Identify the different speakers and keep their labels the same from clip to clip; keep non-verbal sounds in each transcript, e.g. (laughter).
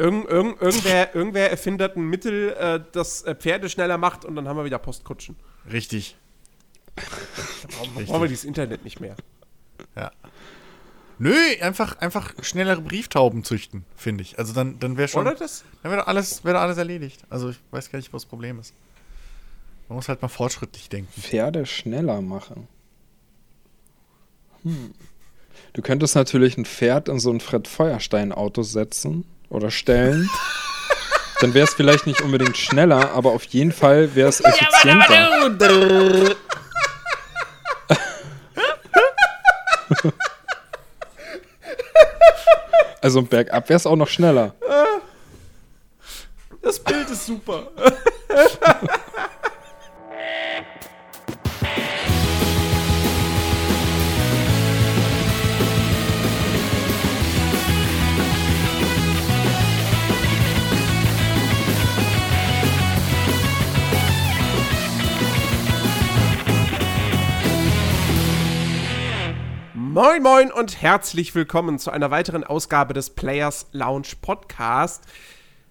Speaker 1: Irgend, irgend, irgendwer, irgendwer erfindet ein Mittel, äh, das äh, Pferde schneller macht und dann haben wir wieder Postkutschen.
Speaker 2: Richtig.
Speaker 1: Warum brauchen wir dieses Internet nicht mehr?
Speaker 2: Ja. Nö, einfach, einfach schnellere Brieftauben züchten, finde ich. Also dann, dann wäre schon.
Speaker 1: Oder das?
Speaker 2: Dann wäre alles, wär alles erledigt. Also ich weiß gar nicht, was das Problem ist. Man muss halt mal fortschrittlich denken.
Speaker 3: Pferde schneller machen. Hm. Du könntest natürlich ein Pferd in so ein Fred Feuerstein-Auto setzen oder stellen. Dann wäre es vielleicht nicht unbedingt schneller, aber auf jeden Fall wäre es effizienter. also bergab wäre es auch noch schneller.
Speaker 1: Das Bild ist super. Moin, moin und herzlich willkommen zu einer weiteren Ausgabe des Players Lounge Podcast.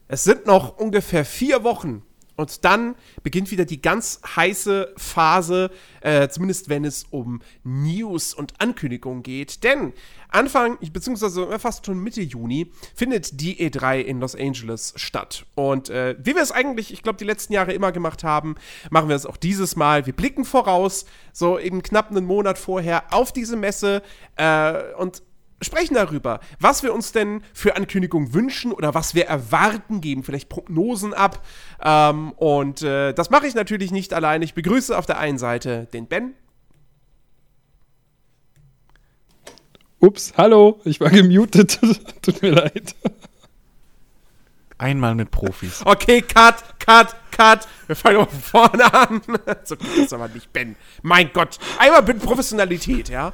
Speaker 1: Es sind noch ungefähr vier Wochen und dann beginnt wieder die ganz heiße Phase, äh, zumindest wenn es um News und Ankündigungen geht. Denn Anfang, beziehungsweise fast schon Mitte Juni, findet die E3 in Los Angeles statt. Und äh, wie wir es eigentlich, ich glaube, die letzten Jahre immer gemacht haben, machen wir es auch dieses Mal. Wir blicken voraus, so eben knapp einen Monat vorher, auf diese Messe äh, und sprechen darüber, was wir uns denn für Ankündigungen wünschen oder was wir erwarten, geben vielleicht Prognosen ab. Ähm, und äh, das mache ich natürlich nicht allein. Ich begrüße auf der einen Seite den Ben.
Speaker 3: Ups, hallo, ich war gemutet. (laughs) Tut mir leid.
Speaker 2: Einmal mit Profis.
Speaker 1: Okay, cut, cut, cut. Wir fangen von vorne an. so geht das aber nicht, Ben. Mein Gott. Einmal mit Professionalität, ja?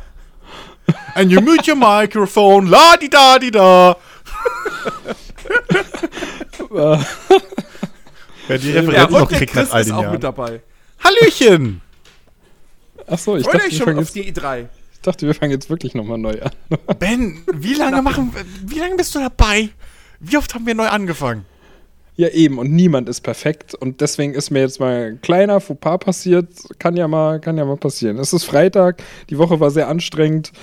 Speaker 2: And you mute your microphone, la di da di da. (laughs) Wer die Referenz
Speaker 1: Ja,
Speaker 2: noch kriegt
Speaker 1: Chris
Speaker 2: all
Speaker 1: ist auch
Speaker 2: Jahren.
Speaker 1: mit dabei.
Speaker 2: Hallöchen!
Speaker 3: Achso, ich,
Speaker 1: Freut
Speaker 3: dachte,
Speaker 1: euch
Speaker 3: wir
Speaker 1: schon
Speaker 3: fangen
Speaker 1: auf
Speaker 3: jetzt,
Speaker 1: die E3.
Speaker 3: ich dachte, wir fangen jetzt wirklich nochmal neu an.
Speaker 2: Ben, wie lange machen wie lange bist du dabei? Wie oft haben wir neu angefangen?
Speaker 3: Ja, eben, und niemand ist perfekt. Und deswegen ist mir jetzt mal ein kleiner Fauxpas passiert. Kann ja mal, kann ja mal passieren. Es ist Freitag, die Woche war sehr anstrengend.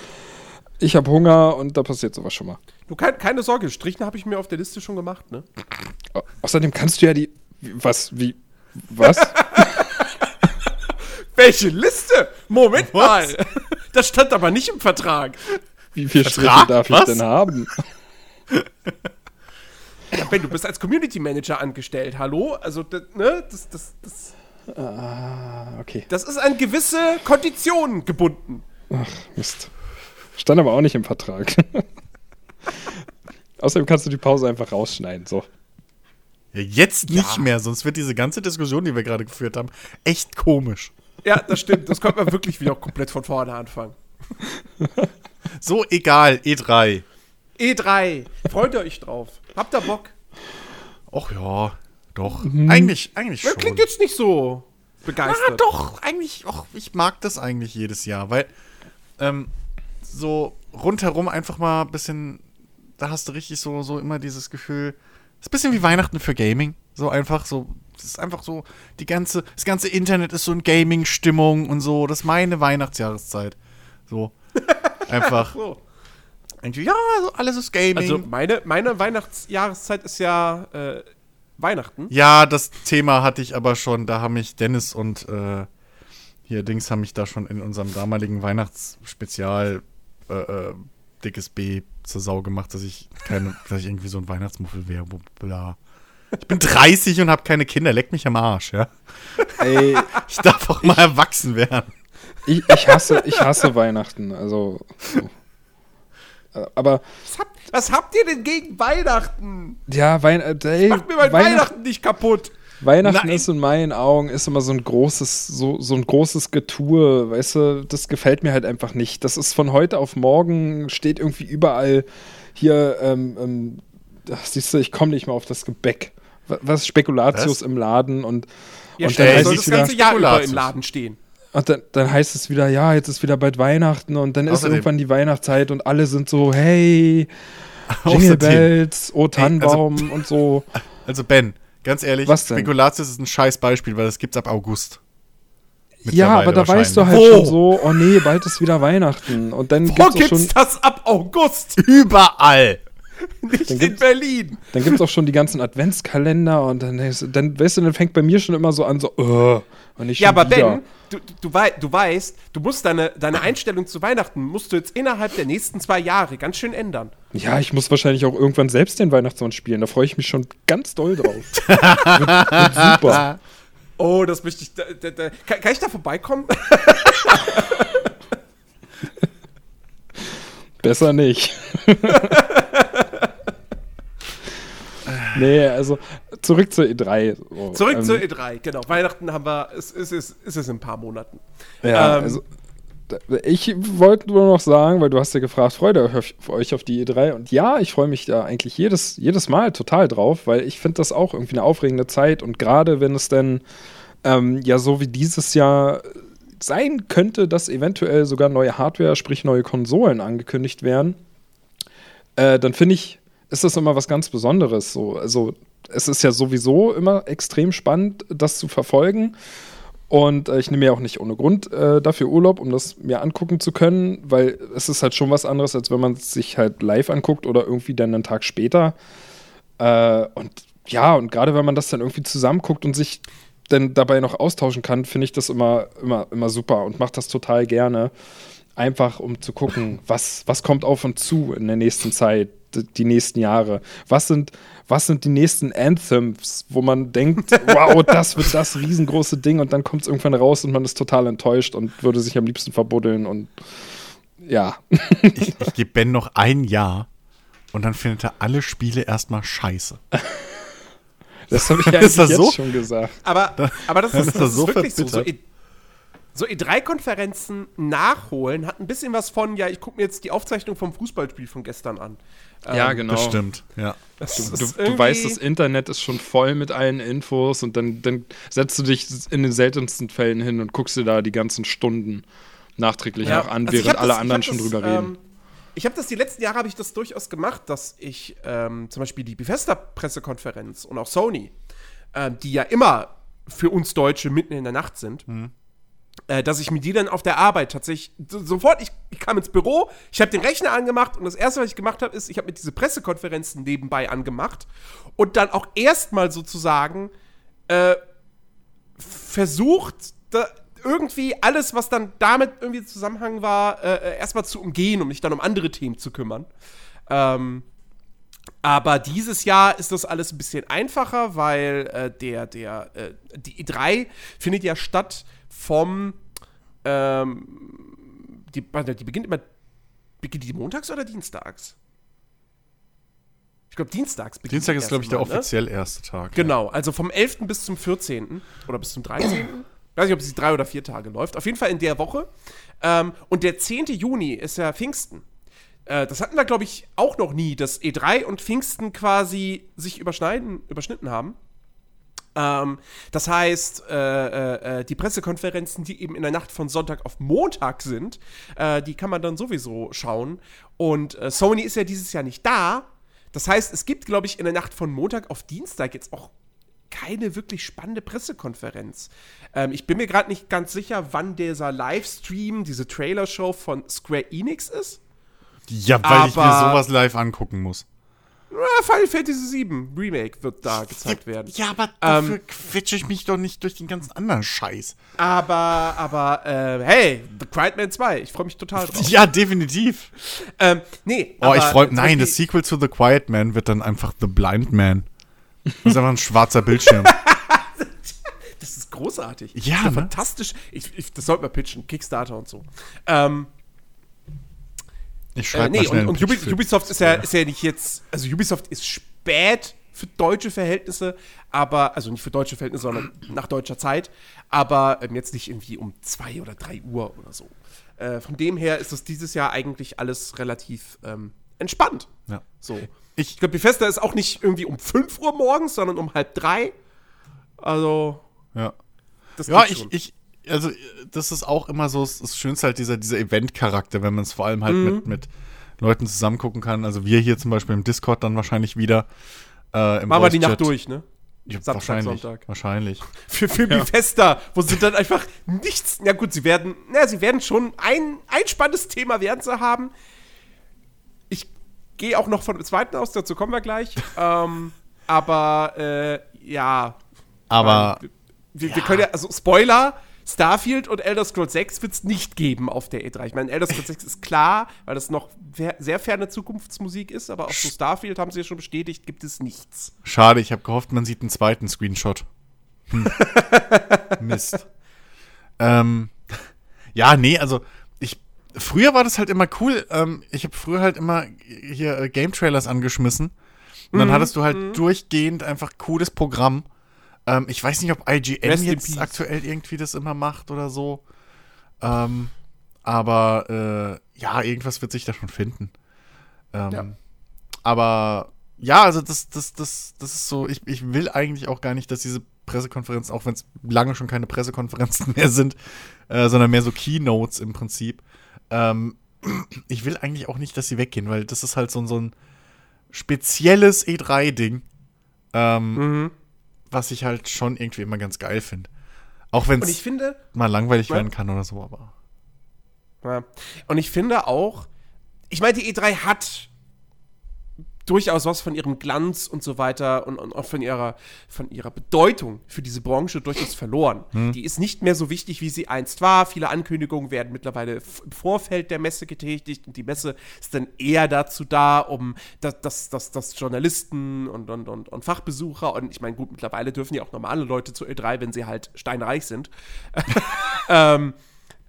Speaker 3: Ich habe Hunger und da passiert sowas schon mal.
Speaker 1: Du, kein, keine Sorge, Strichen habe ich mir auf der Liste schon gemacht, ne?
Speaker 3: Au- Außerdem kannst du ja die. Was? Wie? Was? (laughs)
Speaker 1: Welche Liste? Moment mal. Das stand aber nicht im Vertrag.
Speaker 3: Wie viele
Speaker 2: Vertrag?
Speaker 3: Striche darf
Speaker 2: Was?
Speaker 3: ich denn haben? (laughs)
Speaker 1: Ja, Ben, du bist als Community Manager angestellt, hallo? Also, das, ne, das, das, das,
Speaker 3: Ah, okay.
Speaker 1: das ist an gewisse Konditionen gebunden.
Speaker 3: Ach, Mist. Stand aber auch nicht im Vertrag. (laughs) Außerdem kannst du die Pause einfach rausschneiden. So.
Speaker 2: Ja, jetzt nicht mehr, sonst wird diese ganze Diskussion, die wir gerade geführt haben, echt komisch.
Speaker 1: Ja, das stimmt. Das könnte man wirklich wieder komplett von vorne anfangen.
Speaker 2: So egal, E E3.
Speaker 1: E3. Freut ihr euch drauf? Habt ihr Bock?
Speaker 2: Och ja, doch. Eigentlich, eigentlich
Speaker 1: Das
Speaker 2: schon.
Speaker 1: klingt jetzt nicht so begeistert.
Speaker 2: Ja, doch, eigentlich, och, ich mag das eigentlich jedes Jahr, weil ähm, so rundherum einfach mal ein bisschen, da hast du richtig so, so immer dieses Gefühl, ist ein bisschen wie Weihnachten für Gaming. So einfach so, es ist einfach so, die ganze, das ganze Internet ist so in Gaming-Stimmung und so, das ist meine Weihnachtsjahreszeit. So. (laughs) Einfach.
Speaker 1: So.
Speaker 2: Irgendwie, ja, alles ist Gaming.
Speaker 1: Also, meine, meine Weihnachtsjahreszeit ist ja äh, Weihnachten.
Speaker 2: Ja, das Thema hatte ich aber schon. Da haben mich Dennis und äh, hier Dings haben mich da schon in unserem damaligen Weihnachtsspezial äh, äh, dickes B zur Sau gemacht, dass ich keine, (laughs) dass ich irgendwie so ein Weihnachtsmuffel wäre. Bla. Ich bin 30 und habe keine Kinder. Leck mich am Arsch, ja.
Speaker 3: Ey, (laughs)
Speaker 2: Ich darf auch mal erwachsen werden.
Speaker 3: ich, ich, hasse, ich hasse Weihnachten. Also. So. Aber
Speaker 1: Was habt, was habt ihr denn gegen Weihnachten?
Speaker 3: ja, Wein äh, ey,
Speaker 1: Macht mir mein
Speaker 3: Weihnacht-
Speaker 1: Weihnachten nicht kaputt.
Speaker 3: Weihnachten
Speaker 2: Nein.
Speaker 3: ist in meinen Augen ist immer so ein großes, so, so ein großes Getue, weißt du, das gefällt mir halt einfach nicht. Das ist von heute auf morgen, steht irgendwie überall hier, ähm, ähm, ach, siehst du, ich komme nicht mal auf das Gebäck. Wa- Was Spekulatius
Speaker 2: Was?
Speaker 3: im Laden und,
Speaker 1: Ja,
Speaker 3: und
Speaker 1: stell,
Speaker 3: dann
Speaker 2: heißt
Speaker 1: soll das ganze Jahr über im Laden stehen.
Speaker 3: Und dann, dann heißt es wieder, ja, jetzt ist wieder bald Weihnachten und dann ist
Speaker 2: Außerdem-
Speaker 3: irgendwann die Weihnachtszeit und alle sind so, hey, (laughs) Jingle. Bells, O Tannenbaum und so. (laughs)
Speaker 2: Also Ben, ganz ehrlich,
Speaker 3: Was denn?
Speaker 2: Spekulatius ist ein scheiß Beispiel, weil das gibt's ab August.
Speaker 3: Ja, aber da weißt du halt
Speaker 1: Wo?
Speaker 3: schon so, oh nee, bald ist wieder Weihnachten. Und dann
Speaker 1: Wo
Speaker 3: gibt's
Speaker 1: gibt's
Speaker 3: schon,
Speaker 1: das ab August?
Speaker 2: überall. (laughs)
Speaker 1: Nicht
Speaker 3: Dann
Speaker 1: in Berlin.
Speaker 3: dann gibt's auch schon die ganzen Adventskalender und dann, dann, weißt du, dann fängt bei mir schon immer so an, so, uh, und nicht
Speaker 1: Ja, aber
Speaker 3: wieder.
Speaker 1: Ben, du, du, wei du weißt, du musst deine, deine Einstellung zu Weihnachten musst du jetzt innerhalb der nächsten zwei Jahre ganz schön ändern.
Speaker 3: Ja, ich muss wahrscheinlich auch irgendwann selbst den Weihnachtsmann spielen. Da freue ich mich schon ganz doll drauf. (laughs) wird, wird super.
Speaker 1: Oh, das möchte ich. Da, da, da, kann, kann ich da vorbeikommen? (laughs)
Speaker 3: Besser nicht. Nee, also zurück zur E3. So,
Speaker 1: Zurück
Speaker 3: ähm,
Speaker 1: zur E3, genau. Weihnachten haben wir, es ist, es ist, es in ein paar Monaten.
Speaker 3: Ja,
Speaker 1: Ähm,
Speaker 3: also ich wollte nur noch sagen, weil du hast ja gefragt, freut ihr euch auf- euch auf die E3? Und ja, ich freue mich da eigentlich jedes, jedes Mal total drauf, weil ich finde das auch irgendwie eine aufregende Zeit und gerade wenn es denn ähm, ja so wie dieses Jahr sein könnte, dass eventuell sogar neue Hardware, sprich neue Konsolen angekündigt werden, äh, dann finde ich, ist das immer was ganz Besonderes. So. Also es ist ja sowieso immer extrem spannend, das zu verfolgen. Und äh, ich nehme ja auch nicht ohne Grund äh, dafür Urlaub, um das mir angucken zu können, weil es ist halt schon was anderes, als wenn man es sich halt live anguckt oder irgendwie dann einen Tag später. Äh, und ja, und gerade wenn man das dann irgendwie zusammenguckt und sich dann dabei noch austauschen kann, finde ich das immer, immer, immer super und mache das total gerne. Einfach um zu gucken, was, was kommt auf uns zu in der nächsten Zeit, die nächsten Jahre. Was sind, was sind die nächsten Anthems, wo man denkt, wow, (laughs) das wird das riesengroße Ding und dann kommt es irgendwann raus und man ist total enttäuscht und würde sich am liebsten verbuddeln und ja. (laughs)
Speaker 2: Ich, ich gebe Ben noch ein Jahr und dann findet er alle Spiele erstmal scheiße.
Speaker 3: Das habe ich (laughs)
Speaker 2: Ist
Speaker 3: eigentlich
Speaker 2: das
Speaker 3: jetzt
Speaker 2: so?
Speaker 3: schon gesagt.
Speaker 1: Aber, aber das ist,
Speaker 2: ist
Speaker 1: das ist
Speaker 2: so
Speaker 1: wirklich so. So E3-Konferenzen nachholen hat ein bisschen was von, ja, ich gucke mir jetzt die Aufzeichnung vom Fußballspiel von gestern an.
Speaker 3: Ja,
Speaker 1: Ähm,
Speaker 3: genau.
Speaker 2: Das stimmt, ja.
Speaker 1: Das
Speaker 3: Du, du, du weißt, das Internet ist schon voll mit allen Infos und dann, dann setzt du dich in den seltensten Fällen hin und guckst dir da die ganzen Stunden nachträglich
Speaker 1: Ja,
Speaker 3: noch an,
Speaker 1: also
Speaker 3: während alle
Speaker 1: das-
Speaker 3: anderen schon
Speaker 1: das,
Speaker 3: drüber reden.
Speaker 1: Ähm, ich habe das die letzten Jahre habe ich das durchaus gemacht, dass ich ähm, zum Beispiel die Bethesda-Pressekonferenz und auch Sony, ähm, die ja immer für uns Deutsche mitten in der Nacht sind, äh, dass ich mir die dann auf der Arbeit tatsächlich so, sofort, ich, ich kam ins Büro, ich habe den Rechner angemacht und das erste, was ich gemacht habe, ist, ich habe mir diese Pressekonferenzen nebenbei angemacht und dann auch erstmal sozusagen äh, versucht, da irgendwie alles, was dann damit irgendwie Zusammenhang war, äh, erstmal zu umgehen, um mich dann um andere Themen zu kümmern. Ähm, aber dieses Jahr ist das alles ein bisschen einfacher, weil äh, der, der, äh, die E3 findet ja statt vom, ähm, die, warte, die beginnt immer, beginnt die montags oder dienstags? Ich glaube, dienstags beginnt
Speaker 2: Dienstag
Speaker 1: die
Speaker 2: ist, glaube ich, der
Speaker 1: ne?
Speaker 2: offiziell erste Tag.
Speaker 1: Genau, also vom 11. bis zum 14. oder bis zum 13. Weiß nicht, ob sie drei oder vier Tage läuft. Auf jeden Fall in der Woche. Ähm, und der 10. Juni ist ja Pfingsten. Äh, das hatten wir, glaube ich, auch noch nie, dass E3 und Pfingsten quasi sich überschneiden, überschnitten haben. Ähm, das heißt, äh, äh, äh, die Pressekonferenzen, die eben in der Nacht von Sonntag auf Montag sind, äh, die kann man dann sowieso schauen. Und äh, Sony ist ja dieses Jahr nicht da. Das heißt, es gibt, glaube ich, in der Nacht von Montag auf Dienstag jetzt auch keine wirklich spannende Pressekonferenz. Ähm, ich bin mir gerade nicht ganz sicher, wann dieser Livestream, diese Trailer-Show von Square Enix ist.
Speaker 2: Ja, weil ich mir
Speaker 1: Aber-
Speaker 2: sowas live angucken muss.
Speaker 1: Final Fantasy VII Remake wird da gezeigt werden.
Speaker 2: Ja, aber
Speaker 1: Ähm,
Speaker 2: dafür quetsche ich mich doch nicht durch den ganzen anderen Scheiß.
Speaker 1: Aber, aber, äh, hey, The Quiet Man 2, ich freue mich total drauf.
Speaker 2: Ja, definitiv.
Speaker 1: ähm, nee,
Speaker 2: Oh, ich
Speaker 1: aber,
Speaker 2: freue
Speaker 1: äh,
Speaker 2: mich. Nein, das Sequel zu The Quiet Man wird dann einfach The Blind Man. Das ist einfach ein schwarzer Bildschirm. (laughs)
Speaker 1: Das ist großartig.
Speaker 2: Ja,
Speaker 1: das ist
Speaker 2: ne?
Speaker 1: fantastisch. Ich, ich, das sollten wir pitchen, Kickstarter und so. Ähm,
Speaker 2: Ich
Speaker 1: äh,
Speaker 2: schreibe
Speaker 1: nee,
Speaker 2: mal schnell
Speaker 1: und, und Ubi, Ubisoft ist ja, ist ja nicht jetzt, also Ubisoft ist spät für deutsche Verhältnisse, aber, also nicht für deutsche Verhältnisse, sondern nach deutscher Zeit, aber ähm, jetzt nicht irgendwie um zwei oder drei Uhr oder so. Äh, von dem her ist das dieses Jahr eigentlich alles relativ ähm, entspannt.
Speaker 2: Ja.
Speaker 1: So.
Speaker 2: Ich-
Speaker 1: Ich glaube, Bethesda ist auch nicht irgendwie um 5 Uhr morgens, sondern um halb drei. Also,
Speaker 2: Ja.
Speaker 1: das
Speaker 2: Ja, ich, ich, also das ist auch immer so das Schönste halt dieser, dieser Event-Charakter, wenn man es vor allem halt
Speaker 1: Mhm.
Speaker 2: mit, mit, Leuten zusammen gucken kann. Also wir hier zum Beispiel im Discord dann wahrscheinlich wieder.
Speaker 1: Äh, Machen wir die Nacht durch, ne?
Speaker 2: Ja, Samstag, wahrscheinlich, Sonntag. Wahrscheinlich. (laughs)
Speaker 1: Für, für ja. Wo sie dann einfach nichts. Na gut, sie werden, na, sie werden schon ein, ein spannendes Thema werden sie haben. Ich gehe auch noch von dem zweiten aus, dazu kommen wir gleich. (laughs) ähm, aber äh, ja.
Speaker 2: Aber.
Speaker 1: Wir, ja. wir können ja, also Spoiler, Starfield und Elder Scrolls 6 wird es nicht geben auf der E3. Ich meine, Elder Scrolls 6 ist klar, weil das noch sehr ferne Zukunftsmusik ist, aber auch zu Starfield haben sie ja schon bestätigt, gibt es nichts.
Speaker 2: Schade, ich habe gehofft, man sieht einen zweiten Screenshot. Hm. (laughs) Mist. Ähm, ja, nee, also ich früher war das halt immer cool. Ähm, ich habe früher halt immer hier äh, Game Trailers angeschmissen und dann mhm, hattest du halt mhm. durchgehend einfach cooles Programm ähm, ich weiß nicht, ob IGN Rest jetzt aktuell irgendwie das immer macht oder so. Ähm, aber äh, ja, irgendwas wird sich da schon finden. Ähm, ja. Aber ja, also das, das, das, das ist so, ich, ich will eigentlich auch gar nicht, dass diese Pressekonferenz, auch wenn es lange schon keine Pressekonferenzen mehr sind, äh, sondern mehr so Keynotes im Prinzip. Ähm, ich will eigentlich auch nicht, dass sie weggehen, weil das ist halt so, so ein spezielles E3-Ding. Ähm, mhm was ich halt schon irgendwie immer ganz geil finde. Auch wenn es mal langweilig werden kann oder so, aber.
Speaker 1: Ja. Und ich finde auch, ich meine, die E3 hat durchaus was von ihrem Glanz und so weiter und, und auch von ihrer, von ihrer Bedeutung für diese Branche durchaus verloren. Hm. Die ist nicht mehr so wichtig, wie sie einst war. Viele Ankündigungen werden mittlerweile im Vorfeld der Messe getätigt und die Messe ist dann eher dazu da, um dass, dass, dass, dass Journalisten und, und, und, und Fachbesucher und ich meine, gut, mittlerweile dürfen ja auch normale Leute zu E3, wenn sie halt steinreich sind. (laughs) ähm,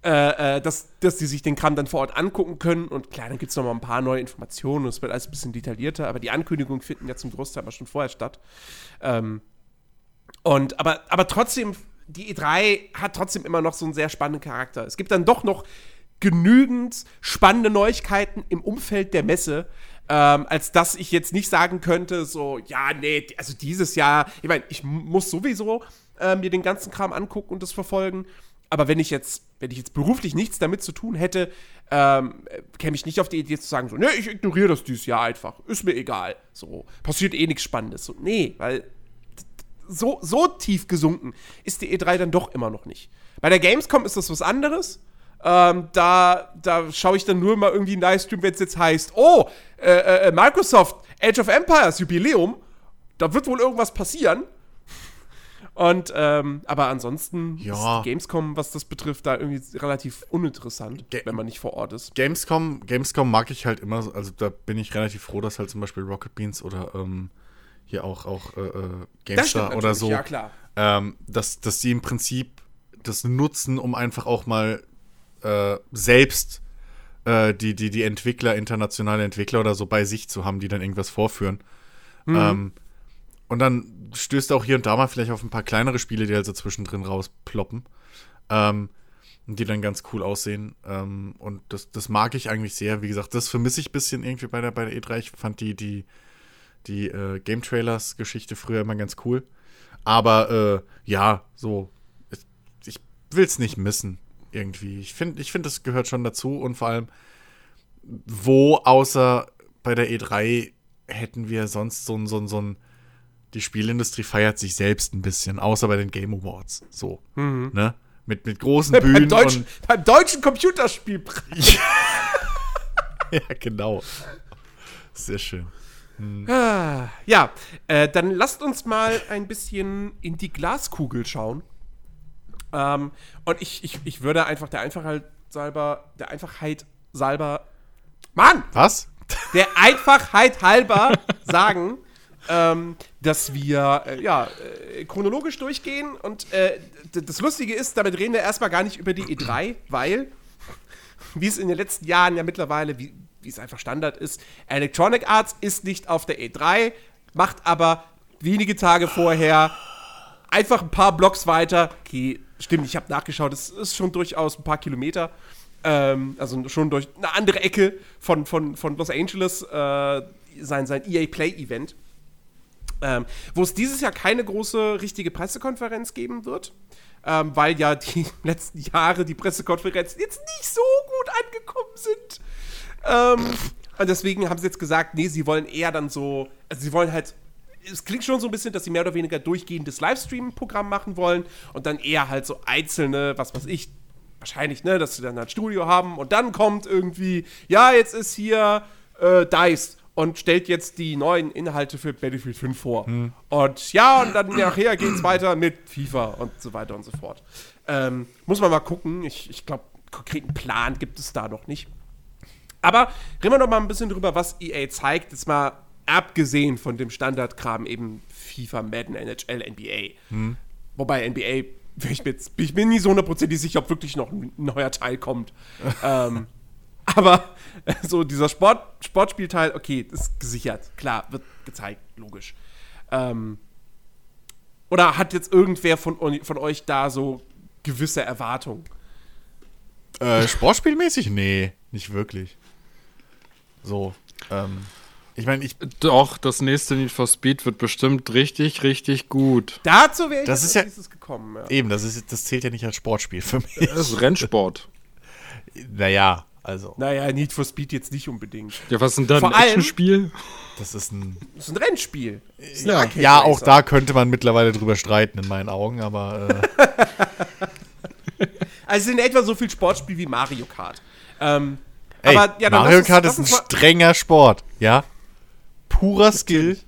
Speaker 1: äh, äh, dass, dass die sich den Kram dann vor Ort angucken können. Und klar, dann gibt es noch mal ein paar neue Informationen und es wird alles ein bisschen detaillierter, aber die Ankündigungen finden ja zum Großteil mal schon vorher statt. Ähm, und aber, aber trotzdem, die E3 hat trotzdem immer noch so einen sehr spannenden Charakter. Es gibt dann doch noch genügend spannende Neuigkeiten im Umfeld der Messe, ähm, als dass ich jetzt nicht sagen könnte, so, ja, nee, also dieses Jahr, ich meine, ich muss sowieso äh, mir den ganzen Kram angucken und das verfolgen. Aber wenn ich jetzt, wenn ich jetzt beruflich nichts damit zu tun hätte, ähm, käme ich nicht auf die Idee zu sagen, so, ne, ich ignoriere das dieses Jahr einfach. Ist mir egal. So, passiert eh nichts Spannendes. So, nee, weil so, so tief gesunken ist die E3 dann doch immer noch nicht. Bei der Gamescom ist das was anderes. Ähm, da da schaue ich dann nur mal irgendwie einen Livestream, wenn es jetzt heißt, oh, äh, äh, Microsoft Age of Empires Jubiläum, da wird wohl irgendwas passieren. Und, ähm, aber ansonsten
Speaker 2: ja.
Speaker 1: ist Gamescom, was das betrifft, da irgendwie relativ uninteressant, Ga wenn man nicht vor Ort ist.
Speaker 2: Gamescom, Gamescom mag ich halt immer, also da bin ich relativ froh, dass halt zum Beispiel Rocket Beans oder ähm, hier auch, auch äh, äh GameStar oder so,
Speaker 1: ja, klar.
Speaker 2: Ähm, dass, dass sie im Prinzip das nutzen, um einfach auch mal äh, selbst äh, die, die, die Entwickler, internationale Entwickler oder so bei sich zu haben, die dann irgendwas vorführen. Mhm. Ähm, und dann stößt auch hier und da mal vielleicht auf ein paar kleinere Spiele, die halt so zwischendrin rausploppen. Ähm, die dann ganz cool aussehen. Ähm, und das, das mag ich eigentlich sehr. Wie gesagt, das vermisse ich ein bisschen irgendwie bei der, bei der E3. Ich fand die, die, die äh, Game Trailers-Geschichte früher immer ganz cool. Aber äh, ja, so, ich, ich will es nicht missen, irgendwie. Ich finde, ich find, das gehört schon dazu. Und vor allem, wo außer bei der E3 hätten wir sonst so, so, so ein die Spielindustrie feiert sich selbst ein bisschen, außer bei den Game Awards. So. Mhm. Ne? Mit, mit großen (laughs) Bühnen.
Speaker 1: Beim deutschen, beim deutschen Computerspielpreis. (laughs)
Speaker 2: ja, genau. Sehr schön.
Speaker 1: Hm. Ah, ja, äh, dann lasst uns mal ein bisschen in die Glaskugel schauen. Ähm, und ich, ich, ich würde einfach der Einfachheit salber, der Einfachheit salber. Mann!
Speaker 2: Was?
Speaker 1: Der Einfachheit halber (laughs) sagen, ähm, dass wir äh, ja, äh, chronologisch durchgehen. Und äh, das Lustige ist, damit reden wir erstmal gar nicht über die E3, weil, wie es in den letzten Jahren ja mittlerweile, wie, es einfach Standard ist, Electronic Arts ist nicht auf der E3, macht aber wenige Tage vorher einfach ein paar Blocks weiter. Okay, stimmt, ich habe nachgeschaut, es ist schon durchaus ein paar Kilometer. Ähm, also schon durch eine andere Ecke von, von, von Los Angeles äh, sein, sein EA Play Event. Ähm, wo es dieses Jahr keine große richtige Pressekonferenz geben wird, ähm, weil ja die (laughs) letzten Jahre die Pressekonferenzen jetzt nicht so gut angekommen sind. Ähm, Und deswegen haben sie jetzt gesagt, nee, sie wollen eher dann so, also sie wollen halt, es klingt schon so ein bisschen, dass sie mehr oder weniger durchgehendes Livestream-Programm machen wollen und dann eher halt so einzelne, was weiß ich, wahrscheinlich, ne, dass sie dann ein Studio haben und dann kommt irgendwie, ja, jetzt ist hier äh, DICE und stellt jetzt die neuen Inhalte für Battlefield 5 vor. Und ja, und dann nachher geht es weiter mit FIFA und so weiter und so fort. Ähm, muss man mal gucken. Ich, ich glaube, konkreten Plan gibt es da noch nicht. Aber reden wir noch mal ein bisschen drüber, was EA zeigt. Jetzt mal abgesehen von dem Standardkram eben FIFA, Madden, NHL, NBA. Wobei NBA, (laughs) bin ich, mir jetzt, bin ich mir nie so hundertprozentig sicher, ob wirklich noch ein neuer Teil kommt. (laughs) ähm, aber (laughs) so dieser Sport, Sportspielteil, okay, ist gesichert. Klar, wird gezeigt, logisch. Ähm, oder hat jetzt irgendwer von, von euch da so gewisse Erwartungen?
Speaker 2: Äh, Sportspielmäßig? Nee, nicht wirklich. So, ähm, ich meine, ich,
Speaker 3: Doch, das nächste Need for Speed wird bestimmt richtig, richtig gut.
Speaker 1: Dazu wäre ich
Speaker 2: Das
Speaker 1: jetzt
Speaker 2: ist ja-
Speaker 1: gekommen. Ja.
Speaker 2: eben, das, ist, das zählt ja nicht als Sportspiel für mich.
Speaker 3: Das ist Rennsport. (laughs)
Speaker 2: Naja, also,
Speaker 1: Naja, Need for Speed jetzt nicht unbedingt.
Speaker 3: Ja, was ist denn da
Speaker 1: Vor
Speaker 3: ein
Speaker 1: allem-
Speaker 3: Actionspiel?
Speaker 2: das ist ein.
Speaker 1: Das ist ein Rennspiel. Ist
Speaker 3: Ja.
Speaker 2: Ja, auch da könnte man mittlerweile drüber streiten, in meinen Augen, aber. Äh, (laughs)
Speaker 1: Also es ist in etwa so viel Sportspiel wie Mario Kart. Ähm,
Speaker 2: ey,
Speaker 1: aber ja,
Speaker 2: Mario
Speaker 1: uns-
Speaker 2: Kart ist ein strenger Sport, ja? Purer Skill.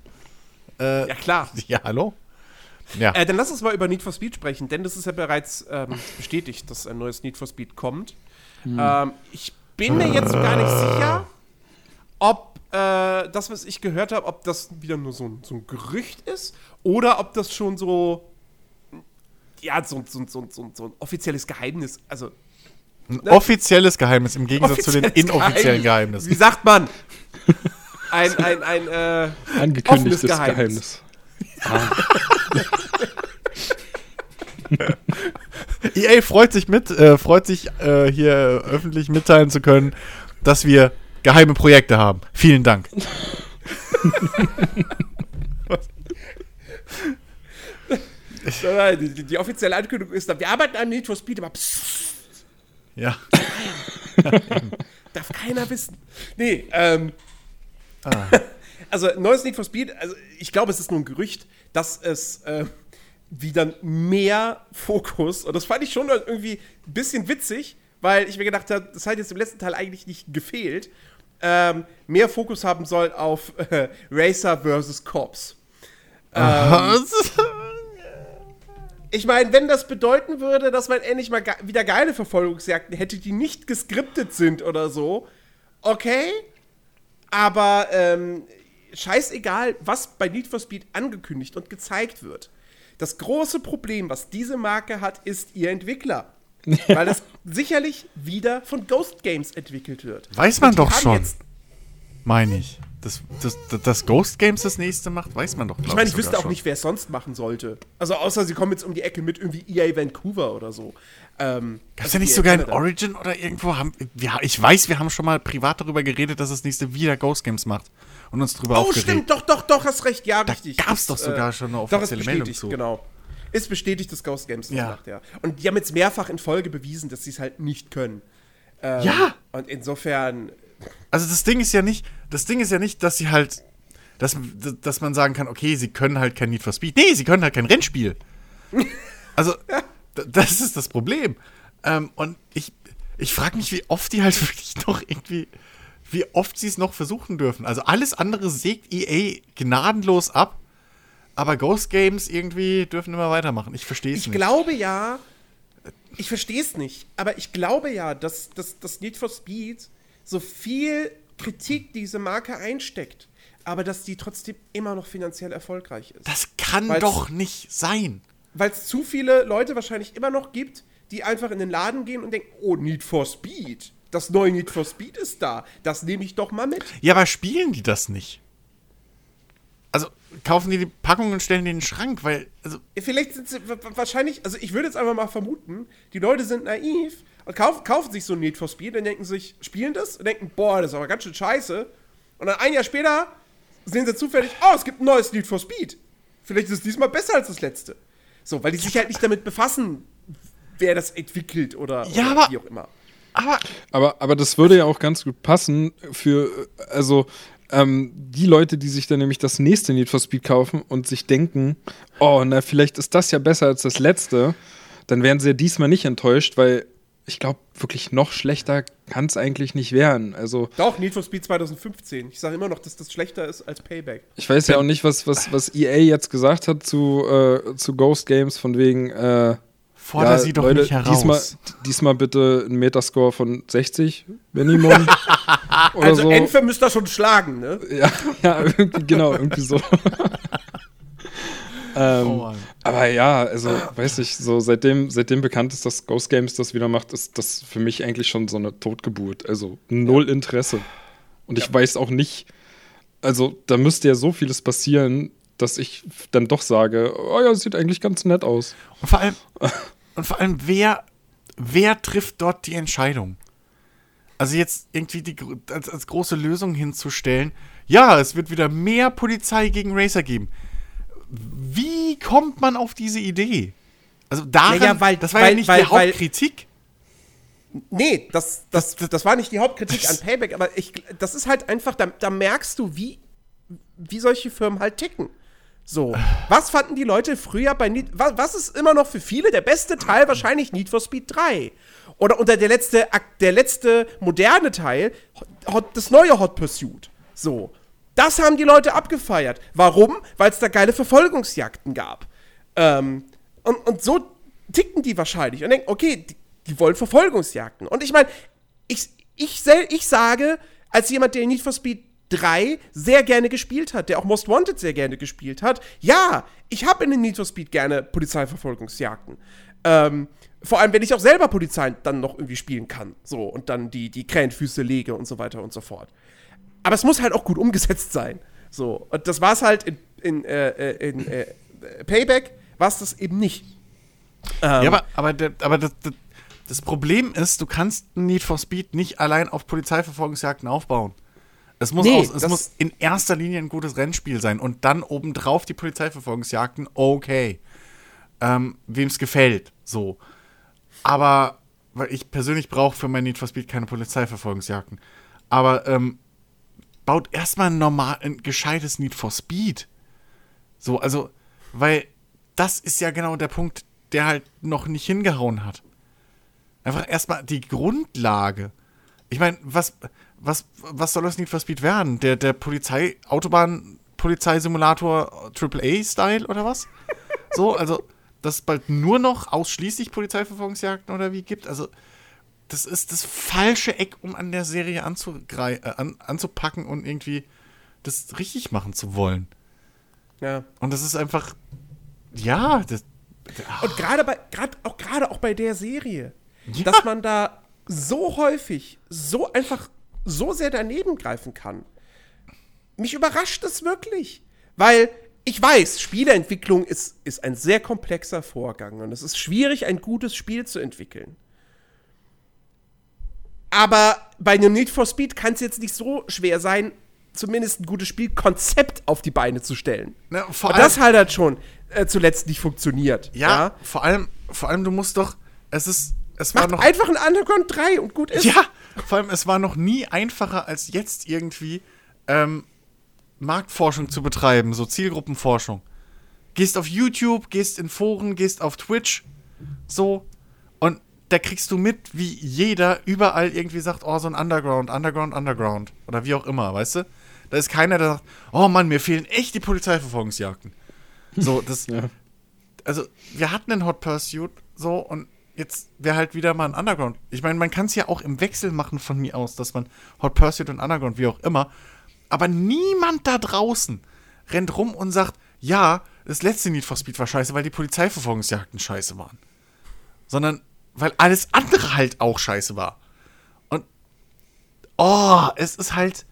Speaker 2: Äh,
Speaker 1: Ja, klar.
Speaker 2: ja, hallo? Ja.
Speaker 1: Äh, dann lass uns mal über Need for Speed sprechen, denn das ist ja bereits ähm, bestätigt, dass ein neues Need for Speed kommt. Ähm, ich bin mir jetzt gar nicht sicher, ob äh, das, was ich gehört habe, ob das wieder nur so ein, so ein Gerücht ist oder ob das schon so ja, so, so, so, so, so ein offizielles Geheimnis, also
Speaker 2: Ein offizielles Geheimnis im Gegensatz zu den inoffiziellen
Speaker 1: Wie
Speaker 2: Geheimnissen.
Speaker 1: sagt man? Ein, ein, ein, äh,
Speaker 3: Angekündigtes
Speaker 1: Geheimnis.
Speaker 3: Geheimnis. (laughs) (laughs)
Speaker 2: EA freut sich mit, äh, freut sich äh, hier öffentlich mitteilen zu können, dass wir geheime Projekte haben. Vielen Dank. (laughs)
Speaker 1: die, die, die offizielle Ankündigung ist wir arbeiten an Need for Speed, aber pssst,
Speaker 2: Ja.
Speaker 1: darf keiner wissen. Nee, ähm. (laughs) Also, neues Need for Speed, also ich glaube, es ist nur ein Gerücht, dass es äh, wieder mehr Fokus, und das fand ich schon irgendwie ein bisschen witzig, weil ich mir gedacht habe, das hat jetzt im letzten Teil eigentlich nicht gefehlt, ähm, mehr Fokus haben soll auf äh, Racer versus Cops. Ich meine, wenn das bedeuten würde, dass man endlich mal ge wieder geile Verfolgungsjagden hätte, die nicht geskriptet sind oder so, okay. Aber ähm, scheißegal, was bei Need for Speed angekündigt und gezeigt wird. Das große Problem, was diese Marke hat, ist ihr Entwickler. (laughs) Weil das sicherlich wieder von Ghost Games entwickelt wird.
Speaker 2: Weiß man doch schon. Meine ich. Das, das, das, Ghost Games das nächste macht, weiß man doch.
Speaker 1: ich meine, ich wüsste auch
Speaker 2: schon.
Speaker 1: nicht, wer es sonst machen sollte. Also außer sie kommen jetzt um die Ecke mit irgendwie EA Vancouver oder so. Ähm,
Speaker 2: Gab es ja nicht sogar in. Origin oder irgendwo? Haben, wir, ich weiß, wir haben schon mal privat darüber geredet, dass das nächste wieder Ghost Games macht. Und uns drüber
Speaker 1: Oh,
Speaker 2: aufgeregt.
Speaker 1: stimmt, doch, doch, doch, hast recht, ja,
Speaker 2: Da
Speaker 1: richtig.
Speaker 2: gab's
Speaker 1: Ist,
Speaker 2: doch sogar schon eine
Speaker 1: doch,
Speaker 2: offizielle Meldung
Speaker 1: bestätigt,
Speaker 2: zu.
Speaker 1: Genau. Ist bestätigt, dass Ghost Games das
Speaker 2: Ja.
Speaker 1: macht, ja. Und die haben jetzt mehrfach in Folge bewiesen, dass sie es halt nicht können. Ähm,
Speaker 2: Ja!
Speaker 1: Und insofern,
Speaker 2: Also das Ding ist ja nicht, das Ding ist ja nicht, dass sie halt, dass, dass man sagen kann, okay, sie können halt kein Need for Speed. Nee, sie können halt kein Rennspiel. Also, d- das ist das Problem. Ähm, und ich, ich frage mich, wie oft die halt (laughs) wirklich noch irgendwie, wie oft sie es noch versuchen dürfen. Also alles andere sägt EA gnadenlos ab, aber Ghost Games irgendwie dürfen immer weitermachen. Ich verstehe es
Speaker 1: ich
Speaker 2: nicht.
Speaker 1: glaube ja, ich verstehe es nicht, aber ich glaube ja, dass, dass, dass Need for Speed so viel Kritik diese Marke einsteckt, aber dass die trotzdem immer noch finanziell erfolgreich ist.
Speaker 2: Das kann
Speaker 1: Weil's-
Speaker 2: doch nicht sein.
Speaker 1: weil es zu viele Leute wahrscheinlich immer noch gibt, die einfach in den Laden gehen und denken, oh, Need for Speed. Das neue Need for Speed ist da. Das nehme ich doch mal mit.
Speaker 2: Ja, aber spielen die das nicht? Also kaufen die die Packung und stellen die in den Schrank, weil, also,
Speaker 1: Vielleicht sind sie wa- wa- wahrscheinlich, also ich würde jetzt einfach mal vermuten, die Leute sind naiv und kaufen, kaufen sich so ein Need for Speed und denken sich, spielen das und denken, boah, das ist aber ganz schön scheiße. Und dann ein Jahr später sehen sie zufällig, oh, es gibt ein neues Need for Speed. Vielleicht ist es diesmal besser als das letzte. So, weil die sich halt nicht damit befassen, wer das entwickelt oder,
Speaker 2: Ja,
Speaker 1: oder wie auch immer.
Speaker 2: Aber
Speaker 3: Aber, aber das würde ja auch ganz gut passen für, also, ähm, die Leute, die sich dann nämlich das nächste Need for Speed kaufen und sich denken, oh, na, vielleicht ist das ja besser als das letzte, dann werden sie ja diesmal nicht enttäuscht, weil ich glaube, wirklich noch schlechter kann es eigentlich nicht werden. Also,
Speaker 1: Doch, Need for Speed 2015. Ich sage immer noch, dass das schlechter ist als Payback.
Speaker 3: ich weiß ja auch nicht, was, was, was EA jetzt gesagt hat zu, äh, zu Ghost Games, von wegen, äh,
Speaker 2: fordere
Speaker 3: ja,
Speaker 2: sie doch
Speaker 3: Leute,
Speaker 2: nicht heraus.
Speaker 3: Diesmal, diesmal bitte ein Metascore von 60 Minimum. (laughs) oder
Speaker 1: Also
Speaker 3: so.
Speaker 1: Enfe müsst ihr schon schlagen, ne?
Speaker 3: Ja, (laughs) ja irgendwie, genau, irgendwie so. (laughs) ähm,
Speaker 2: Oh
Speaker 3: aber ja, also, weiß ich, so seitdem, seitdem bekannt ist, dass Ghost Games das wieder macht, ist das für mich eigentlich schon so eine Totgeburt. Also null Interesse. Und ich weiß auch nicht, also da müsste ja so vieles passieren, dass ich dann doch sage, oh ja, sieht eigentlich ganz nett aus.
Speaker 2: Und vor allem, und vor allem wer, wer trifft dort die Entscheidung? Also jetzt irgendwie die, als, als große Lösung hinzustellen, ja, es wird wieder mehr Polizei gegen Racer geben. Wie kommt man auf diese Idee? Also daran,
Speaker 1: Naja, weil-
Speaker 2: das war ja
Speaker 1: weil-
Speaker 2: nicht
Speaker 1: weil-
Speaker 2: die Hauptkritik.
Speaker 1: Nee, das, das, das war nicht die Hauptkritik an Payback, aber ich, das ist halt einfach, da, da merkst du, wie, wie solche Firmen halt ticken. So, was fanden die Leute früher bei Need, was, was ist immer noch für viele der beste Teil? Wahrscheinlich Need for Speed 3. Oder unter der letzte, der letzte moderne Teil, das neue Hot Pursuit. So, das haben die Leute abgefeiert. Warum? Weil es da geile Verfolgungsjagden gab. Ähm, und, und so ticken die wahrscheinlich und denken, okay, die, die wollen Verfolgungsjagden. Und ich meine, ich, ich, ich sage, als jemand, der Need for Speed 3 sehr gerne gespielt hat, der auch Most Wanted sehr gerne gespielt hat, ja, ich habe in den Need for Speed gerne Polizeiverfolgungsjagden. Ähm, vor allem, wenn ich auch selber Polizei dann noch irgendwie spielen kann. So, und dann die, die Krähenfüße lege und so weiter und so fort. Aber es muss halt auch gut umgesetzt sein. So, und das war es halt in, in, äh, äh, in äh, Payback, war es das eben nicht. Ähm,
Speaker 2: Ja, aber, aber, aber das, das, das Problem ist, du kannst Need for Speed nicht allein auf Polizeiverfolgungsjagden aufbauen. Es muss,
Speaker 1: Nee,
Speaker 2: aus, es muss in erster Linie ein gutes Rennspiel sein und dann obendrauf die Polizeiverfolgungsjagden, okay. Ähm, Wem es gefällt, so. Aber, weil ich persönlich brauche für mein Need for Speed keine Polizeiverfolgungsjagden. Aber ähm, baut erstmal ein normal, ein gescheites Need for Speed. So, also, weil das ist ja genau der Punkt, der halt noch nicht hingehauen hat. Einfach erstmal die Grundlage. Ich meine, was, was, was soll das Need for Speed werden? Der, der Polizei, Autobahn, Polizeisimulator AAA-Style oder was? So, also, dass es bald nur noch ausschließlich Polizeiverfolgungsjagden oder wie gibt. Also, das ist das falsche Eck, um an der Serie äh, an, anzupacken und irgendwie das richtig machen zu wollen.
Speaker 1: ja.
Speaker 2: Und das ist einfach, ja, das,
Speaker 1: Und gerade bei, gerade auch gerade auch bei der Serie,
Speaker 2: Ja.
Speaker 1: dass man da so häufig, so einfach, so sehr daneben greifen kann. Mich überrascht es wirklich, weil ich weiß, Spieleentwicklung ist, ist ein sehr komplexer Vorgang und es ist schwierig, ein gutes Spiel zu entwickeln. Aber bei einem Need for Speed kann es jetzt nicht so schwer sein, zumindest ein gutes Spielkonzept auf die Beine zu stellen.
Speaker 2: Na, vor
Speaker 1: Und das halt hat schon äh, zuletzt nicht funktioniert.
Speaker 2: ja, vor allem, vor allem, du musst doch, es ist, es war
Speaker 1: Macht
Speaker 2: noch,
Speaker 1: einfach ein Underground 3 und gut ist.
Speaker 2: ja, vor allem, es war noch nie einfacher als jetzt irgendwie ähm, Marktforschung zu betreiben, so Zielgruppenforschung. Gehst auf YouTube, gehst in Foren, gehst auf Twitch, so, und da kriegst du mit, wie jeder überall irgendwie sagt, oh, so ein Underground, Underground, Underground, oder wie auch immer, weißt du? Da ist keiner, der sagt, oh Mann, mir fehlen echt die Polizeiverfolgungsjagden. So, das, (laughs)
Speaker 3: Ja.
Speaker 2: also wir hatten einen Hot Pursuit so und jetzt wäre halt wieder mal ein Underground. Ich meine, man kann es ja auch im Wechsel machen von mir aus, dass man Hot Pursuit und Underground, wie auch immer. Aber niemand da draußen rennt rum und sagt, ja, das letzte Need for Speed war scheiße, weil die Polizeiverfolgungsjagden scheiße waren. Sondern weil alles andere halt auch scheiße war. Und oh, es ist halt,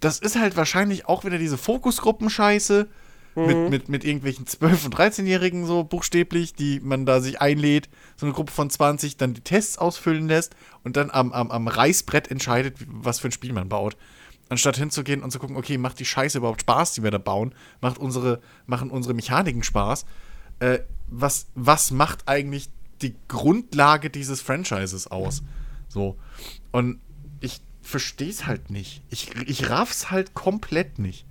Speaker 2: das ist halt wahrscheinlich auch wieder diese Fokusgruppen-Scheiße mit, mit, mit irgendwelchen 12- und 13-Jährigen so buchstäblich, die man da sich einlädt, so eine Gruppe von 20, dann die Tests ausfüllen lässt und dann am, am, am Reißbrett entscheidet, was für ein Spiel man baut. Anstatt hinzugehen und zu gucken, okay, macht die Scheiße überhaupt Spaß, die wir da bauen? Macht unsere, machen unsere Mechaniken Spaß? Äh, was, was macht eigentlich die Grundlage dieses Franchises aus? So. Und ich verstehe es halt nicht. Ich, ich raff's halt komplett nicht.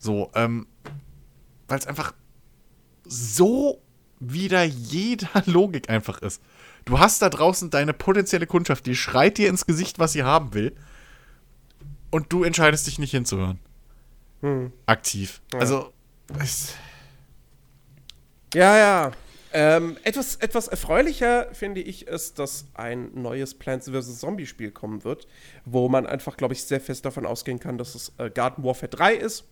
Speaker 2: So, ähm, weil es einfach so wieder jeder (laughs) Logik einfach ist. Du hast da draußen deine potenzielle Kundschaft, die schreit dir ins Gesicht, was sie haben will. Und du entscheidest dich nicht hinzuhören.
Speaker 1: Hm.
Speaker 2: Aktiv.
Speaker 1: Ja.
Speaker 2: Also, es,
Speaker 1: Ja, ja. Ähm, etwas, etwas erfreulicher finde ich ist, dass ein neues Plants vs. Zombie Spiel kommen wird, wo man einfach, glaube ich, sehr fest davon ausgehen kann, dass es äh, Garden Warfare 3 ist.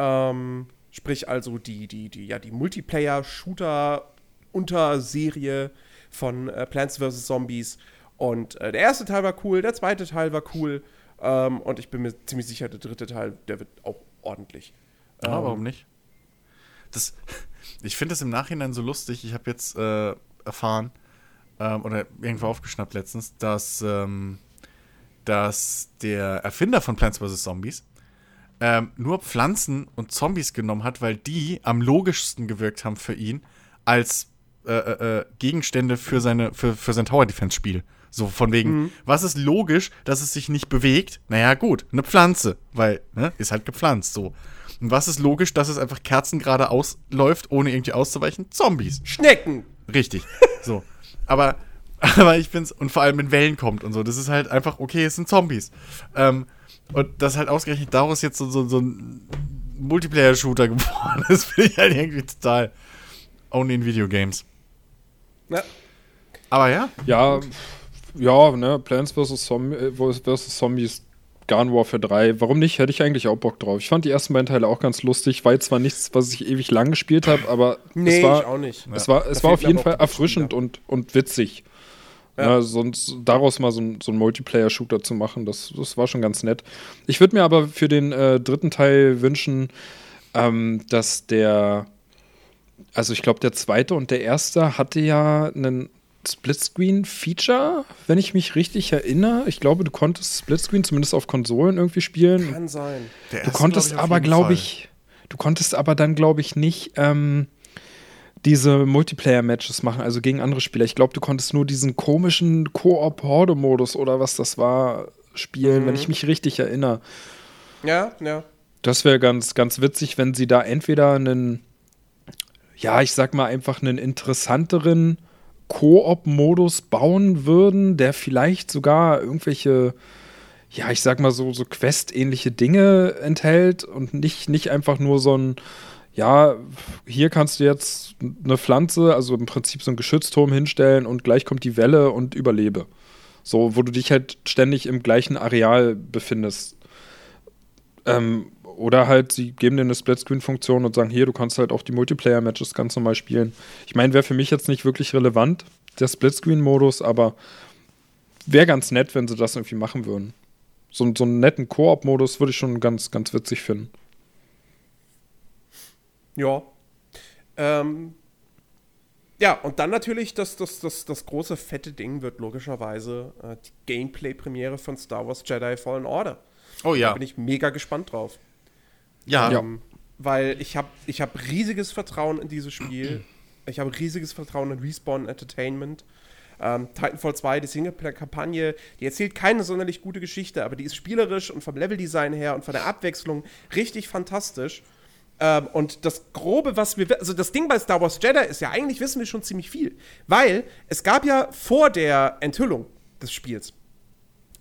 Speaker 1: Ähm, sprich also die, die, die, ja, die Multiplayer-Shooter-Unterserie von äh, Plants vs. Zombies. Und äh, der erste Teil war cool, der zweite Teil war cool. Ähm, und ich bin mir ziemlich sicher, der dritte Teil, der wird auch ordentlich. Ähm,
Speaker 2: warum nicht? Das, (laughs) ich finde das im Nachhinein so lustig. Ich habe jetzt äh, erfahren ähm, oder irgendwo aufgeschnappt letztens, dass, ähm, dass der Erfinder von Plants vs. Zombies ähm, nur Pflanzen und Zombies genommen hat, weil die am logischsten gewirkt haben für ihn als äh, äh, äh, Gegenstände für, seine, für, für sein Tower Defense Spiel. So von wegen, was ist logisch, dass es sich nicht bewegt? Naja, gut, eine Pflanze, weil, ne, ist halt gepflanzt so. Und was ist logisch, dass es einfach kerzengerade ausläuft, ohne irgendwie auszuweichen? Zombies.
Speaker 1: Schnecken!
Speaker 2: Richtig. So. Aber, (laughs) aber ich bin's, und vor allem in Wellen kommt und so. Das ist halt einfach, okay, es sind Zombies. Ähm, und das halt ausgerechnet daraus jetzt so, so, so ein Multiplayer-Shooter (laughs) geworden ist, finde ich halt irgendwie total only in Videogames.
Speaker 1: Ja.
Speaker 2: Aber ja,
Speaker 3: Ja, ja, ne, Plants vs. Zomb äh, vs. Zombies, Garden Warfare 3. Warum nicht? Hätte ich eigentlich auch Bock drauf. Ich fand die ersten beiden Teile auch ganz lustig. War jetzt zwar nichts, was ich ewig lang gespielt habe, aber
Speaker 1: Nee,
Speaker 3: es war,
Speaker 1: ich auch nicht.
Speaker 3: es war, es
Speaker 1: Da
Speaker 3: war auf jeden Fall erfrischend und, und witzig.
Speaker 1: Ja.
Speaker 3: Ja. sonst daraus mal so, ein- so einen Multiplayer-Shooter zu machen, das, das war schon ganz nett. Ich würde mir aber für den äh, dritten Teil wünschen, ähm, dass der, also ich glaube, der zweite und der erste hatte ja einen Splitscreen-Feature, wenn ich mich richtig erinnere. Ich glaube, du konntest Splitscreen zumindest auf Konsolen irgendwie spielen.
Speaker 1: Kann sein.
Speaker 2: der
Speaker 3: Du
Speaker 2: erste,
Speaker 3: konntest
Speaker 2: glaub
Speaker 3: aber, glaube ich, du konntest aber dann, glaube ich, nicht ähm, diese Multiplayer-Matches machen, also gegen andere Spieler. Ich glaube, du konntest nur diesen komischen Koop-Horde-Modus oder was das war spielen,
Speaker 1: Mhm.
Speaker 3: wenn ich mich richtig erinnere.
Speaker 1: Ja, ja.
Speaker 3: Das wäre ganz, ganz witzig, wenn sie da entweder einen, ja, ich sag mal einfach einen interessanteren Koop-Modus bauen würden, der vielleicht sogar irgendwelche, ja, ich sag mal so, so Quest-ähnliche Dinge enthält und nicht, nicht einfach nur so ein, ja, hier kannst du jetzt eine Pflanze, also im Prinzip so einen Geschützturm hinstellen und gleich kommt die Welle und überlebe. So, wo du dich halt ständig im gleichen Areal befindest. Ähm, oder halt, sie geben dir eine Splitscreen-Funktion und sagen, hier, du kannst halt auch die Multiplayer-Matches ganz normal spielen. Ich meine, wäre für mich jetzt nicht wirklich relevant, der Splitscreen-Modus, aber wäre ganz nett, wenn sie das irgendwie machen würden. So, so einen netten Koop-Modus würde ich schon ganz, ganz witzig finden.
Speaker 1: Ja. Ähm, ja, und dann natürlich das, das, das, das große fette Ding wird logischerweise äh, die Gameplay-Premiere von Star Wars Jedi Fallen Order.
Speaker 2: Oh
Speaker 1: Da
Speaker 2: ja.
Speaker 1: bin ich mega gespannt drauf.
Speaker 2: Ja.
Speaker 3: Ja.
Speaker 1: Ähm, weil ich habe ich hab riesiges Vertrauen in dieses Spiel. Ich habe riesiges Vertrauen in Respawn Entertainment. Ähm, Titanfall 2, die Singleplayer-Kampagne, die erzählt keine sonderlich gute Geschichte, aber die ist spielerisch und vom Leveldesign her und von der Abwechslung richtig fantastisch. Ähm, und das Grobe, was wir, also das Ding bei Star Wars Jedi ist ja, eigentlich wissen wir schon ziemlich viel. Weil es gab ja vor der Enthüllung des Spiels,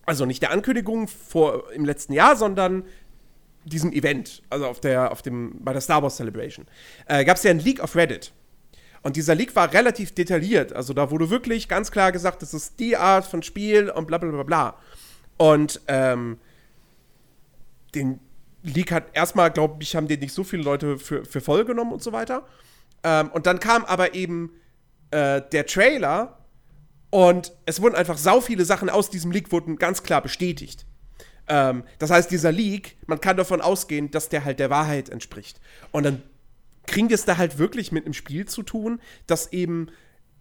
Speaker 1: also nicht der Ankündigung vor, im letzten Jahr, sondern diesem Event, also auf der, auf dem, bei der Star Wars Celebration, äh, gab es ja einen Leak auf Reddit. Und dieser Leak war relativ detailliert. Also da wurde wirklich ganz klar gesagt, das ist die Art von Spiel und bla bla bla bla. Und ähm, den Leak hat erstmal, glaube ich, haben den nicht so viele Leute für, für voll genommen und so weiter. Ähm, und dann kam aber eben äh, der Trailer und es wurden einfach sau viele Sachen aus diesem Leak wurden ganz klar bestätigt. Ähm, das heißt, dieser Leak, man kann davon ausgehen, dass der halt der Wahrheit entspricht. Und dann kriegen wir es da halt wirklich mit einem Spiel zu tun, das eben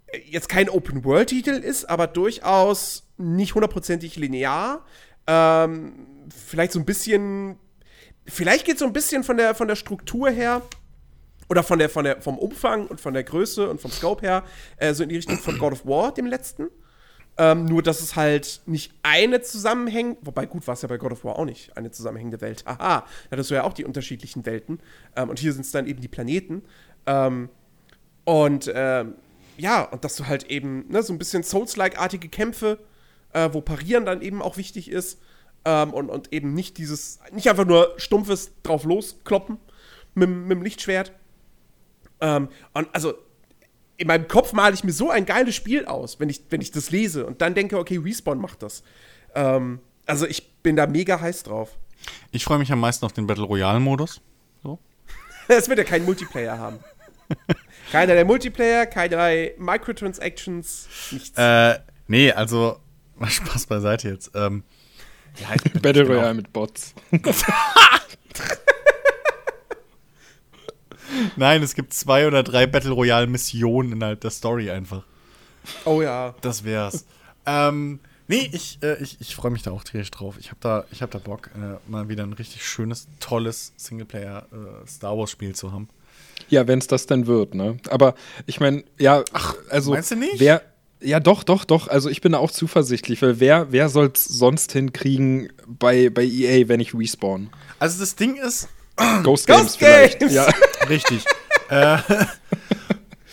Speaker 1: äh, jetzt kein Open-World-Titel ist, aber durchaus nicht hundertprozentig linear. Ähm, vielleicht so ein bisschen, vielleicht geht so ein bisschen von der, von der Struktur her oder von der, von der, vom Umfang und von der Größe und vom Scope her äh, so in die Richtung von God of War, dem letzten. Ähm, nur, dass es halt nicht eine zusammenhängt, wobei gut war es ja bei God of War auch nicht, eine zusammenhängende Welt. Haha, da hattest du ja auch die unterschiedlichen Welten. Ähm, und hier sind es dann eben die Planeten. Ähm, und ähm, ja, und dass du halt eben ne, so ein bisschen Souls-like-artige Kämpfe, äh, wo Parieren dann eben auch wichtig ist. Ähm, und, und eben nicht dieses, nicht einfach nur stumpfes drauf loskloppen mit, mit dem Lichtschwert. Ähm, und also in meinem Kopf male ich mir so ein geiles Spiel aus, wenn ich, wenn ich das lese und dann denke, okay, Respawn macht das. Ähm, also ich bin da mega heiß drauf.
Speaker 2: Ich freue mich am meisten auf den Battle Royale-Modus. So. (laughs)
Speaker 1: Es wird ja keinen Multiplayer haben. (laughs) Keiner der Multiplayer, keinerlei Microtransactions, nichts.
Speaker 2: Äh, nee, also, (laughs) Spaß beiseite jetzt. Ähm,
Speaker 3: ja, (laughs) Battle Royale mit Bots. (laughs)
Speaker 2: Nein, es gibt zwei oder drei Battle Royale Missionen innerhalb der Story einfach.
Speaker 1: Oh ja.
Speaker 2: Das wär's. ähm, nee, ich, äh, ich, ich freue mich da auch tierisch drauf. Ich habe da, hab da Bock, äh, mal wieder ein richtig schönes, tolles Singleplayer äh, Star Wars Spiel zu haben.
Speaker 3: Ja, wenn es das denn wird, ne? Aber ich meine, ja,
Speaker 2: Ach, also meinst du nicht?
Speaker 3: Wer, ja, doch, doch, doch. Also ich bin da auch zuversichtlich, weil wer, wer soll es sonst hinkriegen bei, bei EA, wenn ich respawn?
Speaker 2: Also das Ding ist,
Speaker 3: Ghost Games Ghost vielleicht.
Speaker 2: Games. Ja. (laughs) Richtig. äh,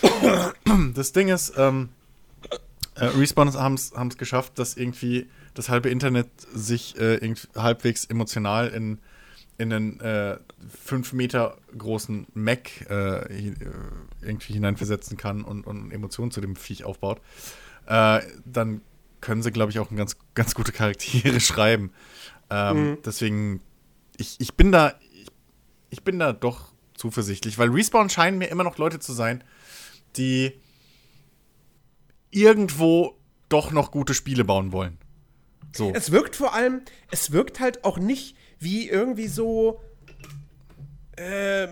Speaker 2: (laughs) das Ding ist, ähm, äh, Respawn haben es geschafft, dass irgendwie das halbe Internet sich äh, halbwegs emotional in, in einen äh, fünf Meter großen Mac äh, irgendwie hineinversetzen kann und, und Emotionen zu dem Viech aufbaut. Äh, dann können sie, glaube ich, auch ganz, ganz gute Charaktere (laughs) schreiben. Ähm, mhm. Deswegen, ich, ich bin da, ich bin da doch zuversichtlich, weil Respawn scheinen mir immer noch Leute zu sein, die irgendwo doch noch gute Spiele bauen wollen.
Speaker 1: So. Es wirkt vor allem, es wirkt halt auch nicht wie irgendwie so, ähm,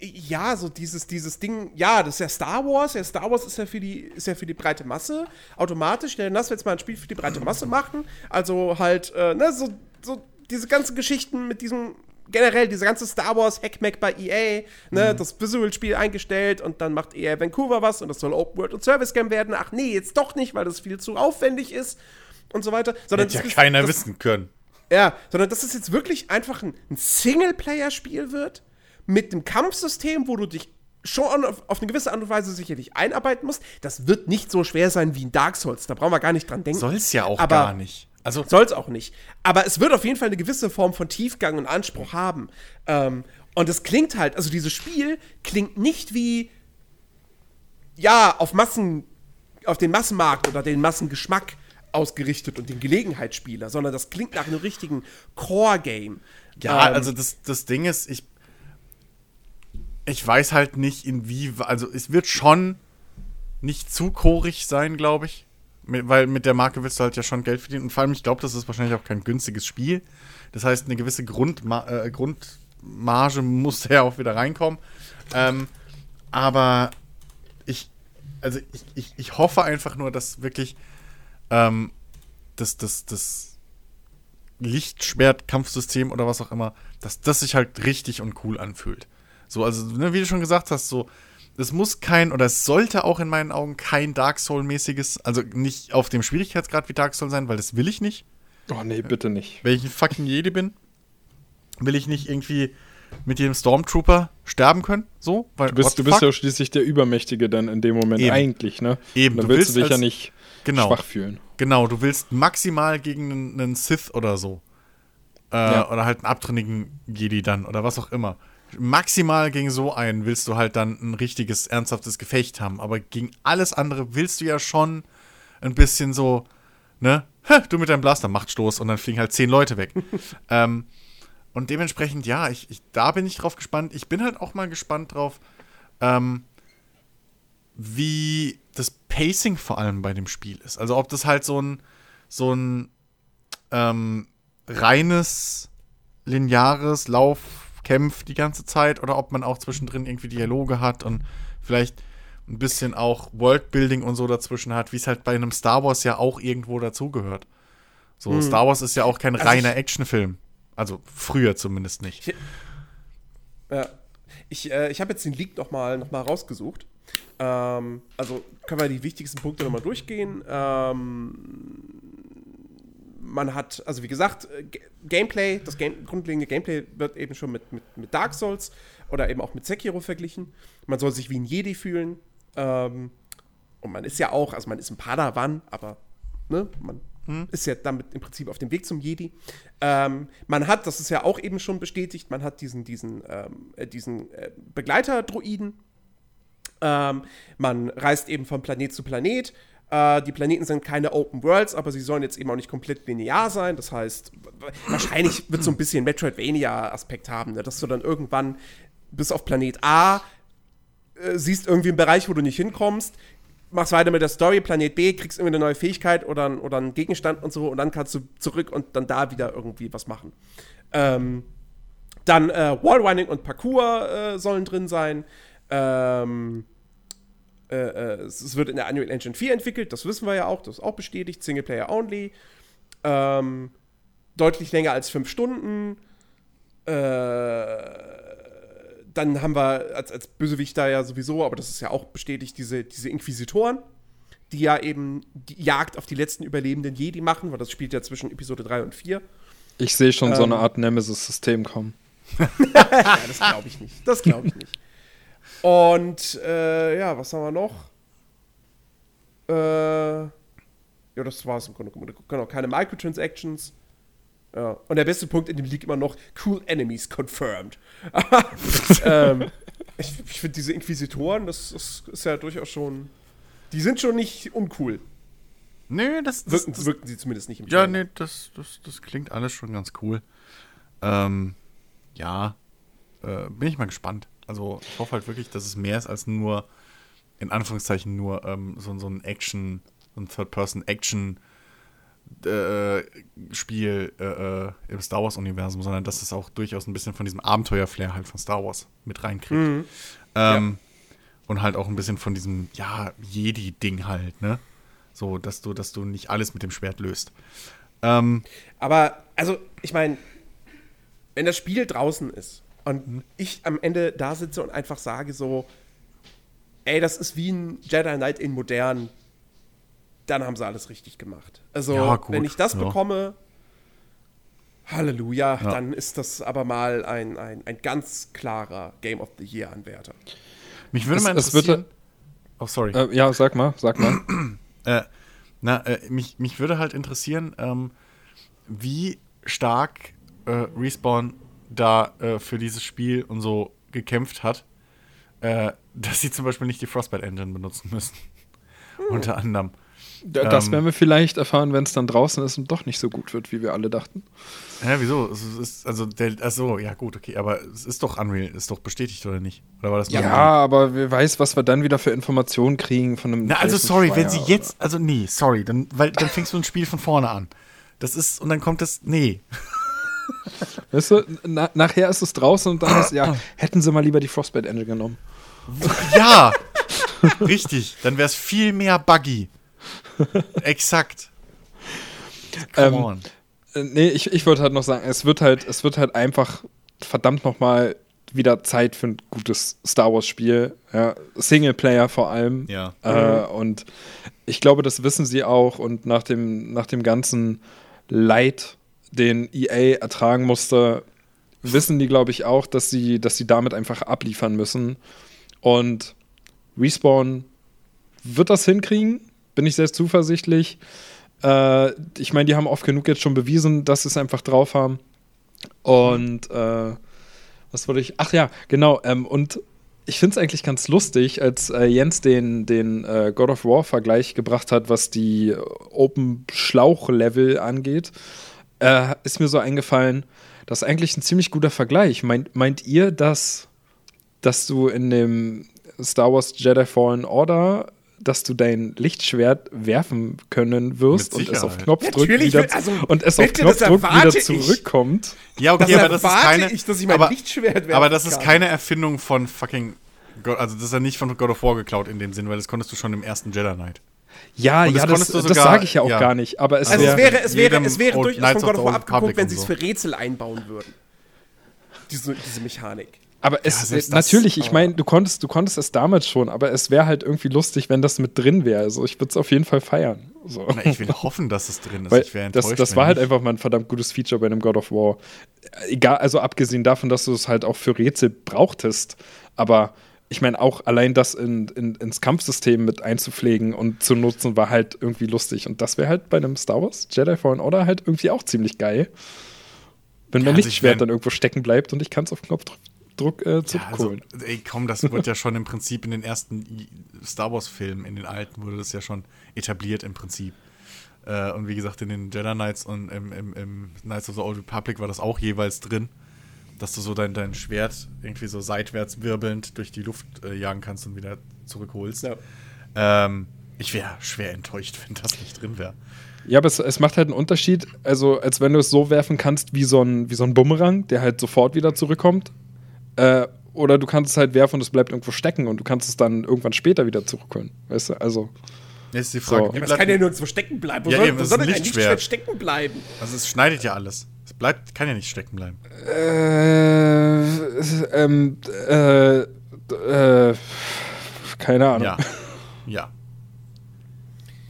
Speaker 1: ja, so dieses, dieses Ding, ja, das ist ja Star Wars, ja, Star Wars ist ja für die, ist ja für die breite Masse, automatisch, ne, lass jetzt mal ein Spiel für die breite Masse machen, also halt, äh, ne, so, so diese ganzen Geschichten mit diesem generell diese ganze Star Wars Hackmack bei EA, ne, mhm. das Visual-Spiel eingestellt und dann macht EA Vancouver was und das soll Open World und Service Game werden. Ach nee, jetzt doch nicht, weil das viel zu aufwendig ist und so weiter.
Speaker 2: Sondern Hätte ja keiner das, wissen können.
Speaker 1: Ja, sondern dass es jetzt wirklich einfach ein, ein Singleplayer-Spiel wird mit einem Kampfsystem, wo du dich schon auf, auf, eine gewisse Art und Weise sicherlich einarbeiten musst. Das wird nicht so schwer sein wie ein Dark Souls. Da brauchen wir gar nicht dran denken.
Speaker 2: Soll es ja auch aber, gar nicht.
Speaker 1: Also soll es auch nicht. Aber es wird auf jeden Fall eine gewisse Form von Tiefgang und Anspruch haben. Ähm, und es klingt halt, also dieses Spiel klingt nicht wie ja auf Massen, auf den Massenmarkt oder den Massengeschmack ausgerichtet und den Gelegenheitsspieler, sondern das klingt nach einem richtigen Core-Game.
Speaker 2: Ja, ähm, also das, das Ding ist, ich, ich weiß halt nicht, in wie, also es wird schon nicht zu chorig sein, glaube ich. Mit, weil mit der Marke willst du halt ja schon Geld verdienen. Und vor allem, ich glaube, das ist wahrscheinlich auch kein günstiges Spiel. Das heißt, eine gewisse Grundma äh, Grundmarge muss (laughs) ja auch wieder reinkommen. Ähm, aber ich, also ich, ich, ich hoffe einfach nur, dass wirklich ähm, das, das, das Lichtschwert-Kampfsystem oder was auch immer, dass das sich halt richtig und cool anfühlt. So, also, ne, wie du schon gesagt hast, so, es muss kein, oder es sollte auch in meinen Augen kein Dark Soul-mäßiges, also nicht auf dem Schwierigkeitsgrad wie Dark Soul sein, weil das will ich nicht.
Speaker 3: Oh nee, bitte nicht.
Speaker 2: Wenn ich ein fucking Jedi bin, will ich nicht irgendwie mit jedem Stormtrooper sterben können, so?
Speaker 3: Weil, du bist, du bist ja schließlich der Übermächtige dann in dem Moment Eben. eigentlich, ne?
Speaker 2: Eben.
Speaker 3: dann du willst, willst du dich ja nicht
Speaker 2: genau,
Speaker 3: schwach fühlen.
Speaker 2: Genau, du willst maximal gegen einen, einen Sith oder so. Äh, ja. Oder halt einen abtrünnigen Jedi dann oder was auch immer maximal gegen so einen willst du halt dann ein richtiges, ernsthaftes Gefecht haben. Aber gegen alles andere willst du ja schon ein bisschen so, ne? Du mit deinem Blaster macht Stoß und dann fliegen halt zehn Leute weg. (laughs) ähm, und dementsprechend, ja, ich, ich, da bin ich drauf gespannt. Ich bin halt auch mal gespannt drauf, ähm, wie das Pacing vor allem bei dem Spiel ist. Also ob das halt so ein, so ein ähm, reines, lineares Lauf kämpft die ganze Zeit oder ob man auch zwischendrin irgendwie Dialoge hat und vielleicht ein bisschen auch Worldbuilding und so dazwischen hat, wie es halt bei einem Star Wars ja auch irgendwo dazugehört. So, hm. Star Wars ist ja auch kein also reiner Actionfilm. Also früher zumindest nicht.
Speaker 1: Ja. Ich, äh, ich habe jetzt den Leak nochmal noch mal rausgesucht. Ähm, also können wir die wichtigsten Punkte nochmal durchgehen. Ähm, man hat, also wie gesagt, äh, Gameplay, das Game, grundlegende Gameplay wird eben schon mit, mit, mit, Dark Souls oder eben auch mit Sekiro verglichen. Man soll sich wie ein Jedi fühlen. Ähm, und man ist ja auch, also man ist ein Padawan, aber ne, man hm. ist ja damit im Prinzip auf dem Weg zum Jedi. Ähm, man hat, das ist ja auch eben schon bestätigt, man hat diesen, diesen, ähm, äh, diesen äh, Begleiter-Droiden. Ähm, man reist eben von Planet zu Planet. Äh, die Planeten sind keine Open Worlds, aber sie sollen jetzt eben auch nicht komplett linear sein. Das heißt, wahrscheinlich wird so ein bisschen Metroidvania-Aspekt haben, ne? dass du dann irgendwann bis auf Planet A äh, siehst irgendwie einen Bereich, wo du nicht hinkommst, machst weiter mit der Story, Planet B, kriegst irgendwie eine neue Fähigkeit oder, oder einen Gegenstand und so und dann kannst du zurück und dann da wieder irgendwie was machen. Ähm, dann äh, Wallrunning und Parkour äh, sollen drin sein. Ähm, äh, äh es wird in der Unreal Engine 4 entwickelt, das wissen wir ja auch, das ist auch bestätigt, Singleplayer only. Ähm, deutlich länger als fünf Stunden. Äh, dann haben wir als, als Bösewicht da ja sowieso, aber das ist ja auch bestätigt, diese, diese Inquisitoren, die ja eben die Jagd auf die letzten überlebenden Jedi machen, weil das spielt ja zwischen Episode 3 und 4.
Speaker 3: Ich sehe schon ähm, so eine Art Nemesis-System kommen. (laughs)
Speaker 1: ja, das glaube ich nicht. Das glaube ich nicht. Und äh, ja, was haben wir noch? Äh, ja, das war es im Grunde. Genau, keine Microtransactions. Ja. Und der beste Punkt in dem League immer noch: Cool Enemies confirmed. (laughs) ähm, ich, ich finde diese Inquisitoren, das, das, ist ja durchaus schon. Die sind schon nicht uncool.
Speaker 2: Nö, das,
Speaker 1: das, wirken, das wirken sie zumindest nicht im
Speaker 2: Ja, nee, das, das, das klingt alles schon ganz cool. Ähm, ja, äh, bin ich mal gespannt. Also, ich hoffe halt wirklich, dass es mehr ist als nur, in Anführungszeichen, nur ähm, so, so ein Action, so ein Third-Person-Action- äh, Spiel äh, äh, im Star Wars-Universum, sondern dass es auch durchaus ein bisschen von diesem Abenteuer-Flair halt von Star Wars mit reinkriegt. Mhm. Ähm, ja. Und halt auch ein bisschen von diesem, ja, Jedi-Ding halt, ne? So, dass du, dass du nicht alles mit dem Schwert löst.
Speaker 1: Ähm, Aber, also, ich meine, wenn das Spiel draußen ist und mhm. ich am Ende da sitze und einfach sage so, ey, das ist wie ein Jedi Knight in modern, dann haben sie alles richtig gemacht. Also, ja, wenn ich das ja. bekomme, Halleluja, ja. dann ist das aber mal ein, ein, ein ganz klarer Game of the Year-Anwärter.
Speaker 2: Mich würde es, mal interessieren.
Speaker 3: oh, sorry. Äh, ja, sag mal, sag mal. (clears throat)
Speaker 2: äh, na, äh, mich, mich würde halt interessieren, ähm, wie stark äh, Respawn da äh, für dieses Spiel und so gekämpft hat, äh, dass sie zum Beispiel nicht die Frostbite Engine benutzen müssen. Hm. Unter anderem.
Speaker 3: Das ähm, werden wir vielleicht erfahren, wenn es dann draußen ist und doch nicht so gut wird, wie wir alle dachten.
Speaker 2: Ja, wieso? Es ist, also, der, also, ja, gut, okay, aber es ist doch Unreal, ist doch bestätigt, oder nicht? Oder
Speaker 3: war das ja, aber wer weiß, was wir dann wieder für Informationen kriegen von einem.
Speaker 2: Na, also, sorry, wenn sie jetzt, also, nee, sorry, dann, weil, dann fängst du ein Spiel von vorne an. Das ist, und dann kommt das, nee.
Speaker 3: Weißt du, na, nachher ist es draußen und dann ist, ja, (clears throat) hätten sie mal lieber die Frostbite Engine genommen.
Speaker 2: Ja, richtig, dann wäre es viel mehr buggy. Exakt.
Speaker 3: Come ähm, on. Äh, nee, ich, ich würde halt noch sagen, es wird halt, es wird halt einfach verdammt nochmal wieder Zeit für ein gutes Star Wars-Spiel. Ja, Singleplayer vor allem.
Speaker 2: Ja.
Speaker 3: Äh, und ich glaube, das wissen sie auch. Und nach dem, nach dem ganzen Leid, den EA ertragen musste, wissen die, glaube ich, auch, dass sie, dass sie damit einfach abliefern müssen. Und Respawn wird das hinkriegen bin ich sehr zuversichtlich. Äh, ich meine, die haben oft genug jetzt schon bewiesen, dass sie es einfach drauf haben. Und äh, was wollte ich? Ach ja, genau. Ähm, und ich finde es eigentlich ganz lustig, als äh, Jens den, den äh, God of War-Vergleich gebracht hat, was die Open-Schlauch-Level angeht, äh, ist mir so eingefallen, das ist eigentlich ein ziemlich guter Vergleich. Meint, meint ihr, dass, dass du in dem Star Wars Jedi Fallen Order dass du dein Lichtschwert werfen können wirst und es auf Knopfdruck wieder, also, und es auf Knopfdruck wieder zurückkommt.
Speaker 2: Ja, okay, das aber das ist keine ich, dass ich mein aber, Lichtschwert werfen Aber das ist kann. keine Erfindung von fucking God, also das ist ja nicht von God of War geklaut in dem Sinn, weil das konntest du schon im ersten Jedi Knight.
Speaker 3: Ja, ja, das, das, das sage ich ja auch ja. gar nicht. Aber es,
Speaker 1: also es wäre, es wäre, es durchaus von God of War abgeguckt, wenn sie es so. für Rätsel einbauen würden. Diese, diese Mechanik.
Speaker 3: Aber es,
Speaker 2: selbst
Speaker 3: äh,
Speaker 2: das,
Speaker 3: natürlich, ich
Speaker 2: äh,
Speaker 3: meine, du konntest, du konntest es damals schon, aber es wäre halt irgendwie lustig, wenn das mit drin wäre. Also ich würde es auf jeden Fall feiern. So.
Speaker 2: Na, ich will hoffen, dass es drin ist.
Speaker 3: Weil
Speaker 2: ich wäre
Speaker 3: das,
Speaker 2: enttäuscht.
Speaker 3: das
Speaker 2: wenn
Speaker 3: war halt einfach mal ein verdammt gutes Feature bei einem God of War. Egal, also abgesehen davon, dass du es halt auch für Rätsel brauchtest, aber ich meine, auch allein das in, in, ins Kampfsystem mit einzupflegen und zu nutzen, war halt irgendwie lustig. Und das wäre halt bei einem Star Wars Jedi Fallen Order halt irgendwie auch ziemlich geil. Wenn mein
Speaker 2: Ja, also
Speaker 3: Lichtschwert
Speaker 2: mein-
Speaker 3: dann irgendwo stecken bleibt und ich kann es auf Knopfdruck äh,
Speaker 2: Ja, also,
Speaker 3: zurückholen.
Speaker 2: ey, komm, das wird ja (laughs) schon im Prinzip in den ersten Star Wars-Filmen, in den alten, wurde das ja schon etabliert im Prinzip. Äh, und wie gesagt, in den Jedi Knights und im, im, im Knights of the Old Republic war das auch jeweils drin, dass du so dein, dein Schwert irgendwie so seitwärts wirbelnd durch die Luft äh, jagen kannst und wieder zurückholst.
Speaker 1: Ja.
Speaker 2: Ähm, ich wäre schwer enttäuscht, (laughs) wenn das nicht drin wäre.
Speaker 3: Ja, aber es, es macht halt einen Unterschied, also als wenn du es so werfen kannst wie so ein, wie so ein Bumerang, der halt sofort wieder zurückkommt. Äh, oder du kannst es halt werfen und es bleibt irgendwo stecken und du kannst es dann irgendwann später wieder zurückholen. Weißt du, also.
Speaker 2: Jetzt ist die Frage,
Speaker 3: So.
Speaker 1: Ja, aber es
Speaker 2: bleibt-
Speaker 1: kann ja nirgendwo stecken bleiben. Wo
Speaker 2: Ja,
Speaker 1: soll,
Speaker 2: eben,
Speaker 1: wo soll
Speaker 2: ist
Speaker 1: denn
Speaker 2: ein. Lichtschwert
Speaker 1: stecken bleiben?
Speaker 2: also es schneidet ja alles. Es bleibt, kann ja nicht stecken bleiben.
Speaker 3: Äh, ähm, äh, äh, keine Ahnung.
Speaker 2: Ja. (laughs) ja.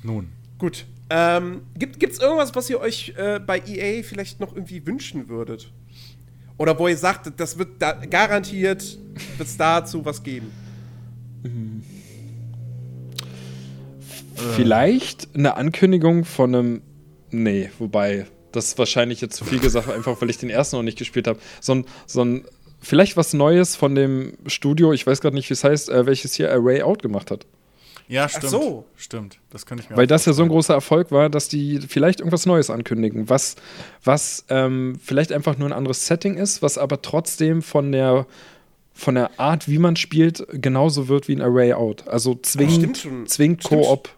Speaker 2: Nun.
Speaker 1: Gut. Ähm, gibt es irgendwas, was ihr euch äh, bei EA vielleicht noch irgendwie wünschen würdet? Oder wo ihr sagt, das wird da garantiert, wird es dazu was geben?
Speaker 3: Vielleicht eine Ankündigung von einem. Nee, wobei, das ist wahrscheinlich jetzt zu viel gesagt, einfach weil ich den ersten noch nicht gespielt habe. So ein, so ein. Vielleicht was Neues von dem Studio, ich weiß gerade nicht, wie es heißt, äh, welches hier Array Out gemacht hat.
Speaker 2: Ja, stimmt.
Speaker 1: so.
Speaker 2: Stimmt. Das könnte ich mir
Speaker 3: Weil
Speaker 2: auch
Speaker 3: das ja so ein großer Erfolg war, dass die vielleicht irgendwas Neues ankündigen, was, was ähm, vielleicht einfach nur ein anderes Setting ist, was aber trotzdem von der, von der Art, wie man spielt, genauso wird wie ein Array Out. Also zwingend, zwingend
Speaker 1: Stimmt.
Speaker 3: Koop.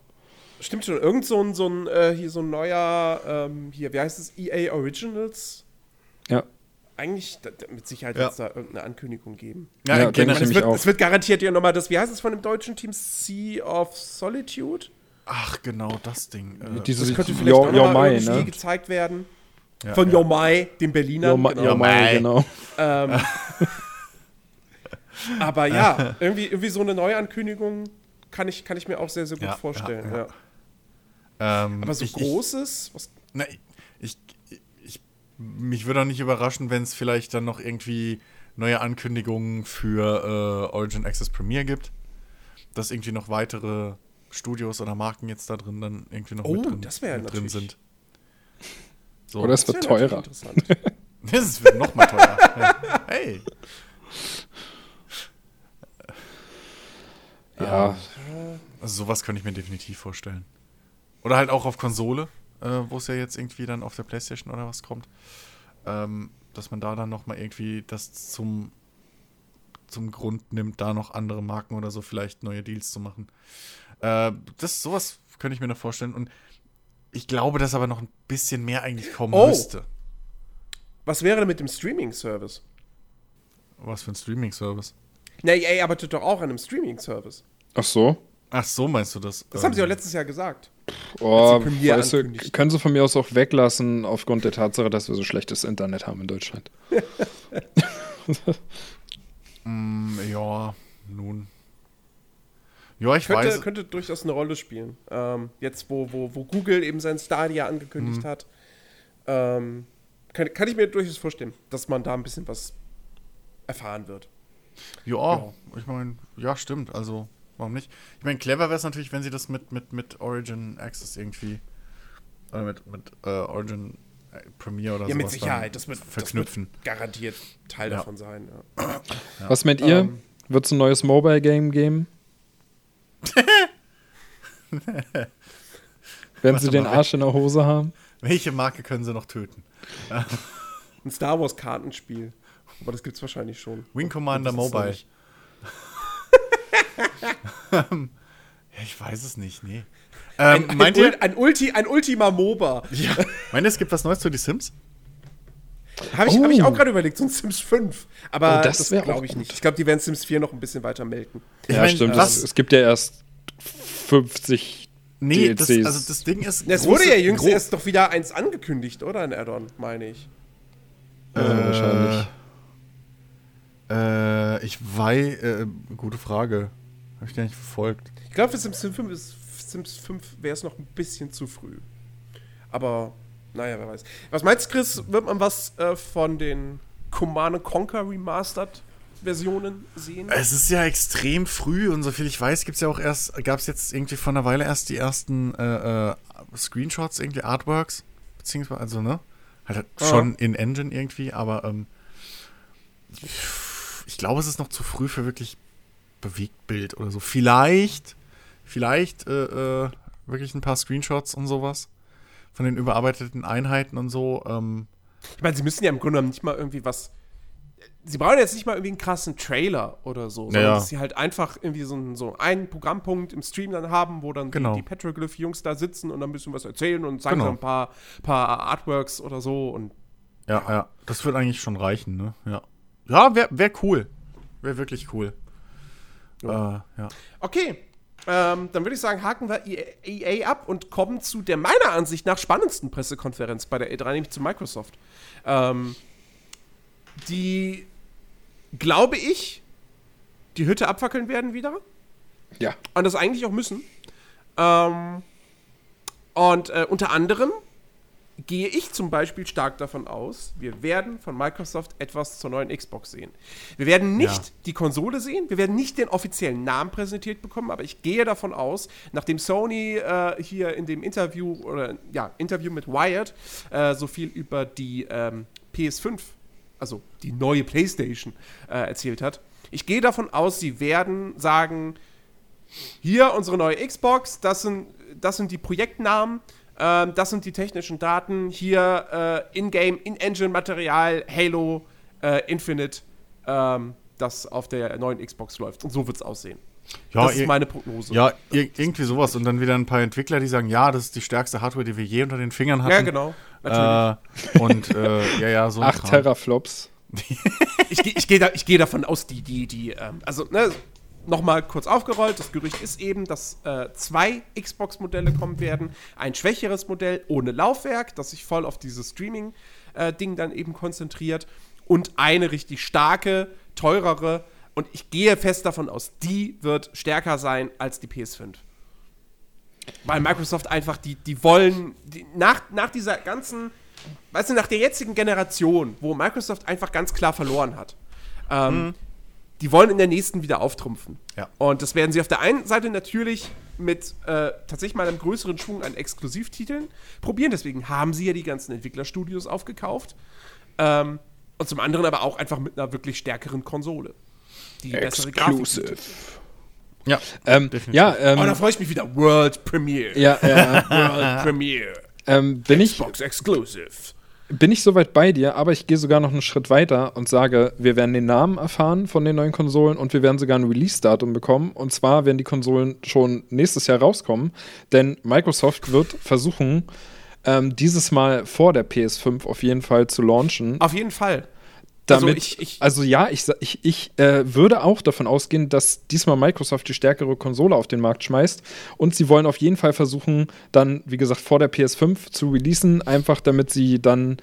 Speaker 1: Stimmt schon, irgend so ein, so ein, äh, hier so ein neuer, ähm, hier, wie heißt es, EA Originals?
Speaker 3: Ja.
Speaker 1: Eigentlich, da, da, mit Sicherheit
Speaker 2: Ja.
Speaker 1: wird es da irgendeine Ankündigung geben.
Speaker 2: Ja,
Speaker 3: Ja,
Speaker 2: generell.
Speaker 3: denke
Speaker 1: Es wird,
Speaker 3: auch.
Speaker 1: es wird garantiert ja nochmal das, wie heißt es von dem deutschen Team? Sea of Solitude?
Speaker 2: Ach, genau das Ding. Äh,
Speaker 3: Dieses
Speaker 1: Das könnte vielleicht
Speaker 3: Your,
Speaker 1: auch nochmal
Speaker 3: Mai, ne?
Speaker 1: gezeigt werden.
Speaker 2: ja,
Speaker 1: Von
Speaker 2: ja.
Speaker 1: Yomai, dem Berliner.
Speaker 3: Your, Ma-
Speaker 1: genau.
Speaker 3: Your Mai,
Speaker 2: Mai.
Speaker 3: genau.
Speaker 1: Ähm, (laughs) aber ja, irgendwie, irgendwie so eine Neuankündigung kann ich, kann ich mir auch sehr, sehr gut
Speaker 2: Ja,
Speaker 1: vorstellen.
Speaker 2: ja,
Speaker 1: Ja,
Speaker 2: ja. Ähm,
Speaker 1: Aber so
Speaker 2: ich,
Speaker 1: Großes? Was,
Speaker 2: Ich, na, ich, ich, mich würde auch nicht überraschen, wenn es vielleicht dann noch irgendwie neue Ankündigungen für äh, Origin Access Premier gibt. Dass irgendwie noch weitere Studios oder Marken jetzt da drin dann irgendwie noch
Speaker 1: Oh,
Speaker 2: mit drin,
Speaker 1: das
Speaker 2: mit drin
Speaker 1: natürlich-
Speaker 2: sind. So.
Speaker 3: Oder es
Speaker 1: das
Speaker 3: wird teurer.
Speaker 2: Das (laughs) wird noch mal teurer. ja. Hey.
Speaker 3: Ja,
Speaker 2: Also sowas könnte ich mir definitiv vorstellen. Oder halt auch auf Konsole, äh, wo es ja jetzt irgendwie dann auf der Playstation oder was kommt. Ähm, dass man da dann nochmal irgendwie das zum, zum Grund nimmt, da noch andere Marken oder so vielleicht neue Deals zu machen. Äh, das, sowas könnte ich mir noch vorstellen. Und ich glaube, dass aber noch ein bisschen mehr eigentlich kommen
Speaker 1: Oh.
Speaker 2: müsste.
Speaker 1: Was wäre denn mit dem Streaming-Service?
Speaker 2: Was für ein Streaming-Service.
Speaker 1: Na, EA arbeitet doch auch an einem Streaming-Service.
Speaker 3: ach so.
Speaker 2: Ach so, meinst du das?
Speaker 1: Das haben sie auch letztes Jahr gesagt.
Speaker 3: Oh, weißt du, können sie von mir aus auch weglassen, aufgrund der Tatsache, dass wir so schlechtes Internet haben in Deutschland. (laughs)
Speaker 2: Mm, ja, nun. Ja, ich
Speaker 1: Könnte,
Speaker 2: weiß.
Speaker 1: könnte durchaus eine Rolle spielen. Ähm, jetzt, wo, wo, wo Google eben sein Stadia angekündigt
Speaker 2: Mhm.
Speaker 1: hat, ähm, kann, kann ich mir durchaus vorstellen, dass man da ein bisschen was erfahren wird.
Speaker 2: Ja, ich meine, ja, stimmt. Also, warum nicht? Ich meine, clever wäre es natürlich, wenn sie das mit, mit, mit Origin Access irgendwie. Oder mit, mit äh, Origin äh, Premiere oder
Speaker 1: Ja, mit Sicherheit. Das wird,
Speaker 2: verknüpfen.
Speaker 1: Das wird garantiert Teil
Speaker 2: Ja.
Speaker 1: davon sein. Ja.
Speaker 3: Was meint ihr?
Speaker 1: Ähm.
Speaker 3: Wird es ein neues Mobile-Game geben? (laughs) Werden sie den
Speaker 2: mal.
Speaker 3: Arsch in der Hose haben?
Speaker 2: Welche Marke können sie noch töten?
Speaker 1: Ein Star Wars Kartenspiel. Aber das gibt's wahrscheinlich schon.
Speaker 2: Wing Commander Mobile.
Speaker 1: nicht-
Speaker 2: Ja, ich weiß es nicht, nee. Ähm,
Speaker 1: Ein,
Speaker 2: meint
Speaker 1: ein,
Speaker 2: ihr,
Speaker 1: ein, Ulti, ein Ultima MOBA.
Speaker 2: ja, meint ihr, es gibt was Neues zu die Sims?
Speaker 1: Habe ich,
Speaker 3: Oh.
Speaker 1: hab ich auch gerade überlegt, so ein Sims 5. Aber
Speaker 3: Oh, das
Speaker 1: das, glaube ich
Speaker 3: gut.
Speaker 1: nicht. Ich glaube, die werden Sims 4 noch ein bisschen weiter melken.
Speaker 2: Ich
Speaker 3: ja,
Speaker 2: mein,
Speaker 3: stimmt.
Speaker 2: was-
Speaker 3: Es, gibt ja erst 50
Speaker 2: Nee, das,
Speaker 3: DLCs.
Speaker 2: also das Ding ist.
Speaker 1: Es wurde ja jüngst erst doch wieder eins angekündigt, oder? Ein Add-on, meine ich.
Speaker 3: Ja, wahrscheinlich.
Speaker 2: Äh, ich weiß, äh, gute Frage. Habe ich gar nicht verfolgt.
Speaker 1: Ich glaube, für Sims 5, ist, Sims 5 wäre es noch ein bisschen zu früh. Aber, naja, wer weiß. Was meinst du, Chris? Wird man was äh, von den Command Conquer Remastered Versionen sehen?
Speaker 2: Es ist ja extrem früh und soviel ich weiß, gibt's ja auch erst, gab es jetzt irgendwie vor einer Weile erst die ersten äh, äh, Screenshots, irgendwie Artworks, beziehungsweise, also, ne? Halt
Speaker 1: Ah.
Speaker 2: schon in Engine irgendwie, aber ähm, ich glaube, es ist noch zu früh für wirklich Bewegtbild oder so. Vielleicht, vielleicht äh, äh, wirklich ein paar Screenshots und sowas von den überarbeiteten Einheiten und so. Ähm,
Speaker 1: Ich meine, sie müssen ja im Grunde genommen nicht mal irgendwie was. Sie brauchen jetzt nicht mal irgendwie einen krassen Trailer oder so, sondern
Speaker 2: Ja.
Speaker 1: dass sie halt einfach irgendwie so, einen- so einen Programmpunkt im Stream dann haben, wo dann
Speaker 2: Genau.
Speaker 1: die, die Petroglyph-Jungs da sitzen und dann ein bisschen was erzählen und zeigen
Speaker 2: Genau.
Speaker 1: ein paar, paar Artworks oder so und
Speaker 2: Ja, ja, das wird eigentlich schon reichen, ne? Ja. Ja, wäre wär cool. Wäre wirklich cool. Ja. Äh, ja.
Speaker 1: Okay, ähm, dann würde ich sagen, haken wir EA, EA ab und kommen zu der meiner Ansicht nach spannendsten Pressekonferenz bei der E3, nämlich zu Microsoft. Ähm, die, glaube ich, die Hütte abfackeln werden wieder
Speaker 3: Ja.
Speaker 1: und das eigentlich auch müssen. Ähm, und äh, unter anderem gehe ich zum Beispiel stark davon aus, wir werden von Microsoft etwas zur neuen Xbox sehen. Wir werden nicht
Speaker 2: Ja.
Speaker 1: die Konsole sehen, wir werden nicht den offiziellen Namen präsentiert bekommen, aber ich gehe davon aus, nachdem Sony äh, hier in dem Interview oder ja, Interview mit Wired äh, so viel über die ähm, PS5, also die neue PlayStation, äh, erzählt hat. Ich gehe davon aus, sie werden sagen, hier unsere neue Xbox, das sind, das sind die Projektnamen, ähm, das sind die technischen Daten, hier äh, In-Game, In-Engine-Material, Halo, äh, Infinite, ähm, das auf der neuen Xbox läuft. Und so wird es aussehen.
Speaker 2: Ja,
Speaker 1: das ist meine Prognose.
Speaker 2: ja ir irgendwie sowas. Und dann wieder ein paar Entwickler, die sagen, ja, das ist die stärkste Hardware, die wir je unter den Fingern hatten.
Speaker 1: Ja, genau. Natürlich.
Speaker 2: Äh, und äh, ja, ja, so ein
Speaker 3: 8
Speaker 2: Kram.
Speaker 3: Teraflops. (laughs)
Speaker 1: ich gehe ich geh da, ich geh davon aus, die, die, die, ähm, also, ne, nochmal kurz aufgerollt, das Gerücht ist eben, dass äh, zwei Xbox-Modelle kommen werden. Ein schwächeres Modell ohne Laufwerk, das sich voll auf dieses Streaming-Ding dann eben konzentriert. Und eine richtig starke, teurere. Und ich gehe fest davon aus, die wird stärker sein als die PS5. Weil Microsoft einfach, die, die wollen, die, nach, nach dieser ganzen, weißt du, nach der jetzigen Generation, wo Microsoft einfach ganz klar verloren hat, ähm, die wollen in der nächsten wieder auftrumpfen.
Speaker 2: Ja.
Speaker 1: Und das werden sie auf der einen Seite natürlich mit äh, tatsächlich mal einem größeren Schwung an Exklusivtiteln probieren. Deswegen haben sie ja die ganzen Entwicklerstudios aufgekauft. Ähm, und zum anderen aber auch einfach mit einer wirklich stärkeren Konsole. Die bessere Grafik
Speaker 3: Exclusive.
Speaker 1: bietet.
Speaker 2: Ja,
Speaker 3: Ähm,
Speaker 2: definitiv.
Speaker 3: ja, ähm,
Speaker 1: Oh, da freue ich mich wieder. World Premiere.
Speaker 3: ja, ja, (laughs)
Speaker 1: World Premiere.
Speaker 3: ähm, bin ich,
Speaker 1: Xbox Exclusive.
Speaker 3: Bin ich soweit bei dir, aber ich gehe sogar noch einen Schritt weiter und sage, wir werden den Namen erfahren von den neuen Konsolen und wir werden sogar ein Release-Datum bekommen. Und zwar werden die Konsolen schon nächstes Jahr rauskommen, denn Microsoft wird versuchen, ähm, dieses Mal vor der PS5 auf jeden Fall zu launchen.
Speaker 1: Auf jeden Fall.
Speaker 3: Damit,
Speaker 1: also ich- ich-
Speaker 3: also ja, ich, ich, ich äh, würde auch davon ausgehen, dass diesmal Microsoft die stärkere Konsole auf den Markt schmeißt. Und sie wollen auf jeden Fall versuchen, dann, wie gesagt, vor der PS5 zu releasen, einfach damit sie dann,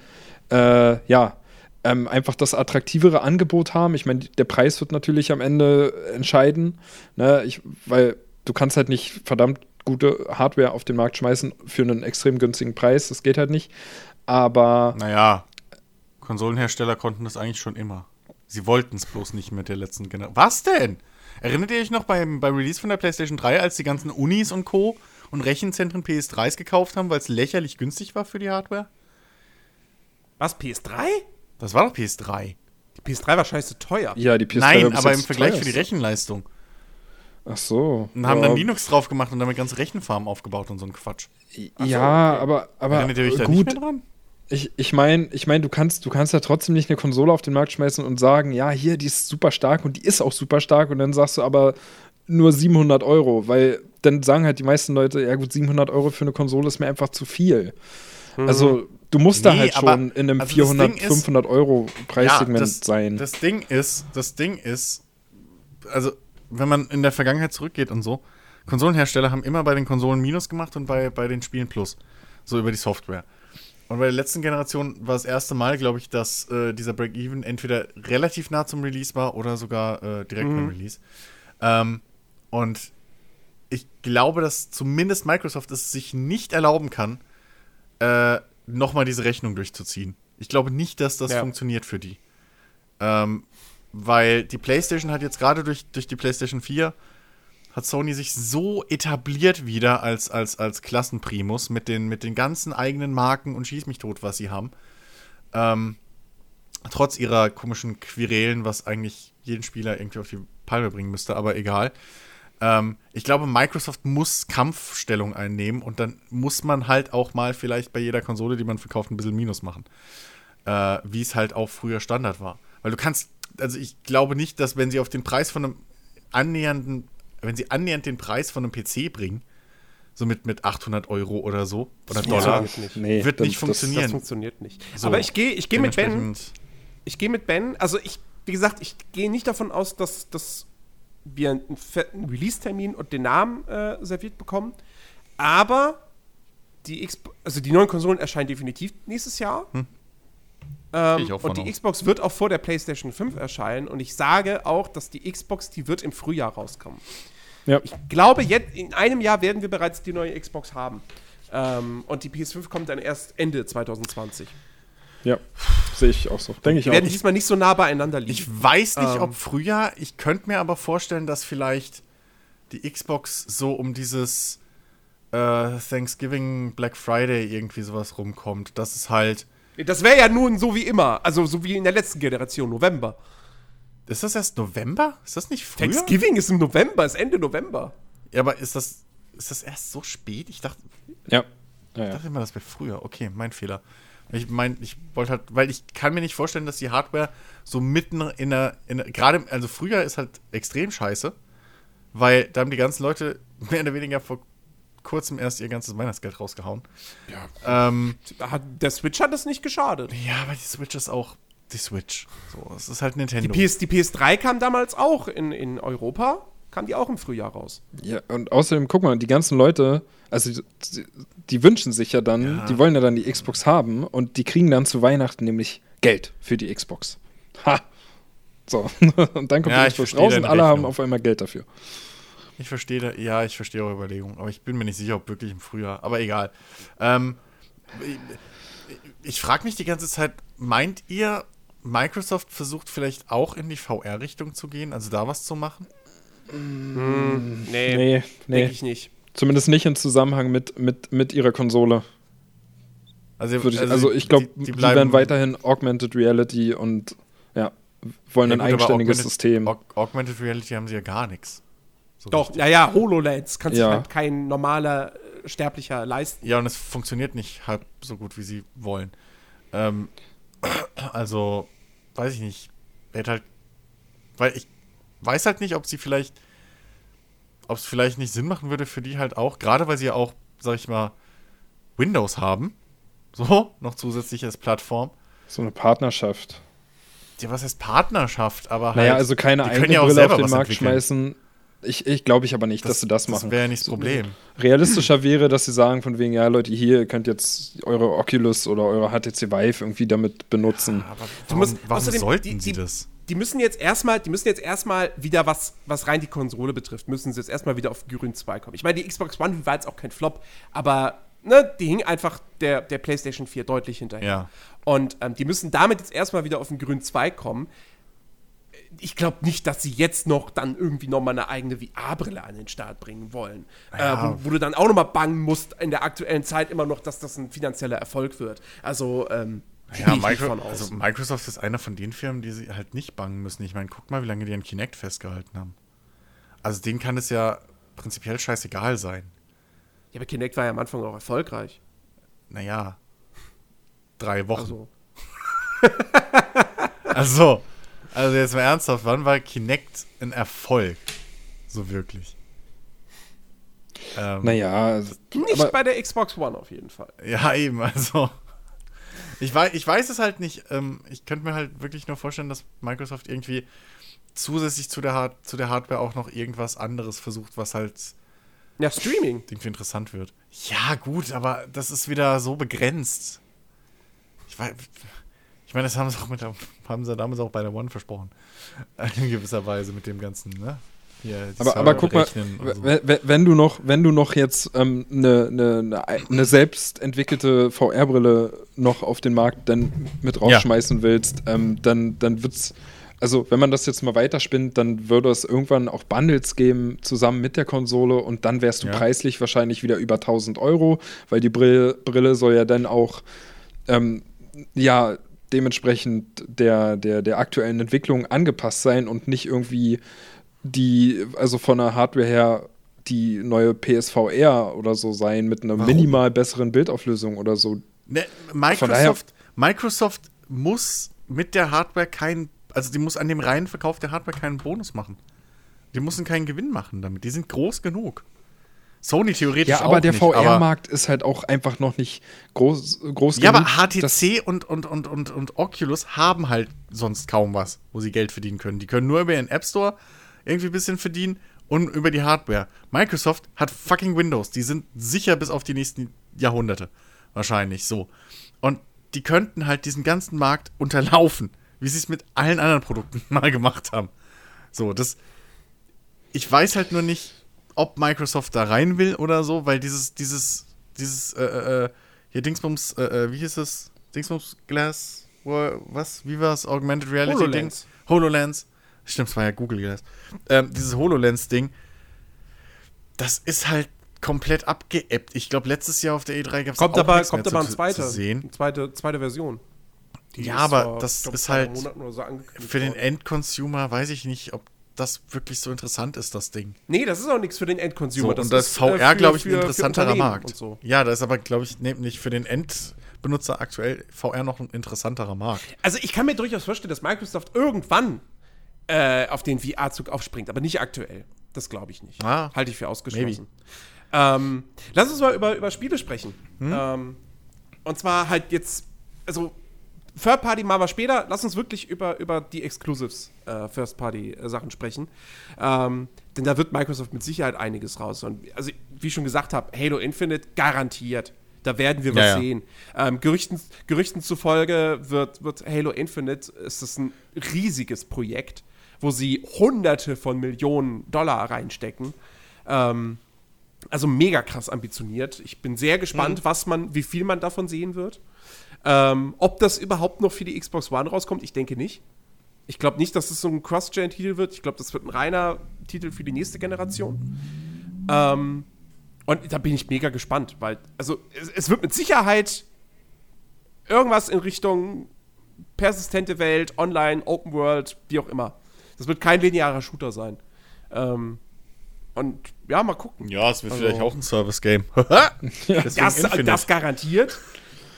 Speaker 3: äh, ja, ähm, einfach das attraktivere Angebot haben. Ich meine, der Preis wird natürlich am Ende entscheiden, ne? ich, weil du kannst halt nicht verdammt gute Hardware auf den Markt schmeißen für einen extrem günstigen Preis. Das geht halt nicht. Aber
Speaker 2: Naja, Konsolenhersteller konnten das eigentlich schon immer. Sie wollten es bloß nicht mit der letzten Generation. Was denn? Erinnert ihr euch noch beim, beim Release von der PlayStation 3, als die ganzen Unis und Co. und Rechenzentren PS3s gekauft haben, weil es lächerlich günstig war für die Hardware?
Speaker 1: Was, PS3?
Speaker 2: Das war doch PS3.
Speaker 1: Die PS3 war scheiße teuer.
Speaker 3: ja, die PS3 war
Speaker 2: Nein,
Speaker 3: bis
Speaker 2: aber im Vergleich für die Rechenleistung.
Speaker 3: Ach so.
Speaker 2: Und haben
Speaker 3: ja,
Speaker 2: dann Linux drauf gemacht und damit ganze Rechenfarmen aufgebaut und so ein Quatsch.
Speaker 3: Ja, aber, aber
Speaker 2: Erinnert ihr euch da
Speaker 3: gut.
Speaker 2: nicht mehr dran?
Speaker 3: Ich, ich meine, ich mein, du, kannst, du kannst ja trotzdem nicht eine Konsole auf den Markt schmeißen und sagen, ja, hier, die ist super stark und die ist auch super stark und dann sagst du aber nur 700 Euro, weil dann sagen halt die meisten Leute, ja gut, 700 Euro für eine Konsole ist mir einfach zu viel. Also du musst da
Speaker 2: Nee,
Speaker 3: halt
Speaker 2: aber-
Speaker 3: schon in einem
Speaker 2: also das
Speaker 3: 400,
Speaker 2: Ding ist-
Speaker 3: 500 Euro Preissegment
Speaker 2: das,
Speaker 3: sein.
Speaker 2: Das Ding ist, das Ding ist, also wenn man in der Vergangenheit zurückgeht und so, Konsolenhersteller haben immer bei den Konsolen Minus gemacht und bei, bei den Spielen Plus. So über die Software. Und bei der letzten Generation war das erste Mal, glaube ich, dass äh, dieser Break-Even entweder relativ nah zum Release war oder sogar äh, direkt
Speaker 1: Mhm.
Speaker 2: beim Release. Ähm, und ich glaube, dass zumindest Microsoft es sich nicht erlauben kann, äh, nochmal diese Rechnung durchzuziehen. Ich glaube nicht, dass das
Speaker 1: Ja.
Speaker 2: funktioniert für die. Ähm, weil die PlayStation hat jetzt gerade durch, durch die PlayStation 4 hat Sony sich so etabliert wieder als, als, als Klassenprimus mit den, mit den ganzen eigenen Marken und schieß mich tot, was sie haben. Ähm, trotz ihrer komischen Querelen, was eigentlich jeden Spieler irgendwie auf die Palme bringen müsste, aber egal. Ähm, ich glaube, Microsoft muss Kampfstellung einnehmen und dann muss man halt auch mal vielleicht bei jeder Konsole, die man verkauft, ein bisschen Minus machen. Äh, wie es halt auch früher Standard war. Weil du kannst, also ich glaube nicht, dass wenn sie auf den Preis von einem annähernden, wenn sie annähernd den Preis von einem PC bringen, so mit, mit 800 Euro oder so, oder Dollar,
Speaker 1: funktioniert nicht.
Speaker 3: Nee,
Speaker 2: Wird nicht
Speaker 3: das-
Speaker 2: funktionieren.
Speaker 1: Das funktioniert nicht.
Speaker 2: So.
Speaker 1: Aber ich gehe ich geh mit Ben. Ich gehe mit Ben. Also ich, wie gesagt, ich gehe nicht davon aus, dass, dass wir einen fetten Release-Termin und den Namen äh, serviert bekommen. Aber die Xbox, also die neuen Konsolen erscheinen definitiv nächstes Jahr.
Speaker 2: Gehe
Speaker 1: Ähm,
Speaker 2: ich auch von
Speaker 1: und die. Xbox wird auch vor der PlayStation 5 erscheinen. Und ich sage auch, dass die Xbox, die wird im Frühjahr rauskommen.
Speaker 3: Ja.
Speaker 1: Ich glaube, jetzt in einem Jahr werden wir bereits die neue Xbox haben. Ähm, und die PS5 kommt dann erst Ende 2020.
Speaker 3: Ja, sehe ich auch so. Denke ich auch.
Speaker 1: werden diesmal nicht so nah beieinander liegen.
Speaker 2: Ich weiß nicht,
Speaker 1: Ähm.
Speaker 2: ob früher, ich könnte mir aber vorstellen, dass vielleicht die Xbox so um dieses äh, Thanksgiving, Black Friday irgendwie sowas rumkommt. Das ist halt.
Speaker 1: Das wäre ja nun so wie immer. Also so wie in der letzten Generation, November.
Speaker 2: Ist das erst November? Ist das nicht früher?
Speaker 1: Thanksgiving ist im November, ist Ende November.
Speaker 2: Ja, aber ist das, ist das erst so spät? Ich dachte,
Speaker 3: ja. Ja,
Speaker 2: ich
Speaker 3: ja.
Speaker 2: dachte immer, das wäre früher. Okay, mein Fehler. Ich meine, ich wollte halt, weil ich kann mir nicht vorstellen, dass die Hardware so mitten in der, in der gerade, also früher ist halt extrem scheiße, weil da haben die ganzen Leute (laughs) mehr oder weniger vor kurzem erst ihr ganzes Weihnachtsgeld rausgehauen.
Speaker 1: Ja.
Speaker 2: Ähm,
Speaker 1: der Switch hat es nicht geschadet.
Speaker 2: ja, aber die Switch ist auch die Switch. So, es ist halt
Speaker 1: Die,
Speaker 2: Nintendo.
Speaker 1: PS, die PS3 kam damals auch in, in Europa, kam die auch im Frühjahr raus.
Speaker 3: Ja, und außerdem, guck mal, die ganzen Leute, also die, die wünschen sich ja dann,
Speaker 2: Ja.
Speaker 3: die wollen ja dann die Xbox haben und die kriegen dann zu Weihnachten nämlich Geld für die Xbox. Ha! So, (laughs) und dann kommt
Speaker 2: Ja,
Speaker 3: die
Speaker 2: ich
Speaker 3: Xbox
Speaker 2: verstehe
Speaker 3: raus und alle haben
Speaker 2: Rechnung.
Speaker 3: auf einmal Geld dafür.
Speaker 2: Ich verstehe da, ja, ich verstehe eure Überlegung, aber ich bin mir nicht sicher, ob wirklich im Frühjahr. Aber egal. Ähm, ich ich frage mich die ganze Zeit, meint ihr, Microsoft versucht vielleicht auch in die VR-Richtung zu gehen, also da was zu machen?
Speaker 1: Nee,
Speaker 3: Nee,
Speaker 1: denke
Speaker 3: nee.
Speaker 1: ich nicht.
Speaker 3: Zumindest nicht im Zusammenhang mit, mit, mit ihrer Konsole.
Speaker 2: Also,
Speaker 3: Würde ich, also, ich glaube,
Speaker 2: die,
Speaker 3: die,
Speaker 2: die bleiben
Speaker 3: werden weiterhin Augmented Reality und ja, wollen
Speaker 2: Ja,
Speaker 3: ein
Speaker 2: gut,
Speaker 3: eigenständiges
Speaker 2: Augmented-
Speaker 3: System.
Speaker 2: Aug Augmented Reality haben sie ja gar nichts. So
Speaker 1: Doch,
Speaker 2: richtig.
Speaker 1: naja, HoloLens kann sich
Speaker 3: Ja.
Speaker 1: halt kein normaler äh, Sterblicher leisten.
Speaker 2: Ja, und es funktioniert nicht halb so gut, wie sie wollen. Ähm, (clears throat) also, weiß ich nicht. Hätte halt. Weil ich weiß halt nicht, ob sie vielleicht. Ob es vielleicht nicht Sinn machen würde für die halt auch, gerade weil sie ja auch, sag ich mal, Windows haben. So, noch zusätzlich als Plattform.
Speaker 3: So eine Partnerschaft.
Speaker 2: Ja, was heißt Partnerschaft? Aber halt.
Speaker 3: Naja, also keine
Speaker 2: die
Speaker 3: eigene
Speaker 2: können ja auch
Speaker 3: Brille
Speaker 2: selber
Speaker 3: auf den Markt
Speaker 2: entwickeln.
Speaker 3: schmeißen. Ich, ich glaube ich aber nicht, dass sie das machen.
Speaker 2: Das wäre ja nicht das Problem.
Speaker 3: Realistischer wäre, dass sie sagen von wegen, ja Leute, hier, ihr könnt jetzt eure Oculus oder eure HTC Vive irgendwie damit benutzen.
Speaker 2: Aber
Speaker 1: Du
Speaker 2: warum,
Speaker 1: musst-
Speaker 2: warum
Speaker 1: außerdem,
Speaker 2: sollten
Speaker 1: die-
Speaker 2: sie
Speaker 1: die-
Speaker 2: das?
Speaker 1: Die müssen jetzt erstmal, die müssen jetzt erstmal wieder was, was rein die Konsole betrifft, müssen sie jetzt erstmal wieder auf Grün 2 kommen. Ich meine, die Xbox One war jetzt auch kein Flop, aber ne, die hing einfach der, der PlayStation 4 deutlich hinterher.
Speaker 2: Ja.
Speaker 1: Und ähm, die müssen damit jetzt erstmal wieder auf den Grün 2 kommen. Ich glaube nicht, dass sie jetzt noch dann irgendwie nochmal eine eigene VR-Brille an den Start bringen wollen.
Speaker 2: Ja.
Speaker 1: Äh, wo, wo du dann auch nochmal bangen musst in der aktuellen Zeit immer noch, dass das ein finanzieller Erfolg wird. Also, ähm,
Speaker 2: Ja, Micro also Microsoft ist einer von den Firmen, die sie halt nicht bangen müssen. Ich meine, guck mal, wie lange die an Kinect festgehalten haben. Also denen kann es ja prinzipiell scheißegal sein.
Speaker 1: ja, aber Kinect war ja am Anfang auch erfolgreich.
Speaker 2: Naja, drei Wochen.
Speaker 1: Also, (laughs)
Speaker 2: Also, also jetzt mal ernsthaft, wann war Kinect ein Erfolg? So wirklich. Ähm,
Speaker 3: Naja,
Speaker 1: nicht
Speaker 3: aber
Speaker 1: bei der Xbox One auf jeden Fall.
Speaker 2: Ja, eben, also. Ich weiß, ich weiß es halt nicht. Ähm, ich könnte mir halt wirklich nur vorstellen, dass Microsoft irgendwie zusätzlich zu der, Hard zu der Hardware auch noch irgendwas anderes versucht, was halt
Speaker 1: Ja, Streaming.
Speaker 2: irgendwie interessant wird. Ja, gut, aber das ist wieder so begrenzt. Ich, weiß, ich meine, das haben sie, auch mit der, haben sie damals auch bei der One versprochen. In gewisser Weise mit dem ganzen, ne?
Speaker 3: Hier, aber, aber guck mal, so. wenn du noch, wenn du noch jetzt eine ähm, ne, ne, ne selbst entwickelte VR-Brille noch auf den Markt dann mit rausschmeißen ja. willst, ähm, dann, dann wird's, also wenn man das jetzt mal weiterspinnt, dann würde es irgendwann auch Bundles geben zusammen mit der Konsole und dann wärst du ja. preislich wahrscheinlich wieder über 1000 Euro, weil die Brille, Brille soll ja dann auch, ähm, ja, dementsprechend der, der, der aktuellen Entwicklung angepasst sein und nicht irgendwie die, also von der Hardware her, die neue PSVR oder so sein mit einer Warum? minimal besseren Bildauflösung oder so.
Speaker 2: Ne, Microsoft, Microsoft muss mit der Hardware keinen, also die muss an dem reinen Verkauf der Hardware keinen Bonus machen. Die müssen keinen Gewinn machen damit. Die sind groß genug. Sony theoretisch
Speaker 3: ja, aber der VR-Markt ist halt auch einfach noch nicht groß, groß
Speaker 2: ja, genug. Ja, aber HTC und, und, und, und, und Oculus haben halt sonst kaum was, wo sie Geld verdienen können. Die können nur über ihren App Store irgendwie ein bisschen verdienen und über die Hardware. Microsoft hat fucking Windows. Die sind sicher bis auf die nächsten Jahrhunderte. Wahrscheinlich so. Und die könnten halt diesen ganzen Markt unterlaufen, wie sie es mit allen anderen Produkten (laughs) mal gemacht haben. So, das. Ich weiß halt nur nicht, ob Microsoft da rein will oder so, weil dieses, dieses, dieses, äh, äh, äh hier Dingsbums, äh, äh, wie hieß es? Dingsbums Glass, was, wie war es? Augmented Reality HoloLens. Ding? HoloLens. Stimmt, es war ja Google Glass. Ähm, dieses HoloLens-Ding, das ist halt komplett abgeebbt. Ich glaube, letztes Jahr auf der E3 gab es
Speaker 1: kommt aber Kommt aber ein zweiter, zweite, zweite Version.
Speaker 2: Die ja, aber vor, das glaub, ist halt so für den Endconsumer, weiß ich nicht, ob das wirklich so interessant ist, das Ding.
Speaker 1: Nee, das ist auch nichts für den Endconsumer.
Speaker 2: So, das und das ist VR, äh, glaube ich, ein interessanterer Markt. So. Ja, das ist aber, glaube ich, nicht für den Endbenutzer aktuell VR noch ein interessanterer Markt.
Speaker 1: Also ich kann mir durchaus vorstellen, dass Microsoft irgendwann äh, auf den VR-Zug aufspringt, aber nicht aktuell. Das glaube ich nicht. Ah, Halte ich für ausgeschlossen. Ähm, lass uns mal über, über Spiele sprechen. Hm? Ähm, und zwar halt jetzt, also Third Party mal was später. Lass uns wirklich über, über die Exclusives äh, First Party äh, Sachen sprechen. Ähm, denn da wird Microsoft mit Sicherheit einiges raus. Und also, wie ich schon gesagt habe, Halo Infinite garantiert. Da werden wir was ja, ja. sehen. Ähm, Gerüchten, Gerüchten zufolge wird, wird Halo Infinite, ist das ein riesiges Projekt wo sie Hunderte von Millionen Dollar reinstecken. Ähm, also mega krass ambitioniert. Ich bin sehr gespannt, mhm. was man, wie viel man davon sehen wird. Ähm, ob das überhaupt noch für die Xbox One rauskommt, ich denke nicht. Ich glaube nicht, dass es so ein Cross-Gen-Titel wird. Ich glaube, das wird ein reiner Titel für die nächste Generation. Ähm, und da bin ich mega gespannt, weil, also, es, es, wird mit Sicherheit irgendwas in Richtung persistente Welt, Online, Open World, wie auch immer. Das wird kein linearer Shooter sein. Ähm, und ja, mal gucken.
Speaker 2: Ja, es wird also, vielleicht auch ein Service-Game. (laughs)
Speaker 1: das, das, garantiert.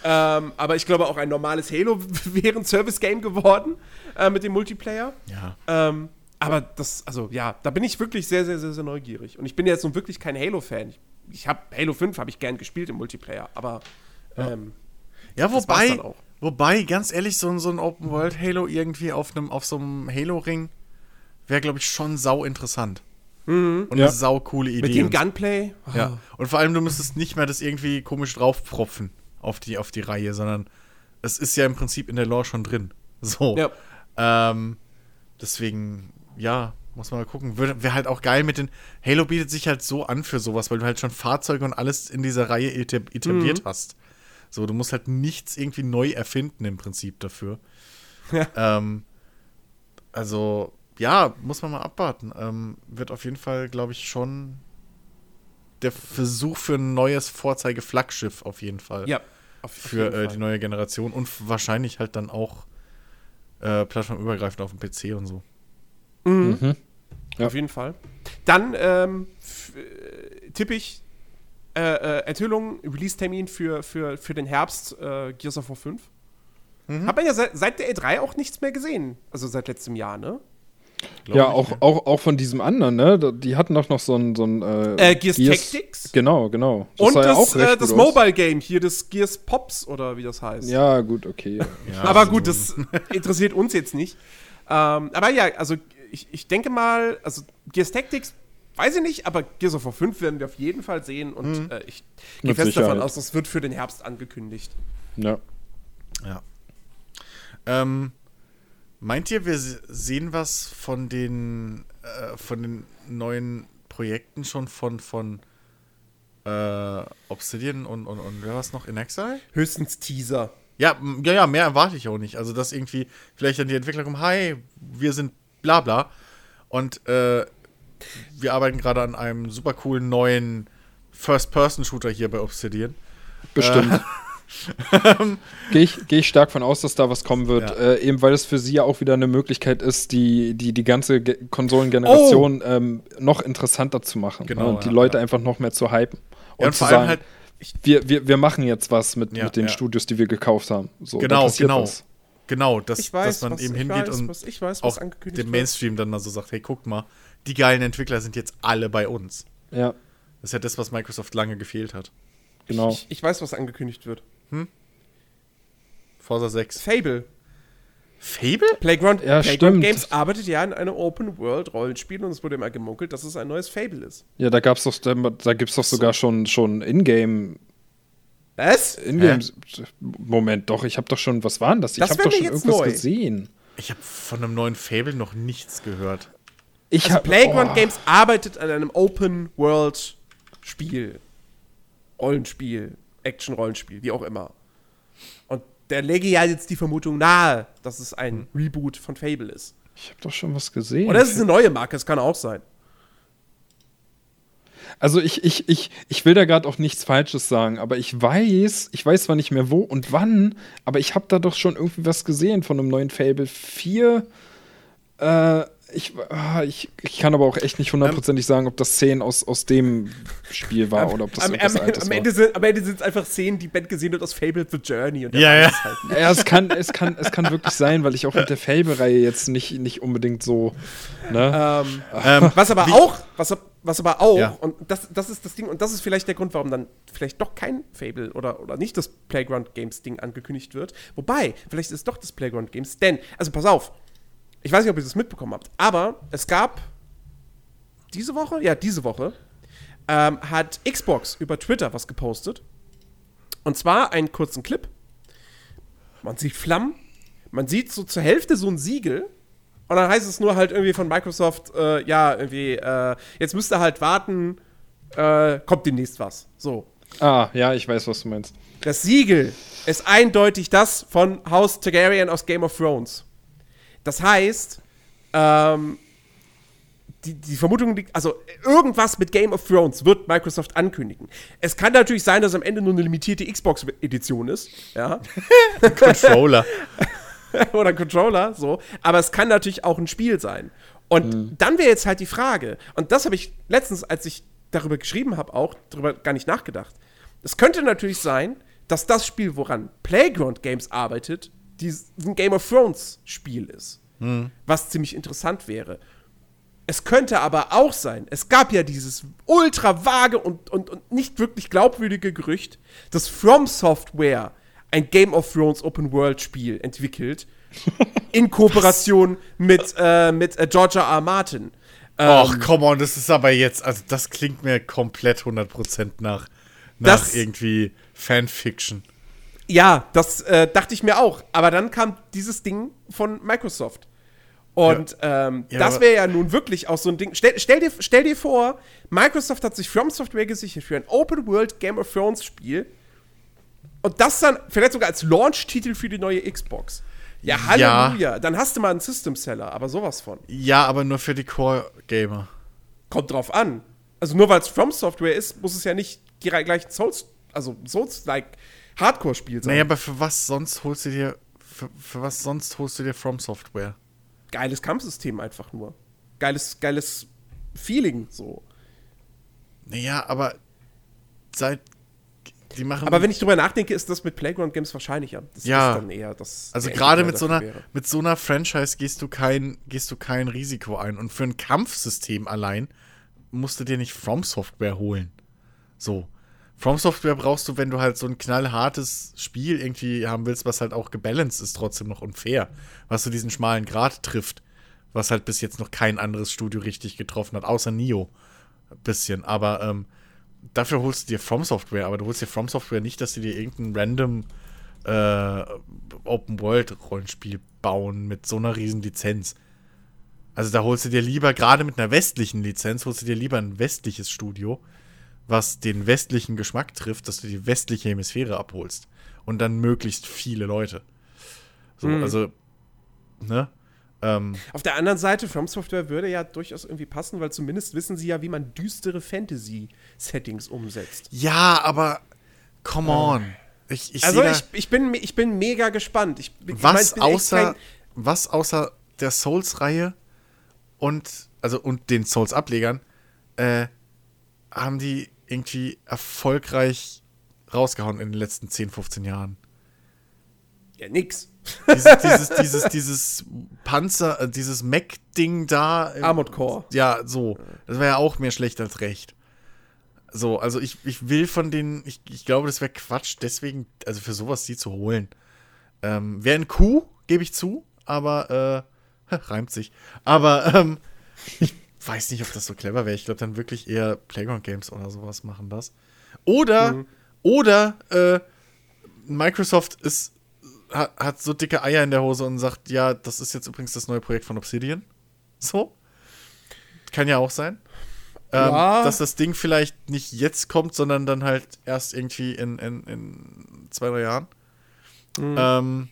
Speaker 1: Ähm, aber ich glaube, auch ein normales Halo (laughs) wäre ein Service-Game geworden äh, mit dem Multiplayer.
Speaker 2: Ja.
Speaker 1: Ähm, aber das, also ja, da bin ich wirklich sehr, sehr, sehr, sehr neugierig. Und ich bin jetzt nun wirklich kein Halo-Fan. Ich, ich habe Halo 5 habe ich gern gespielt im Multiplayer, aber ähm,
Speaker 2: ja, wobei, wobei, ganz ehrlich, so, so ein Open World Halo irgendwie auf einem, auf so einem Halo-Ring wäre, glaube ich, schon sau interessant.
Speaker 1: Mhm.
Speaker 2: Und ja. eine sau coole Idee.
Speaker 1: Mit dem Gunplay?
Speaker 2: Oh. Ja. Und vor allem, du müsstest nicht mehr das irgendwie komisch draufpropfen auf die, auf die Reihe, sondern es ist ja im Prinzip in der Lore schon drin. (laughs) So. Ja. Ähm, deswegen, ja, muss man mal gucken. Wäre halt auch geil mit den. Halo bietet sich halt so an für sowas, weil du halt schon Fahrzeuge und alles in dieser Reihe etabliert mhm. hast. So, du musst halt nichts irgendwie neu erfinden im Prinzip dafür. (laughs) Ja. Ähm, also, ja, muss man mal abwarten. Ähm, wird auf jeden Fall, glaube ich, schon der Versuch für ein neues Vorzeige-Flaggschiff auf jeden Fall.
Speaker 1: Ja.
Speaker 2: Auf, für äh, die neue Generation und wahrscheinlich halt dann auch äh, plattformübergreifend auf dem PC und so.
Speaker 1: Mhm. Mhm. Ja. Auf jeden Fall. Dann ähm, äh, tippe ich äh, äh, Enthüllung, Release-Termin für, für, für den Herbst äh, Gears of War 5. Mhm. Hat man ja seit, seit der E3 auch nichts mehr gesehen. Also seit letztem Jahr, ne?
Speaker 3: Ja, auch, auch, auch von diesem anderen, ne? Die hatten doch noch so ein. So ein
Speaker 1: äh, äh, Gears, Gears, Tactics?
Speaker 3: Genau, genau.
Speaker 1: Das Und das, ja äh, das Mobile Game hier, das Gears Pops oder wie das heißt.
Speaker 3: Ja, gut, okay. (laughs)
Speaker 1: ja, aber gut, das interessiert uns jetzt nicht. Ähm, aber ja, also ich, ich denke mal, also Gears Tactics, weiß ich nicht, aber Gears of War 5 werden wir auf jeden Fall sehen und mhm. äh, ich gehe fest Sicherheit. davon aus, das wird für den Herbst angekündigt.
Speaker 3: Ja.
Speaker 2: Ja. Ähm, meint ihr, wir se- sehen was von den, äh, von den neuen Projekten schon von, von äh, Obsidian und, und, und wer war es noch? In Exile?
Speaker 1: Höchstens Teaser.
Speaker 2: Ja, ja, ja, mehr erwarte ich auch nicht. Also, dass irgendwie vielleicht dann die Entwickler kommen, hi, wir sind bla bla. Und äh, wir arbeiten gerade an einem super coolen neuen First-Person-Shooter hier bei Obsidian.
Speaker 3: Bestimmt. (laughs) (laughs) Gehe ich, geh ich stark von aus, dass da was kommen wird.
Speaker 2: Ja.
Speaker 3: Äh, eben weil es für sie ja auch wieder eine Möglichkeit ist, die, die, die ganze Ge Konsolengeneration ähm, noch interessanter zu machen.
Speaker 2: Genau,
Speaker 3: ne? Und die
Speaker 2: ja,
Speaker 3: Leute
Speaker 2: ja.
Speaker 3: einfach noch mehr zu hypen. Und,
Speaker 2: Ja, und
Speaker 3: zu
Speaker 2: vor allem
Speaker 3: sagen,
Speaker 2: halt,
Speaker 3: wir, wir, wir machen jetzt was mit,
Speaker 2: Ja,
Speaker 3: mit den
Speaker 2: ja.
Speaker 3: Studios, die wir gekauft haben. So,
Speaker 2: Genau, genau.
Speaker 3: was.
Speaker 2: genau, dass,
Speaker 1: Ich weiß,
Speaker 2: dass man
Speaker 1: was,
Speaker 2: eben
Speaker 1: ich
Speaker 2: hingeht
Speaker 1: weiß,
Speaker 2: und
Speaker 1: was, ich weiß, was
Speaker 2: auch
Speaker 1: angekündigt
Speaker 2: dem. Mainstream dann mal so sagt, hey, guckt mal, die geilen Entwickler sind jetzt alle bei uns.
Speaker 3: Ja,
Speaker 2: Das ist ja das, was Microsoft lange gefehlt hat.
Speaker 3: genau.
Speaker 1: Ich, ich weiß, was angekündigt wird.
Speaker 2: Forza 6.
Speaker 1: Fable.
Speaker 2: Fable?
Speaker 1: Playground,
Speaker 3: Ja,
Speaker 1: Playground
Speaker 3: stimmt.
Speaker 1: Games arbeitet ja an einem Open-World-Rollenspiel und es wurde immer gemunkelt, dass es ein neues Fable ist.
Speaker 3: Ja, da gab's doch, da, da gibt's doch sogar schon, schon Ingame.
Speaker 1: Was?
Speaker 3: Ingame. Moment, doch, ich habe doch schon, was waren das? Ich
Speaker 1: Das
Speaker 3: habe
Speaker 1: wär
Speaker 3: doch schon
Speaker 1: jetzt
Speaker 3: irgendwas
Speaker 1: neu.
Speaker 3: gesehen.
Speaker 2: Ich habe von einem neuen Fable noch nichts gehört.
Speaker 3: Ich
Speaker 1: Also
Speaker 3: hab,
Speaker 1: Playground
Speaker 3: oh.
Speaker 1: Games arbeitet an einem Open-World-Spiel. Rollenspiel, Action-Rollenspiel, wie auch immer. Und der lege ja jetzt die Vermutung nahe, dass es ein Reboot von Fable ist.
Speaker 3: Ich habe doch schon was gesehen.
Speaker 1: Oder es ist eine neue Marke, es kann auch sein.
Speaker 3: Also ich, ich, ich, ich will da gerade auch nichts Falsches sagen, aber ich weiß, ich weiß zwar nicht mehr wo und wann, aber ich habe da doch schon irgendwie was gesehen von einem neuen Fable 4. Äh, ich, ah, ich, ich kann aber auch echt nicht hundertprozentig sagen, ob das Szenen aus, aus dem Spiel war oder ob das
Speaker 1: am,
Speaker 3: irgendwas
Speaker 1: am,
Speaker 3: Altes
Speaker 1: am,
Speaker 3: war.
Speaker 1: Ende sind, am Ende sind es einfach Szenen, die Ben gesehen hat aus Fable The Journey. Und
Speaker 2: Ja, ja.
Speaker 1: es Halt.
Speaker 3: Ja, es kann, es kann, es kann wirklich sein, weil ich auch mit der Fable-Reihe jetzt nicht, nicht unbedingt so. Ne?
Speaker 1: Ähm,
Speaker 2: Ähm,
Speaker 1: was aber auch, was, was aber auch,
Speaker 2: Ja.
Speaker 1: und das, das ist das Ding, und das ist vielleicht der Grund, warum dann vielleicht doch kein Fable oder, oder nicht das Playground Games Ding angekündigt wird. Wobei, vielleicht ist es doch das Playground Games, denn, also pass auf, ich weiß nicht, ob ihr das mitbekommen habt, aber es gab diese Woche, ja, diese Woche, ähm, hat Xbox über Twitter was gepostet. Und zwar einen kurzen Clip. Man sieht Flammen, man sieht so zur Hälfte so ein Siegel. Und dann heißt es nur halt irgendwie von Microsoft, äh, ja, irgendwie, äh, jetzt müsst ihr halt warten, äh, kommt demnächst was. So.
Speaker 3: Ah, ja, ich weiß, was du meinst.
Speaker 1: Das Siegel ist eindeutig das von Haus Targaryen aus Game of Thrones. Das heißt, ähm, die, die Vermutung liegt, also irgendwas mit Game of Thrones wird Microsoft ankündigen. Es kann natürlich sein, dass am Ende nur eine limitierte Xbox-Edition ist, ja, (laughs)
Speaker 2: Controller. (laughs)
Speaker 1: oder Controller, so, aber es kann natürlich auch ein Spiel sein. Und dann wäre jetzt halt die Frage, und das habe ich letztens, als ich darüber geschrieben habe, auch darüber gar nicht nachgedacht. Es könnte natürlich sein, dass das Spiel, woran Playground Games arbeitet, dies- ein Game of Thrones Spiel ist. Was ziemlich interessant wäre. Es könnte aber auch sein, es gab ja dieses ultra vage und, und, und nicht wirklich glaubwürdige Gerücht, dass From Software ein Game of Thrones Open World Spiel entwickelt, (laughs) in Kooperation mit, äh, mit äh, George R. Martin. Ähm,
Speaker 2: come on, das ist aber jetzt, also das klingt mir komplett 100% nach, nach
Speaker 1: Das-
Speaker 2: irgendwie Fanfiction.
Speaker 1: Ja, das äh, dachte ich mir auch. Aber dann kam dieses Ding von Microsoft. Und ähm,
Speaker 2: Ja,
Speaker 1: das wäre ja nun wirklich auch so ein Ding. Stell, stell, dir, stell dir vor, Microsoft hat sich From Software gesichert für ein Open World Game of Thrones Spiel. Und das dann vielleicht sogar als Launch-Titel für die neue Xbox. Ja,
Speaker 2: Ja.
Speaker 1: Halleluja. Dann hast du mal einen System-Seller, aber sowas von.
Speaker 2: Ja, aber nur für die Core-Gamer.
Speaker 1: Kommt drauf an. Also nur weil es From Software ist, muss es ja nicht die gleichen Souls, also Souls-like Hardcore-Spiel sein.
Speaker 2: Naja, aber für was sonst holst du dir, für, für was sonst holst du dir From Software?
Speaker 1: geiles Kampfsystem einfach nur. Geiles, geiles Feeling so.
Speaker 2: Naja, aber seit, die machen...
Speaker 1: Aber wenn ich drüber nachdenke, ist das mit Playground Games wahrscheinlicher. Das
Speaker 2: Ja.
Speaker 1: ist dann eher das.
Speaker 2: Also gerade mit so einer
Speaker 1: wäre.
Speaker 2: mit so einer Franchise gehst du kein gehst du kein Risiko ein und für ein Kampfsystem allein musst du dir nicht From Software holen. So. From Software brauchst du, wenn du halt so ein knallhartes Spiel irgendwie haben willst, was halt auch gebalanced ist, trotzdem noch und fair, was so diesen schmalen Grat trifft, was halt bis jetzt noch kein anderes Studio richtig getroffen hat, außer Nio. Bisschen, aber ähm, dafür holst du dir From Software, aber du holst dir From Software nicht, dass du dir irgendein random äh, Open-World-Rollenspiel bauen mit so einer riesen Lizenz. Also da holst du dir lieber, gerade mit einer westlichen Lizenz, holst du dir lieber ein westliches Studio, was den westlichen Geschmack trifft, dass du die westliche Hemisphäre abholst. Und dann möglichst viele Leute. So,
Speaker 1: Mhm.
Speaker 2: also, ne? Ähm,
Speaker 1: Auf der anderen Seite, From Software würde ja durchaus irgendwie passen, weil zumindest wissen sie ja, wie man düstere Fantasy-Settings umsetzt.
Speaker 2: ja, aber come on. Ich, ich
Speaker 1: Also ich, ich, bin, ich bin mega gespannt. Ich,
Speaker 2: was
Speaker 1: mein, ich echt
Speaker 2: außer was außer der Souls-Reihe und also und den Souls-Ablegern äh, haben die irgendwie erfolgreich rausgehauen in den letzten 10, 15 Jahren.
Speaker 1: Ja, nix.
Speaker 2: Dieses, (laughs) dieses, dieses, dieses Panzer, äh, dieses Mech-Ding da.
Speaker 1: Armored Core.
Speaker 2: Ja, so. Das wäre ja auch mehr schlecht als recht. So, also ich, ich will von denen, ich, ich glaube, das wäre Quatsch, deswegen, also für sowas die zu holen. Ähm, wäre ein Coup, gebe ich zu, aber, äh, (laughs) reimt sich. Aber, ähm, ich weiß nicht, ob das so clever wäre. Ich glaube dann wirklich eher Playground Games oder sowas machen das. Oder, oder, äh, Microsoft ist, hat, hat so dicke Eier in der Hose und sagt, ja, das ist jetzt übrigens das neue Projekt von Obsidian. So. Kann ja auch sein. Ähm,
Speaker 1: Ja.
Speaker 2: Dass das Ding vielleicht nicht jetzt kommt, sondern dann halt erst irgendwie in, in, in zwei, drei Jahren. Ähm,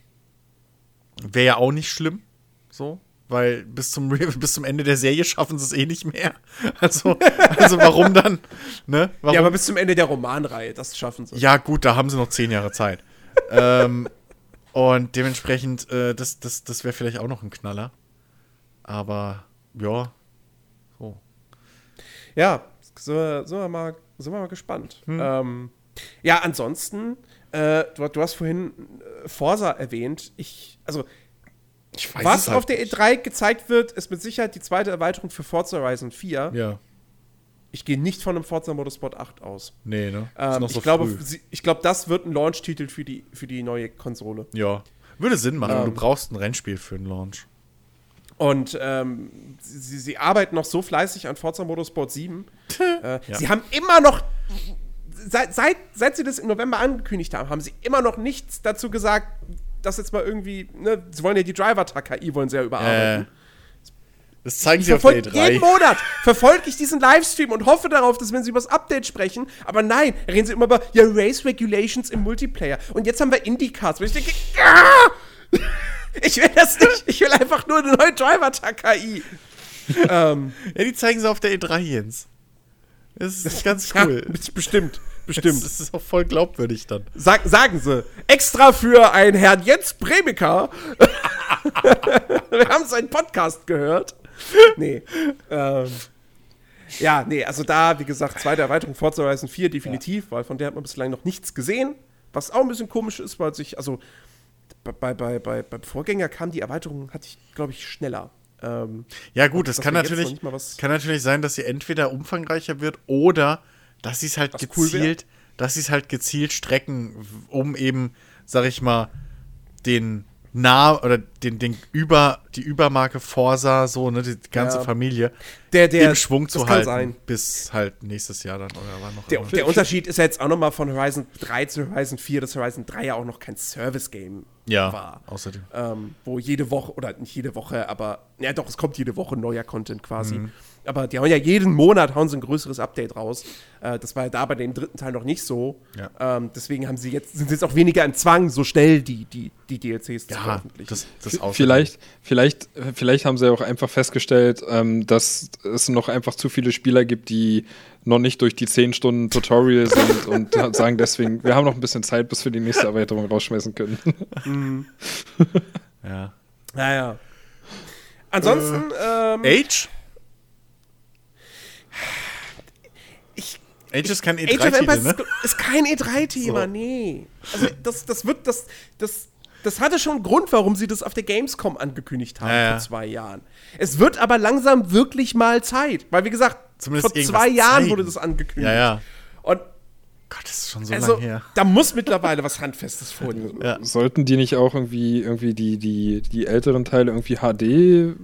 Speaker 2: Wäre ja auch nicht schlimm. So. Weil bis zum, (laughs) bis zum Ende der Serie schaffen sie es eh nicht mehr. Also, also warum dann? Ne? Warum?
Speaker 1: Ja, aber bis zum Ende der Romanreihe, das schaffen sie.
Speaker 2: Ja, gut, da haben sie noch zehn Jahre Zeit. (laughs) ähm, und dementsprechend, äh, das, das, das wäre vielleicht auch noch ein Knaller. Aber, ja. So.
Speaker 1: Ja, sind wir, sind wir, mal, sind wir mal gespannt.
Speaker 2: Hm.
Speaker 1: Ähm, ja, ansonsten, äh, du, du hast vorhin äh, Forsa erwähnt. Ich, also,
Speaker 2: Ich weiß
Speaker 1: was
Speaker 2: es halt
Speaker 1: auf der
Speaker 2: nicht.
Speaker 1: E3 gezeigt wird, ist mit Sicherheit die zweite Erweiterung für Forza Horizon 4.
Speaker 2: Ja,
Speaker 1: Ich gehe nicht von einem Forza Motorsport 8 aus.
Speaker 2: nee, ne?
Speaker 1: Ähm, ich, glaube, sie- ich glaube, das wird ein Launch-Titel für die, für die neue Konsole.
Speaker 2: Ja. Würde Sinn machen.
Speaker 1: Ähm.
Speaker 2: du brauchst ein Rennspiel für einen Launch.
Speaker 1: Und ähm, sie, sie arbeiten noch so fleißig an Forza Motorsport 7. äh,
Speaker 2: Ja.
Speaker 1: Sie haben immer noch, seit, seit, seit sie das im November angekündigt haben, haben sie immer noch nichts dazu gesagt, dass jetzt mal irgendwie, ne, sie wollen ja die Driver-KI wollen sie ja überarbeiten.
Speaker 2: Äh, das zeigen sie auf der
Speaker 1: verfolge
Speaker 2: E3.
Speaker 1: jeden Monat verfolge ich diesen Livestream und hoffe darauf, dass wenn sie über das Update sprechen, aber nein, reden sie immer über ja, Race Regulations im Multiplayer. Und jetzt haben wir IndyCars, wo ich denke, ah! (laughs) ich will das nicht, ich will einfach nur eine neue Driver-KI. ähm, (laughs)
Speaker 2: Ja, die zeigen sie auf der E3, Jens. Das ist (laughs) ganz
Speaker 1: ja,
Speaker 2: cool.
Speaker 1: bestimmt, bestimmt.
Speaker 2: Das ist auch voll glaubwürdig dann.
Speaker 1: Sag, sagen sie, extra für einen Herrn Jens Bremiker. (laughs) Wir haben seinen Podcast gehört. Nee. Ähm, ja, nee, also da, wie gesagt, zweite Erweiterung Forza Horizon 4 definitiv, weil von der hat man bislang noch nichts gesehen. Was auch ein bisschen komisch ist, weil sich, also bei, bei, bei, beim Vorgänger kam die Erweiterung, hatte ich, glaube ich, schneller. Ähm,
Speaker 2: Ja, gut,
Speaker 1: dass
Speaker 2: kann natürlich, kann natürlich sein, dass sie entweder umfangreicher wird oder dass sie es halt
Speaker 1: Was cool
Speaker 2: gezielt, dass sie es halt gezielt strecken, um eben, sag ich mal, den nah oder den, den über die Übermarke Forsa, so, ne, die ganze
Speaker 1: Ja.
Speaker 2: Familie
Speaker 1: der, der,
Speaker 2: im Schwung zu halten,
Speaker 1: sein.
Speaker 2: bis halt nächstes Jahr dann oder wann noch
Speaker 1: Der, der Unterschied ist ja jetzt auch noch mal von Horizon 3 zu Horizon 4, dass Horizon 3 ja auch noch kein Service-Game
Speaker 2: ja,
Speaker 1: war.
Speaker 2: außerdem.
Speaker 1: Ähm, wo jede Woche, oder nicht jede Woche, aber, ja doch, es kommt jede Woche neuer Content quasi.
Speaker 2: Mhm.
Speaker 1: Aber die hauen ja jeden Monat hauen sie ein größeres Update raus. Äh, das war ja da bei dem dritten Teil noch nicht so.
Speaker 2: Ja.
Speaker 1: Ähm, deswegen haben sie jetzt, sind sie jetzt auch weniger im Zwang, so schnell die, die, die DLCs zu
Speaker 2: Ja,
Speaker 1: veröffentlichen.
Speaker 2: das, das außerdem.
Speaker 3: Vielleicht, vielleicht, vielleicht haben sie auch einfach festgestellt, ähm, dass es noch einfach zu viele Spieler gibt, die noch nicht durch die 10 Stunden Tutorial sind (laughs) und sagen deswegen, wir haben noch ein bisschen Zeit, bis wir die nächste Erweiterung rausschmeißen können. (laughs)
Speaker 2: Ja.
Speaker 1: naja. Ansonsten, ähm,
Speaker 2: Age?
Speaker 1: Ich,
Speaker 2: Age ist kein
Speaker 1: Age of
Speaker 2: E3-Titel,
Speaker 1: Empires
Speaker 2: ne?
Speaker 1: ist, kein E3-Thema,
Speaker 2: So.
Speaker 1: nee. Also das, das wird, das, das, das hatte schon einen Grund, warum sie das auf der Gamescom angekündigt haben
Speaker 2: Ja, ja.
Speaker 1: vor zwei Jahren. Es wird aber langsam wirklich mal Zeit, weil wie gesagt,
Speaker 2: Zumindest
Speaker 1: vor zwei Jahren
Speaker 2: zeigen.
Speaker 1: wurde das angekündigt.
Speaker 2: Ja, ja.
Speaker 1: Und
Speaker 2: Gott, das ist schon so
Speaker 1: also,
Speaker 2: lange her.
Speaker 1: da muss mittlerweile was Handfestes vorliegen.
Speaker 2: Ja.
Speaker 3: Sollten die nicht auch irgendwie, irgendwie die, die, die älteren Teile irgendwie HD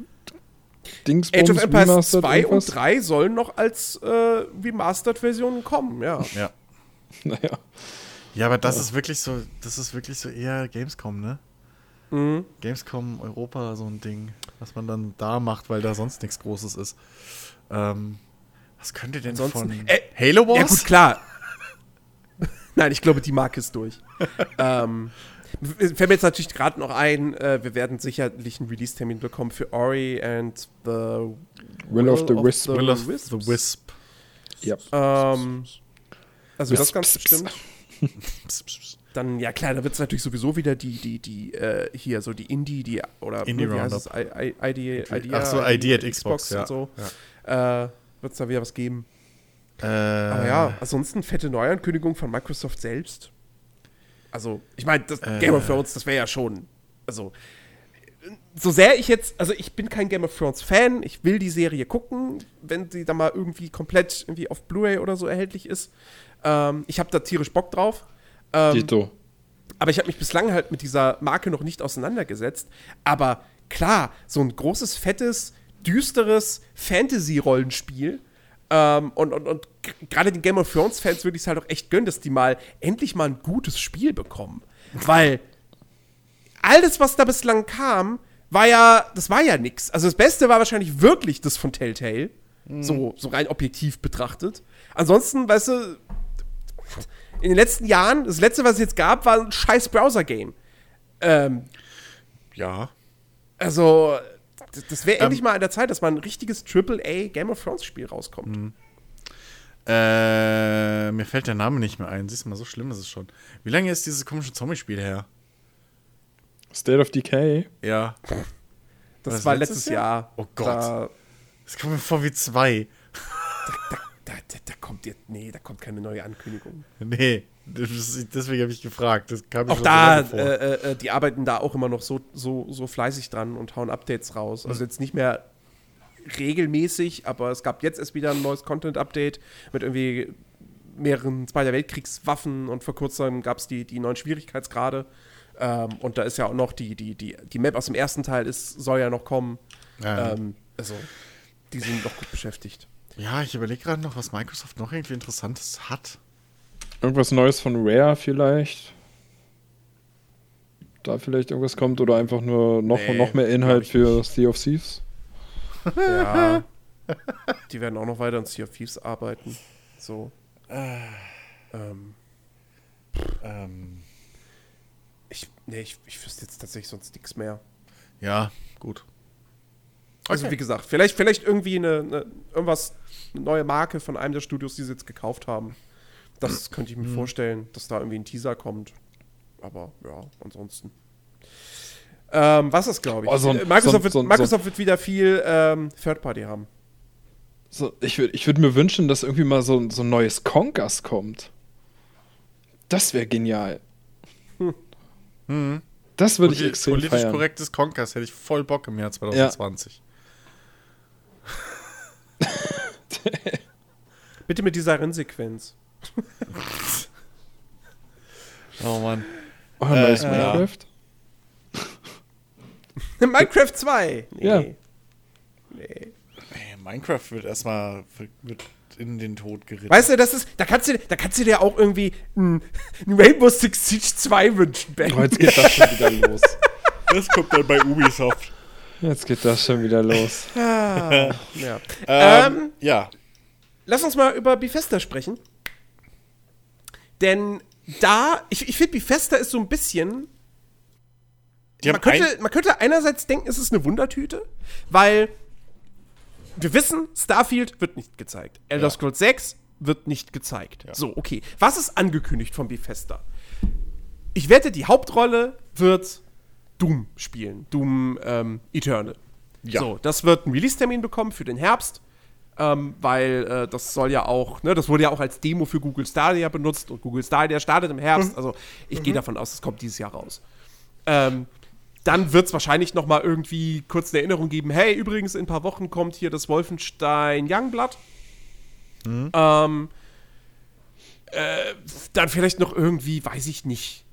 Speaker 3: Dingsbums
Speaker 1: Age of Empires
Speaker 3: remastered
Speaker 1: 2
Speaker 3: irgendwas?
Speaker 1: und 3 sollen noch als äh, Remastered-Versionen kommen, ja.
Speaker 2: Ja. (laughs)
Speaker 3: Naja.
Speaker 2: Ja, aber das ist wirklich so, das ist wirklich so eher Gamescom, ne?
Speaker 1: Mhm.
Speaker 2: Gamescom Europa, so ein Ding, was man dann da macht, weil da sonst nichts Großes ist. Ähm, was könnte denn
Speaker 1: Ansonsten-
Speaker 2: von
Speaker 1: Äh,
Speaker 2: Halo Wars?
Speaker 1: Ja, gut, klar. (laughs) Nein, ich glaube, die Marke ist durch. (laughs) ähm, fällt mir jetzt natürlich gerade noch ein, äh, wir werden sicherlich einen Release-Termin bekommen für Ori and the
Speaker 3: Will of the Wisp.
Speaker 1: the
Speaker 2: Will of
Speaker 1: Wisps.
Speaker 2: the Wisp.
Speaker 3: Ja.
Speaker 1: Ähm, also das
Speaker 3: Wisps.
Speaker 1: ganz bestimmt. (laughs) Dann, ja klar, da wird es natürlich sowieso wieder die, die, die, äh, hier so die Indie, die, oder
Speaker 2: Indie
Speaker 1: wie heißt es. I, I, ID, Idea,
Speaker 2: Ach so, ID at Xbox, ja.
Speaker 1: und so. Äh, wird es da wieder was geben.
Speaker 2: Äh,
Speaker 1: Aber ja, ansonsten fette Neuankündigung von Microsoft selbst. Also, ich meine, das
Speaker 2: Äh.
Speaker 1: Game of Thrones, das wäre ja schon. Also, so sehr ich jetzt, also ich bin kein Game of Thrones Fan, ich will die Serie gucken, wenn sie dann mal irgendwie komplett irgendwie auf Blu-ray oder so erhältlich ist. Ähm, ich habe da tierisch Bock drauf. Ähm,
Speaker 3: Dito.
Speaker 1: aber ich habe mich bislang halt mit dieser Marke noch nicht auseinandergesetzt. Aber klar, so ein großes, fettes, düsteres Fantasy-Rollenspiel. Ähm, und und, und gerade den Game of Thrones-Fans würde ich es halt auch echt gönnen, dass die mal endlich mal ein gutes Spiel bekommen. Weil alles, was da bislang kam, war ja, das war ja nix. Also das Beste war wahrscheinlich wirklich das von Telltale. So, so rein objektiv betrachtet. Ansonsten, weißt du, in den letzten Jahren, das letzte, was es jetzt gab, war ein scheiß Browser-Game. Ähm,
Speaker 2: ja.
Speaker 1: also, das, das wäre
Speaker 2: Ähm.
Speaker 1: endlich mal an der Zeit, dass mal ein richtiges AAA Game of Thrones Spiel rauskommt.
Speaker 2: Äh, mir fällt der Name nicht mehr ein. Siehst du mal, so schlimm ist es schon. Wie lange ist dieses komische Zombie-Spiel her?
Speaker 3: State of Decay.
Speaker 2: Ja.
Speaker 1: Das
Speaker 2: das
Speaker 1: war
Speaker 2: letztes
Speaker 1: letztes
Speaker 2: Jahr?
Speaker 1: Jahr.
Speaker 2: Oh Gott.
Speaker 1: Da,
Speaker 2: Das kommt mir vor wie zwei.
Speaker 1: Da, da, kommt jetzt, nee, da kommt keine neue Ankündigung.
Speaker 2: Nee, ist, deswegen habe ich gefragt. Das kam
Speaker 1: Auch da,
Speaker 2: vor.
Speaker 1: äh, äh, die arbeiten da auch immer noch so, so, so fleißig dran und hauen Updates raus. Also jetzt nicht mehr regelmäßig, aber es gab jetzt erst wieder ein neues Content-Update mit irgendwie mehreren Zweiter Weltkriegswaffen und vor kurzem gab es die, die neuen Schwierigkeitsgrade. Ähm, und da ist ja auch noch die, die, die, die Map aus dem ersten Teil ist, soll ja noch kommen.
Speaker 2: Ja.
Speaker 1: Ähm, also, die sind noch gut beschäftigt.
Speaker 2: Ja, ich überlege gerade noch, was Microsoft noch irgendwie Interessantes hat.
Speaker 3: Irgendwas Neues von Rare vielleicht. Da vielleicht irgendwas kommt oder einfach nur noch,
Speaker 1: Nee,
Speaker 3: noch mehr Inhalt für Sea of Thieves.
Speaker 1: Ja. (laughs) die werden auch noch weiter an Sea of Thieves arbeiten. So. Ähm,
Speaker 2: Ähm,
Speaker 1: ich, nee, ich, ich wüsste jetzt tatsächlich sonst nichts mehr.
Speaker 2: ja, gut.
Speaker 1: Also
Speaker 2: Okay.
Speaker 1: wie gesagt, vielleicht, vielleicht irgendwie eine, eine irgendwas, eine neue Marke von einem der Studios, die sie jetzt gekauft haben. Das könnte ich mir vorstellen, dass da irgendwie ein Teaser kommt. Aber ja, ansonsten. Ähm, was ist, glaube ich?
Speaker 3: Oh, so ein-
Speaker 1: Microsoft,
Speaker 3: so ein-
Speaker 1: wird,
Speaker 3: so ein-
Speaker 1: Microsoft wird wieder viel ähm, Third Party haben.
Speaker 3: So, ich würde ich würd mir wünschen, dass irgendwie mal so, so ein neues Congas kommt. Das wäre genial. Das würde ich extrem
Speaker 2: Politisch
Speaker 3: feiern.
Speaker 2: korrektes Conquest hätte ich voll Bock im Jahr 2020. (laughs)
Speaker 1: Bitte mit dieser Rennsequenz. (laughs)
Speaker 2: Oh Mann.
Speaker 3: Oh, neues
Speaker 2: Äh,
Speaker 3: Minecraft? (laughs)
Speaker 1: Minecraft 2! Nee.
Speaker 3: Ja.
Speaker 1: Nee.
Speaker 2: Ey, Minecraft wird erstmal wird in den Tod geritten.
Speaker 1: Weißt du, das ist, da kannst du, da kannst du dir auch irgendwie ein, ein Rainbow Six Siege 2 wünschen, Ben.
Speaker 3: Oh, jetzt geht das schon wieder los.
Speaker 2: das kommt dann bei Ubisoft.
Speaker 3: Jetzt geht das schon wieder los. (laughs)
Speaker 1: Ah, ja. (laughs)
Speaker 2: Ähm,
Speaker 1: Ähm,
Speaker 2: ja.
Speaker 1: Lass uns mal über Bethesda sprechen. Denn da, ich, ich finde, Bethesda ist so ein bisschen. Man
Speaker 2: haben ein,
Speaker 1: könnte, man könnte einerseits denken, es ist eine Wundertüte, weil wir wissen, Starfield wird nicht gezeigt. Elder
Speaker 2: Ja.
Speaker 1: Scrolls 6 wird nicht gezeigt.
Speaker 2: Ja.
Speaker 1: So, okay. Was ist angekündigt von Bethesda? Ich wette, die Hauptrolle wird Doom spielen. Doom ähm, Eternal.
Speaker 2: Ja.
Speaker 1: So, das wird einen Release-Termin bekommen für den Herbst. Ähm, weil äh, das soll ja auch, ne, das wurde ja auch als Demo für Google Stadia benutzt und Google Stadia startet im Herbst. Also ich gehe davon aus, es kommt dieses Jahr raus. Ähm, dann wird es wahrscheinlich noch mal irgendwie kurz eine Erinnerung geben, hey, übrigens, in ein paar Wochen kommt hier das Wolfenstein Youngblood. Ähm, äh, dann vielleicht noch irgendwie, weiß ich nicht.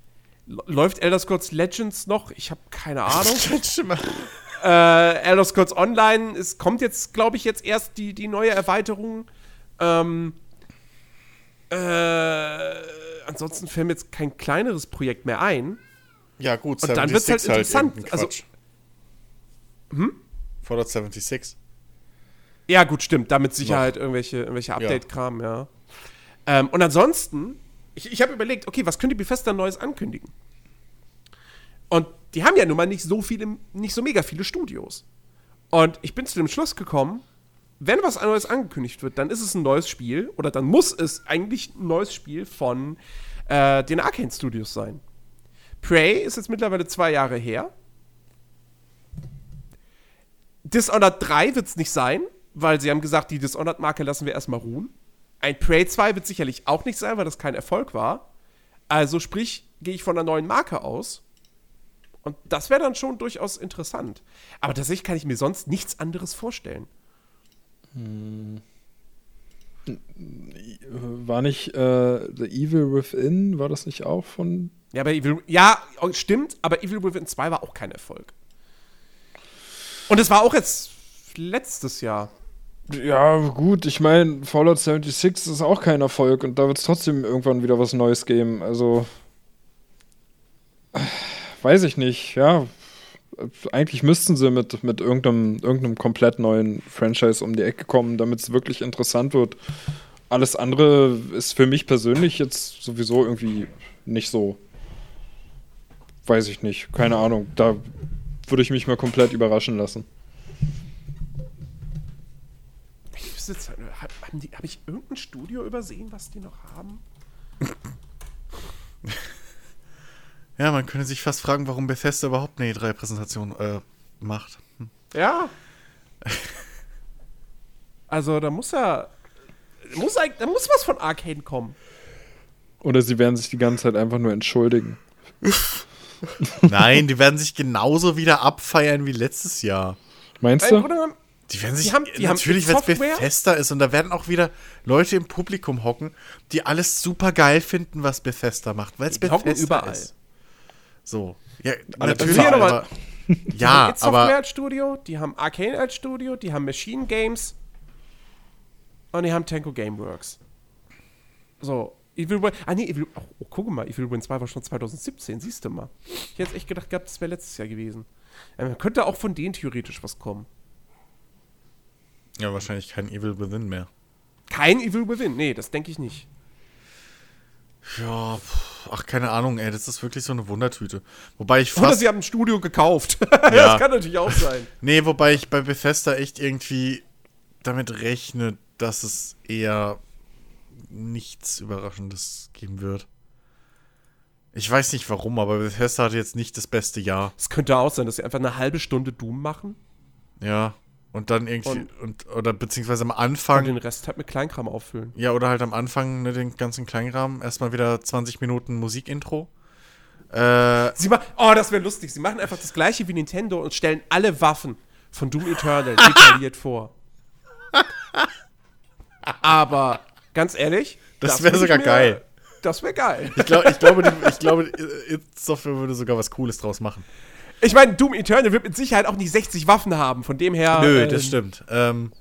Speaker 1: Läuft Elder Scrolls Legends noch? Ich habe keine (laughs) Ahnung. äh, Elder Scrolls Online, es kommt jetzt, glaube ich, jetzt erst die, die neue Erweiterung. Ähm, äh, ansonsten fällt mir jetzt kein kleineres Projekt mehr ein.
Speaker 2: Ja, gut,
Speaker 1: Und dann wird's halt interessant.
Speaker 2: irgendein
Speaker 1: Also-.
Speaker 2: Hm? Fallout 76.
Speaker 1: Ja, gut, stimmt. Da mit Sicherheit irgendwelche, irgendwelche Update-Kram, ja. Ähm, und ansonsten, ich, ich habe überlegt, okay, was könnte Bethesda Neues ankündigen? Und die haben ja nun mal nicht so viele, nicht so mega viele Studios. Und ich bin zu dem Schluss gekommen, wenn was Neues angekündigt wird, dann ist es ein neues Spiel oder dann muss es eigentlich ein neues Spiel von äh, den Arcane Studios sein. Prey ist jetzt mittlerweile zwei Jahre her. Dishonored 3 wird es nicht sein, weil sie haben gesagt, die Dishonored-Marke lassen wir erstmal ruhen. Ein Prey 2 wird sicherlich auch nicht sein, weil das kein Erfolg war. Also sprich, gehe ich von einer neuen Marke aus. Und das wäre dann schon durchaus interessant. Aber tatsächlich kann ich mir sonst nichts anderes vorstellen.
Speaker 3: War nicht äh, The Evil Within, war das nicht auch von.
Speaker 1: Ja, aber Evil, ja, oh, stimmt, aber Evil Within 2 war auch kein Erfolg. Und es war auch jetzt letztes Jahr.
Speaker 3: Ja, gut, ich meine, Fallout 76 ist auch kein Erfolg und da wird es trotzdem irgendwann wieder was Neues geben. Also. Weiß ich nicht, ja. Eigentlich müssten sie mit, mit irgendeinem, irgendeinem komplett neuen Franchise um die Ecke kommen, damit es wirklich interessant wird. Alles andere ist für mich persönlich jetzt sowieso irgendwie nicht so. Weiß ich nicht, keine Ahnung. Da würde ich mich mal komplett überraschen lassen.
Speaker 1: Wüsste jetzt, haben die- habe ich irgendein Studio übersehen, was die noch haben? (laughs)
Speaker 2: Ja, man könnte sich fast fragen, warum Bethesda überhaupt eine E3-Präsentation äh, macht.
Speaker 1: Ja. Also, da muss ja. Muss, da muss was von Arcane kommen.
Speaker 3: Oder sie werden sich die ganze Zeit einfach nur entschuldigen. (laughs)
Speaker 2: Nein, die werden sich genauso wieder abfeiern wie letztes Jahr.
Speaker 3: Meinst
Speaker 1: Im
Speaker 3: du?
Speaker 1: Grunde genommen,
Speaker 2: Die werden sich
Speaker 1: Die haben- die haben
Speaker 2: natürlich, wenn es. Bethesda ist und da werden auch wieder Leute im Publikum hocken, die alles super geil finden, was Bethesda macht, weil es
Speaker 1: Die hocken
Speaker 2: Bethesda
Speaker 1: überall.
Speaker 2: ist. So, ja,
Speaker 3: Alle
Speaker 2: natürlich,
Speaker 1: bezahlen.
Speaker 2: aber,
Speaker 1: die (laughs)
Speaker 2: ja,
Speaker 1: haben It Software
Speaker 2: aber
Speaker 1: als Studio, die haben Arcane als Studio, die haben Machine Games und die haben Tanko Gameworks. So, Evil Win. Ah, nee, Evil. Oh, oh, guck mal, Evil Win 2 war schon 2017, siehst du mal. Ich hätte echt gedacht gehabt, das wäre letztes Jahr gewesen. Ähm, könnte auch von denen theoretisch was kommen.
Speaker 2: Ja, wahrscheinlich kein Evil Within mehr.
Speaker 1: Kein Evil Within, nee, das denke ich nicht.
Speaker 2: Ja, pff, ach, keine Ahnung, ey, das ist wirklich so eine Wundertüte. Wobei ich
Speaker 1: Oder
Speaker 2: fast,
Speaker 1: sie haben ein Studio gekauft. (laughs)
Speaker 2: Ja.
Speaker 1: das kann natürlich auch sein. (laughs)
Speaker 2: nee, wobei ich bei Bethesda echt irgendwie damit rechne, dass es eher nichts Überraschendes geben wird. Ich weiß nicht warum, aber Bethesda hatte jetzt nicht das beste Jahr.
Speaker 1: Es könnte auch sein, dass sie einfach eine halbe Stunde Doom machen
Speaker 2: Ja. Und dann irgendwie,
Speaker 1: Und-
Speaker 2: und, oder beziehungsweise am
Speaker 1: und
Speaker 2: Anfang,
Speaker 1: den Rest halt mit Kleinkram auffüllen.
Speaker 2: ja, oder halt am Anfang ne, den ganzen Kleinrahmen, erstmal wieder 20 Minuten Musikintro. Äh,
Speaker 1: Sie machen, oh, das wäre lustig. Sie machen einfach das gleiche wie Nintendo und stellen alle Waffen von Doom Eternal (laughs) detailliert vor. Aber ganz ehrlich,
Speaker 2: Das wär
Speaker 1: würde ich
Speaker 2: sogar
Speaker 1: mir-
Speaker 2: geil.
Speaker 1: Das wäre geil.
Speaker 2: ich, glaub, ich glaube, die, ich glaube, Software würde sogar was Cooles draus machen.
Speaker 1: Ich meine, Doom Eternal wird mit Sicherheit auch nicht 60 Waffen haben. Von dem her.
Speaker 2: Nö,
Speaker 1: ähm,
Speaker 2: das stimmt. Ähm,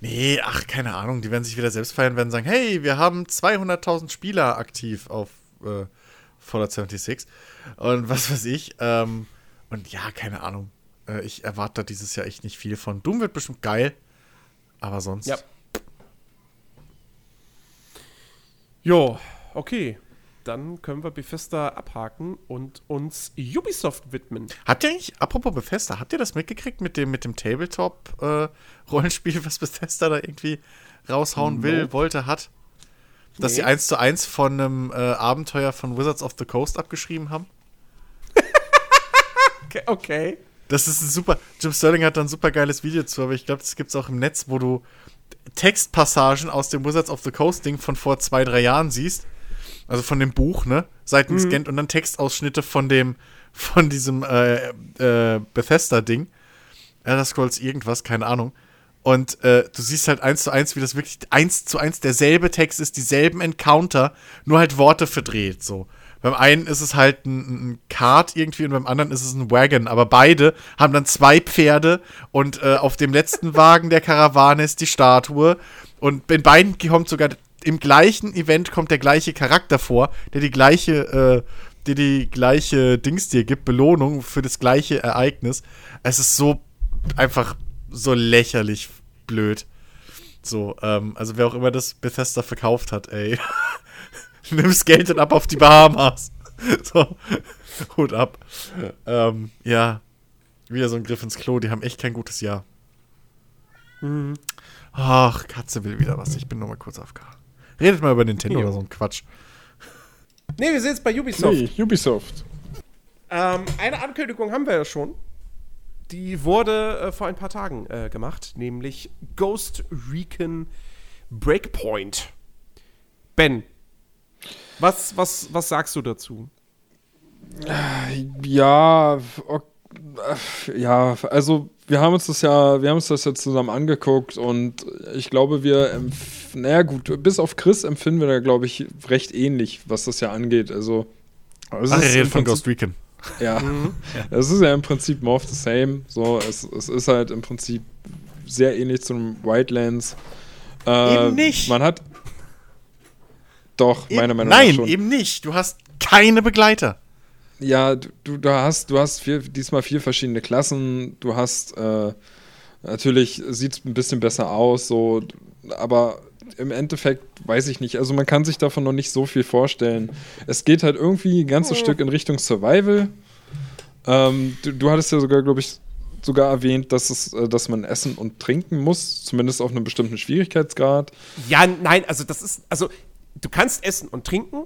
Speaker 2: nee, ach, keine Ahnung. Die werden sich wieder selbst feiern, werden sagen, hey, wir haben 200.000 Spieler aktiv auf äh, Fallout 76 und was weiß ich. Ähm, und ja, keine Ahnung. Äh, ich erwarte da dieses Jahr echt nicht viel von. Doom wird bestimmt geil, aber sonst.
Speaker 1: Ja. Jo, okay. Dann können wir Bethesda abhaken und uns Ubisoft widmen.
Speaker 2: Habt ihr eigentlich, apropos Bethesda, habt ihr das mitgekriegt mit dem, mit dem Tabletop-Rollenspiel, was Bethesda da irgendwie raushauen will, wollte, hat? Dass
Speaker 1: Nee.
Speaker 2: sie eins zu eins von einem äh, Abenteuer von Wizards of the Coast abgeschrieben haben?
Speaker 1: Okay. okay.
Speaker 2: Das ist ein super. Jim Sterling hat da ein super geiles Video zu, aber ich glaube, das gibt es auch im Netz, wo du Textpassagen aus dem Wizards of the Coast Ding von vor zwei, drei Jahren siehst. Also von dem Buch, ne? Seiten
Speaker 1: Mhm.
Speaker 2: gescannt und dann Textausschnitte von dem, von diesem äh, äh, Bethesda-Ding. Elder Scrolls irgendwas, keine Ahnung. Und äh, du siehst halt eins zu eins, wie das wirklich eins zu eins derselbe Text ist, dieselben Encounter, nur halt Worte verdreht, so. Beim einen ist es halt ein, ein Kart irgendwie und beim anderen ist es ein Wagon, aber beide haben dann zwei Pferde und äh, auf dem letzten Wagen der Karawane ist die Statue und in beiden kommt sogar im gleichen Event kommt der gleiche Charakter vor, der die gleiche, äh, der die gleiche Dings dir gibt, Belohnung für das gleiche Ereignis. Es ist so einfach so lächerlich blöd. So, ähm, also wer auch immer das Bethesda verkauft hat, ey. (laughs) Nimm's Geld und ab auf die Bahamas. (laughs) so, Hut ab. Ähm, ja. Wieder so ein Griff ins Klo, die haben echt kein gutes Jahr.
Speaker 1: Mhm.
Speaker 2: Ach, Katze will wieder was. Ich bin nur mal kurz auf K. Redet mal über Nintendo
Speaker 1: Ja.
Speaker 2: oder so ein Quatsch.
Speaker 1: Nee, wir sind jetzt bei Ubisoft.
Speaker 3: Nee, Ubisoft.
Speaker 1: Ähm, eine Ankündigung haben wir ja schon. Die wurde äh, vor ein paar Tagen äh, gemacht, nämlich Ghost Recon Breakpoint. Ben, was, was, was sagst du dazu?
Speaker 3: Ja, ok- äh, ja, also wir haben uns das ja, wir haben uns das jetzt zusammen angeguckt und ich glaube, wir, naja gut, bis auf Chris empfinden wir da, glaube ich, recht ähnlich, was das ja angeht. Also, es
Speaker 2: Ach,
Speaker 3: ist
Speaker 2: redet von Ghost Recon.
Speaker 3: Ja, es ist ja im Prinzip more of the same. So, es, es ist halt im Prinzip sehr ähnlich zum Wildlands. Äh,
Speaker 2: Eben nicht.
Speaker 3: Man hat. Doch, meiner Meinung
Speaker 2: Nein,
Speaker 3: nach schon.
Speaker 2: eben nicht. Du hast keine Begleiter.
Speaker 3: Ja, du, du, hast, du hast vier, diesmal vier verschiedene Klassen. Du hast äh, natürlich sieht es ein bisschen besser aus, so, aber im Endeffekt weiß ich nicht. Also man kann sich davon noch nicht so viel vorstellen. Es geht halt irgendwie ein ganzes Stück in Richtung Survival. Ähm, du, du hattest ja sogar, glaube ich, sogar erwähnt, dass es, äh, dass man essen und trinken muss, zumindest auf einem bestimmten Schwierigkeitsgrad.
Speaker 1: Ja, nein, also das ist, also du kannst essen und trinken,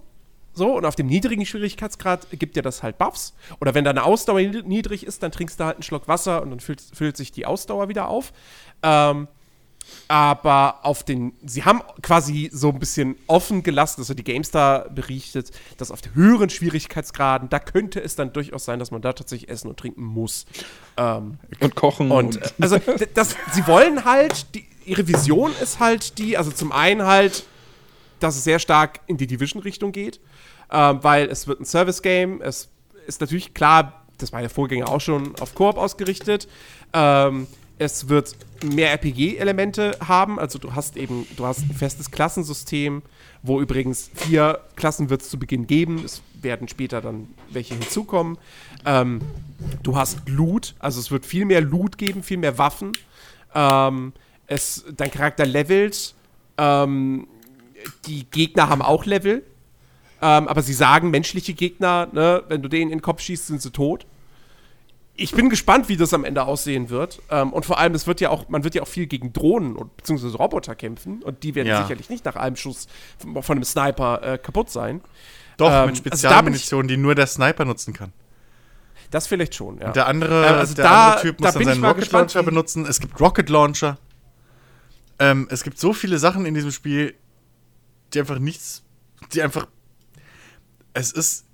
Speaker 1: so, und auf dem niedrigen Schwierigkeitsgrad gibt dir das halt Buffs. Oder wenn deine Ausdauer nied- niedrig ist, dann trinkst du halt einen Schluck Wasser und dann füllt, füllt sich die Ausdauer wieder auf. Ähm, aber auf den, sie haben quasi so ein bisschen offen gelassen, also die GameStar berichtet, dass auf den höheren Schwierigkeitsgraden, da könnte es dann durchaus sein, dass man da tatsächlich essen und trinken muss. Ähm,
Speaker 3: Und kochen
Speaker 1: und äh, also das, sie wollen halt, die, ihre Vision ist halt die, also zum einen halt, dass es sehr stark in die Division-Richtung geht, ähm, weil es wird ein Service-Game, es ist natürlich klar, das war der Vorgänger auch schon auf Koop ausgerichtet, ähm, es wird mehr RPG-Elemente haben, also du hast eben, du hast ein festes Klassensystem, wo übrigens vier Klassen wird es zu Beginn geben, es werden später dann welche hinzukommen. Ähm, du hast Loot, also es wird viel mehr Loot geben, viel mehr Waffen. Ähm, es, dein Charakter levelt. Ähm, die Gegner haben auch Level. Ähm, aber sie sagen, menschliche Gegner, ne, wenn du denen in den Kopf schießt, sind sie tot. Ich bin gespannt, wie das am Ende aussehen wird. Ähm, und vor allem, es wird ja auch, man wird ja auch viel gegen Drohnen und beziehungsweise Roboter kämpfen. Und die werden
Speaker 2: Ja.
Speaker 1: sicherlich nicht nach einem Schuss von, von einem Sniper äh, kaputt sein.
Speaker 2: Doch,
Speaker 1: Ähm,
Speaker 2: mit
Speaker 1: also da
Speaker 2: Spezialmunition, die nur der Sniper nutzen kann.
Speaker 1: Das vielleicht schon, ja.
Speaker 2: Der andere,
Speaker 1: Ähm, also
Speaker 2: der
Speaker 1: da-
Speaker 2: andere Typ
Speaker 1: da
Speaker 2: muss dann
Speaker 1: bin ich
Speaker 2: seinen Rocket
Speaker 1: gespannt,
Speaker 2: Launcher benutzen. Es gibt Rocket Launcher. Ähm, es gibt so viele Sachen in diesem Spiel, die einfach nichts, die einfach. Es ist.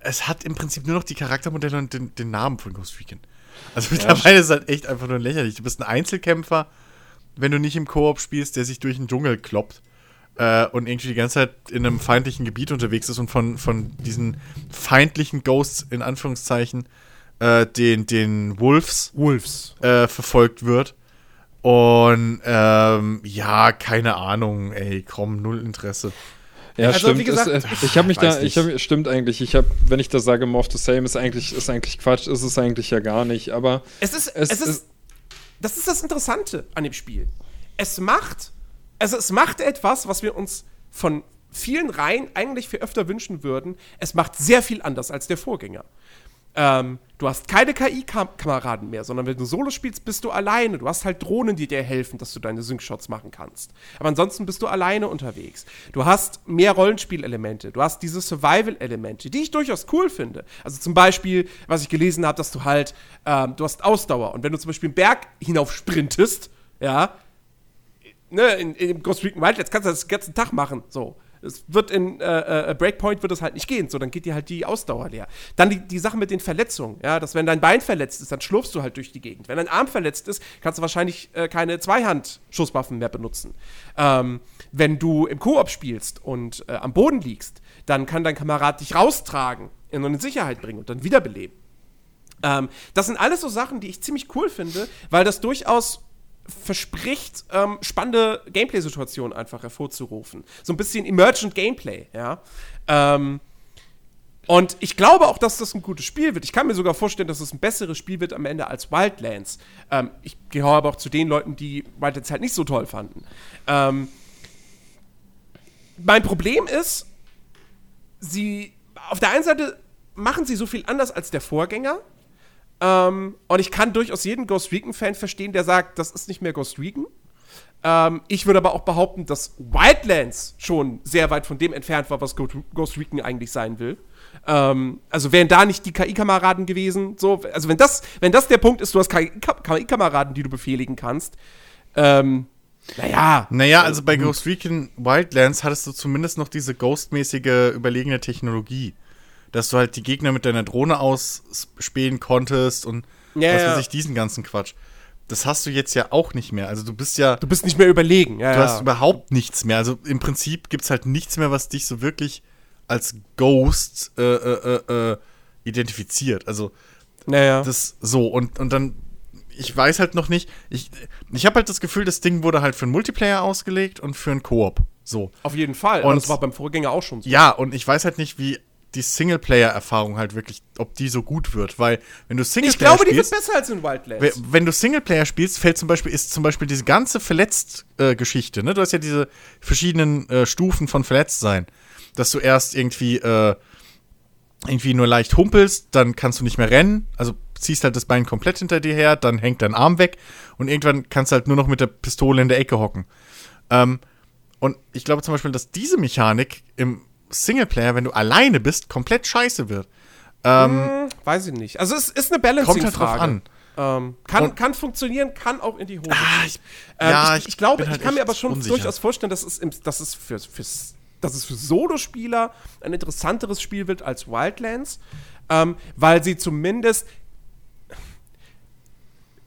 Speaker 2: Es hat im Prinzip nur noch die Charaktermodelle und den, den Namen von Ghost Recon. Also mittlerweile ist es halt echt einfach nur lächerlich. Du bist ein Einzelkämpfer, wenn du nicht im Koop spielst, der sich durch den Dschungel kloppt äh, und irgendwie die ganze Zeit in einem feindlichen Gebiet unterwegs ist und von, von diesen feindlichen Ghosts in Anführungszeichen äh, den, den Wolves
Speaker 1: Wolves.
Speaker 2: äh, verfolgt wird. Und ähm, ja, keine Ahnung, ey, komm, null Interesse.
Speaker 3: Ja,
Speaker 1: Also,
Speaker 3: stimmt.
Speaker 1: wie gesagt,
Speaker 3: es, äh, ich habe mich da, ich habe, stimmt eigentlich. Ich habe, wenn ich das sage, more of the same ist eigentlich, ist eigentlich Quatsch. Ist es eigentlich ja gar nicht. Aber
Speaker 1: Es ist,
Speaker 3: Es
Speaker 1: es, ist,
Speaker 3: ist-
Speaker 1: das ist das Interessante an dem Spiel. Es macht, also es macht etwas, was wir uns von vielen Reihen eigentlich für öfter wünschen würden. Es macht sehr viel anders als der Vorgänger. Ähm, du hast keine KI-Kameraden mehr, sondern wenn du Solo spielst, bist du alleine. Du hast halt Drohnen, die dir helfen, dass du deine Sync-Shots machen kannst. Aber ansonsten bist du alleine unterwegs. Du hast mehr Rollenspielelemente. Du hast diese Survival-Elemente, die ich durchaus cool finde. Also zum Beispiel, was ich gelesen habe, dass du halt, ähm, du hast Ausdauer. Und wenn du zum Beispiel einen Berg hinauf sprintest, ja, ne, in, in Ghost Recon Wildlands kannst du das den ganzen Tag machen. So. Es wird in äh, äh, Breakpoint wird es halt nicht gehen, so dann geht dir halt die Ausdauer leer. Dann die, die Sache mit den Verletzungen, ja, dass wenn dein Bein verletzt ist, dann schlurfst du halt durch die Gegend. Wenn dein Arm verletzt ist, kannst du wahrscheinlich äh, keine Zweihand-Schusswaffen mehr benutzen. Ähm, wenn du im Koop spielst und äh, am Boden liegst, dann kann dein Kamerad dich raustragen und in Sicherheit bringen und dann wiederbeleben. Ähm, das sind alles so Sachen, die ich ziemlich cool finde, weil das durchaus verspricht, ähm, spannende Gameplay-Situationen einfach hervorzurufen. So ein bisschen Emergent Gameplay, ja. Ähm, und ich glaube auch, dass das ein gutes Spiel wird. Ich kann mir sogar vorstellen, dass es ein besseres Spiel wird am Ende als Wildlands. Ähm, ich gehöre aber auch zu den Leuten, die Wildlands halt nicht so toll fanden. Ähm, mein Problem ist, sie auf der einen Seite machen sie so viel anders als der Vorgänger. Ähm, und ich kann durchaus jeden Ghost Recon-Fan verstehen, der sagt, das ist nicht mehr Ghost Recon. Ähm, ich würde aber auch behaupten, dass Wildlands schon sehr weit von dem entfernt war, was Ghost Recon eigentlich sein will. Ähm, also wären da nicht die KI-Kameraden gewesen, so, also wenn das, wenn das der Punkt ist, du hast KI-Kameraden, die du befehligen kannst, ähm, naja.
Speaker 2: Naja, also bei Ghost Recon Wildlands hattest du zumindest noch diese ghostmäßige überlegene Technologie. Dass du halt die Gegner mit deiner Drohne ausspähen konntest und
Speaker 1: ja,
Speaker 2: was weiß ich, diesen ganzen Quatsch. Das hast du jetzt ja auch nicht mehr. Also du bist ja.
Speaker 1: Du bist nicht mehr überlegen, ja.
Speaker 2: Du hast überhaupt nichts mehr. Also im Prinzip gibt es halt nichts mehr, was dich so wirklich als Ghost äh, äh, äh, identifiziert. Also
Speaker 1: naja.
Speaker 2: das so und, und dann ich weiß halt noch nicht, ich, ich habe halt das Gefühl, das Ding wurde halt für einen Multiplayer ausgelegt und für einen Koop. So.
Speaker 1: Auf jeden Fall.
Speaker 2: Und-
Speaker 1: Und das war beim Vorgänger auch schon so.
Speaker 2: Ja, und ich weiß halt nicht, wie die Singleplayer-Erfahrung halt wirklich, ob die so gut wird, weil wenn du Singleplayer
Speaker 1: Ich glaube, die wird
Speaker 2: spielst,
Speaker 1: besser als in Wildlands.
Speaker 2: we- wenn du Singleplayer spielst, fällt zum Beispiel, ist zum Beispiel diese ganze Verletzt-Geschichte, ne? Du hast ja diese verschiedenen äh, Stufen von Verletztsein. Dass du erst irgendwie, äh, irgendwie nur leicht humpelst, dann kannst du nicht mehr rennen, also ziehst halt das Bein komplett hinter dir her, dann hängt dein Arm weg und irgendwann kannst du halt nur noch mit der Pistole in der Ecke hocken. Ähm, und ich glaube zum Beispiel, dass diese Mechanik im Singleplayer, wenn du alleine bist, komplett scheiße wird.
Speaker 1: Hm, weiß ich nicht. Also es ist eine
Speaker 2: Kommt halt drauf
Speaker 1: Balancing-Frage.
Speaker 2: an.
Speaker 1: Ähm, kann,
Speaker 2: Und-
Speaker 1: kann funktionieren, kann auch in die Hose
Speaker 2: Ah,
Speaker 1: gehen.
Speaker 2: ich-
Speaker 1: Ähm,
Speaker 2: ja,
Speaker 1: ich,
Speaker 2: ich
Speaker 1: ich glaube,
Speaker 2: halt
Speaker 1: ich kann mir aber schon
Speaker 2: unsicher.
Speaker 1: durchaus vorstellen, dass es, im, dass es für, fürs, dass es für Solospieler ein interessanteres Spiel wird als Wildlands, ähm, weil sie zumindest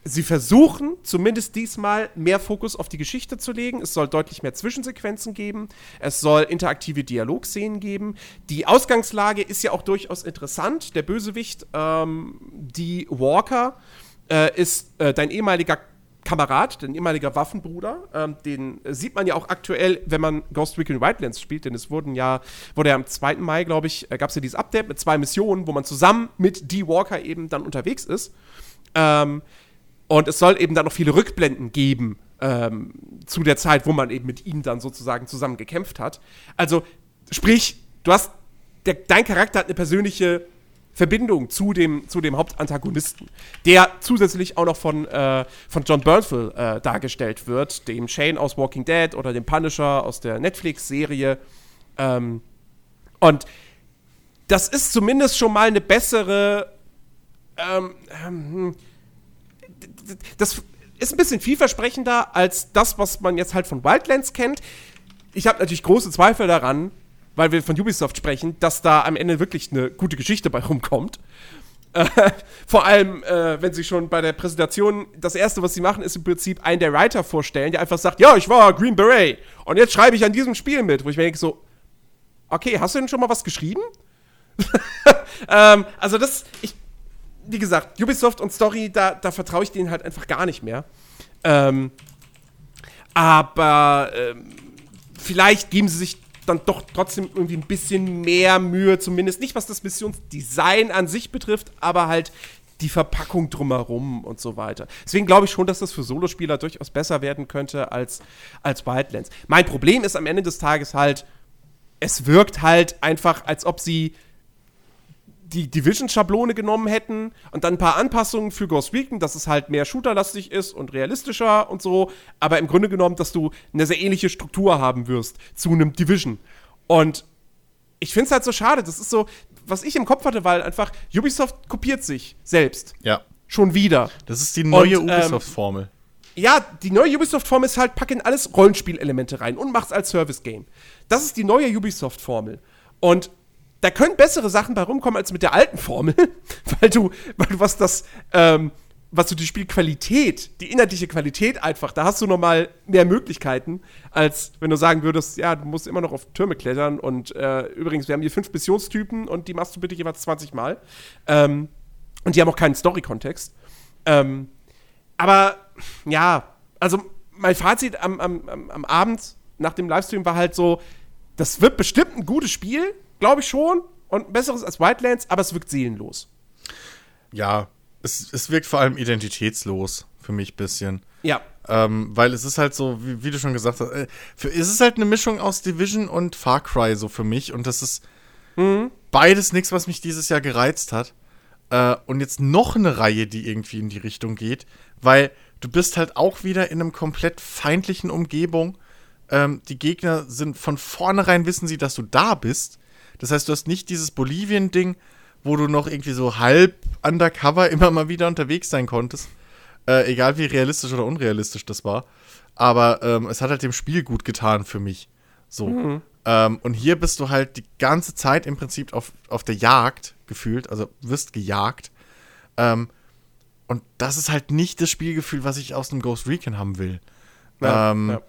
Speaker 1: sie versuchen zumindest diesmal mehr Fokus auf die Geschichte zu legen. Es soll deutlich mehr Zwischensequenzen geben. Es soll interaktive Dialogszenen geben. Die Ausgangslage ist ja auch durchaus interessant. Der Bösewicht, ähm, die Walker, äh, ist äh, dein ehemaliger Kamerad, dein ehemaliger Waffenbruder. Ähm, den sieht man ja auch aktuell, wenn man Ghost Recon Wildlands spielt, denn es wurden ja, wurde ja am 2. Mai, glaube ich, äh, gab es ja dieses Update mit zwei Missionen, wo man zusammen mit D. Walker eben dann unterwegs ist. Ähm, und es soll eben dann noch viele Rückblenden geben ähm, zu der Zeit, wo man eben mit ihm dann sozusagen zusammen gekämpft hat. Also, sprich, du hast, der, dein Charakter hat eine persönliche Verbindung zu dem, zu dem Hauptantagonisten, der zusätzlich auch noch von, äh, von John Bernthal äh, dargestellt wird, dem Shane aus Walking Dead oder dem Punisher aus der Netflix-Serie. Ähm, und das ist zumindest schon mal eine bessere ähm, ähm, das ist ein bisschen vielversprechender als das, was man jetzt halt von Wildlands kennt. Ich habe natürlich große Zweifel daran, weil wir von Ubisoft sprechen, dass da am Ende wirklich eine gute Geschichte bei rumkommt. Äh, (laughs) vor allem, äh, wenn sie schon bei der Präsentation, das erste, was sie machen, ist im Prinzip einen der Writer vorstellen, der einfach sagt, ja, ich war Green Beret und jetzt schreibe ich an diesem Spiel mit, wo ich mir denke so, okay, hast du denn schon mal was geschrieben? (laughs) ähm, also das, ich, wie gesagt, Ubisoft und Story, da, da vertraue ich denen halt einfach gar nicht mehr. Ähm, aber ähm, vielleicht geben sie sich dann doch trotzdem irgendwie ein bisschen mehr Mühe, zumindest nicht was das Missionsdesign an sich betrifft, aber halt die Verpackung drumherum und so weiter. Deswegen glaube ich schon, dass das für Solospieler durchaus besser werden könnte als, als Wildlands. Mein Problem ist am Ende des Tages halt, es wirkt halt einfach, als ob sie die Division-Schablone genommen hätten und dann ein paar Anpassungen für Ghost Recon, dass es halt mehr shooterlastig ist und realistischer und so, aber im Grunde genommen, dass du eine sehr ähnliche Struktur haben wirst zu einem Division. Und ich finde es halt so schade, das ist so, was ich im Kopf hatte, weil einfach Ubisoft kopiert sich selbst.
Speaker 2: Ja.
Speaker 1: Schon wieder.
Speaker 2: Das ist die neue
Speaker 1: ähm,
Speaker 2: Ubisoft-Formel.
Speaker 1: Ja, die neue Ubisoft-Formel ist halt, pack in alles Rollenspielelemente rein und mach's als Service-Game. Das ist die neue Ubisoft-Formel. Und da können bessere Sachen bei rumkommen als mit der alten Formel, (laughs) weil du, weil du was das, ähm, was du die Spielqualität, die inhaltliche Qualität einfach, da hast du nochmal mehr Möglichkeiten, als wenn du sagen würdest, ja, du musst immer noch auf Türme klettern und äh, übrigens, wir haben hier fünf Missionstypen und die machst du bitte jeweils 20 Mal. Ähm, und die haben auch keinen Story-Kontext. Ähm, aber ja, also mein Fazit am, am, am Abend nach dem Livestream war halt so, das wird bestimmt ein gutes Spiel, glaube ich schon, und ein besseres als Wildlands, aber es wirkt seelenlos.
Speaker 2: Ja, es, es wirkt vor allem identitätslos für mich ein bisschen.
Speaker 1: Ja.
Speaker 2: Ähm, weil es ist halt so, wie, wie du schon gesagt hast, äh, für, es ist halt eine Mischung aus Division und Far Cry so für mich und das ist mhm. beides nichts, was mich dieses Jahr gereizt hat. Äh, und jetzt noch eine Reihe, die irgendwie in die Richtung geht, weil du bist halt auch wieder in einem komplett feindlichen Umgebung. Ähm, die Gegner sind von vornherein wissen sie, dass du da bist. Das heißt, du hast nicht dieses Bolivien-Ding, wo du noch irgendwie so halb undercover immer mal wieder unterwegs sein konntest. Äh, egal wie realistisch oder unrealistisch das war. Aber ähm, es hat halt dem Spiel gut getan für mich. So. Mhm. Ähm, und hier bist du halt die ganze Zeit im Prinzip auf, auf der Jagd gefühlt, also wirst gejagt. Ähm, und das ist halt nicht das Spielgefühl, was ich aus einem Ghost Recon haben will. Ja, ähm, ja.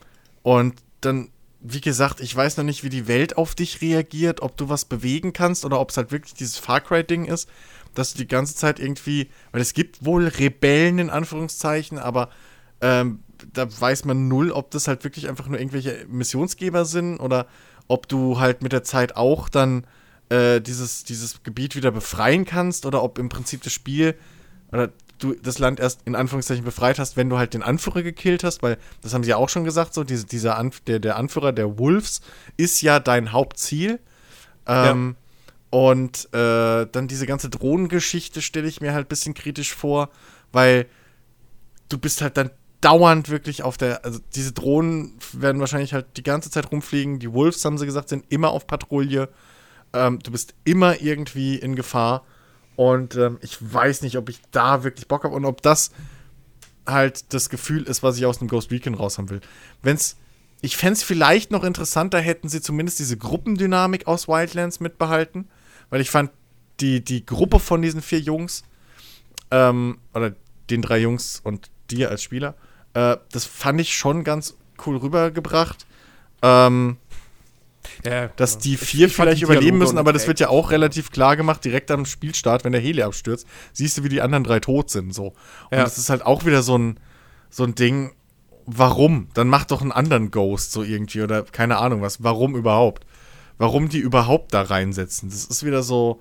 Speaker 2: Und dann, wie gesagt, ich weiß noch nicht, wie die Welt auf dich reagiert, ob du was bewegen kannst oder ob es halt wirklich dieses Far Cry-Ding ist, dass du die ganze Zeit irgendwie, weil es gibt wohl Rebellen in Anführungszeichen, aber ähm, da weiß man null, ob das halt wirklich einfach nur irgendwelche Missionsgeber sind oder ob du halt mit der Zeit auch dann äh, dieses, dieses Gebiet wieder befreien kannst oder ob im Prinzip das Spiel oder du das Land erst in Anführungszeichen befreit hast, wenn du halt den Anführer gekillt hast, weil das haben sie ja auch schon gesagt, so diese, dieser Anf der, der Anführer der Wolves ist ja dein Hauptziel. Ähm, ja. Und äh, dann diese ganze Drohnengeschichte stelle ich mir halt ein bisschen kritisch vor, weil du bist halt dann dauernd wirklich auf der, also diese Drohnen werden wahrscheinlich halt die ganze Zeit rumfliegen. Die Wolves, haben sie gesagt, sind immer auf Patrouille. Ähm, du bist immer irgendwie in Gefahr. Und ähm, ich weiß nicht, ob ich da wirklich Bock habe und ob das halt das Gefühl ist, was ich aus dem Ghost Recon raus haben will. Wenn's, ich fände es vielleicht noch interessanter, hätten sie zumindest diese Gruppendynamik aus Wildlands mitbehalten, weil ich fand, die, die Gruppe von diesen vier Jungs, ähm, oder den drei Jungs und dir als Spieler, äh, das fand ich schon ganz cool rübergebracht. Ähm, ja, dass die vier vielleicht die überleben müssen, aber das wird ja auch relativ klar gemacht, direkt am Spielstart, wenn der Heli abstürzt, siehst du, wie die anderen drei tot sind. So. Und ja. das ist halt auch wieder so ein, so ein Ding, warum? Dann mach doch einen anderen Ghost so irgendwie oder keine Ahnung was. Warum überhaupt? Warum die überhaupt da reinsetzen? Das ist wieder so.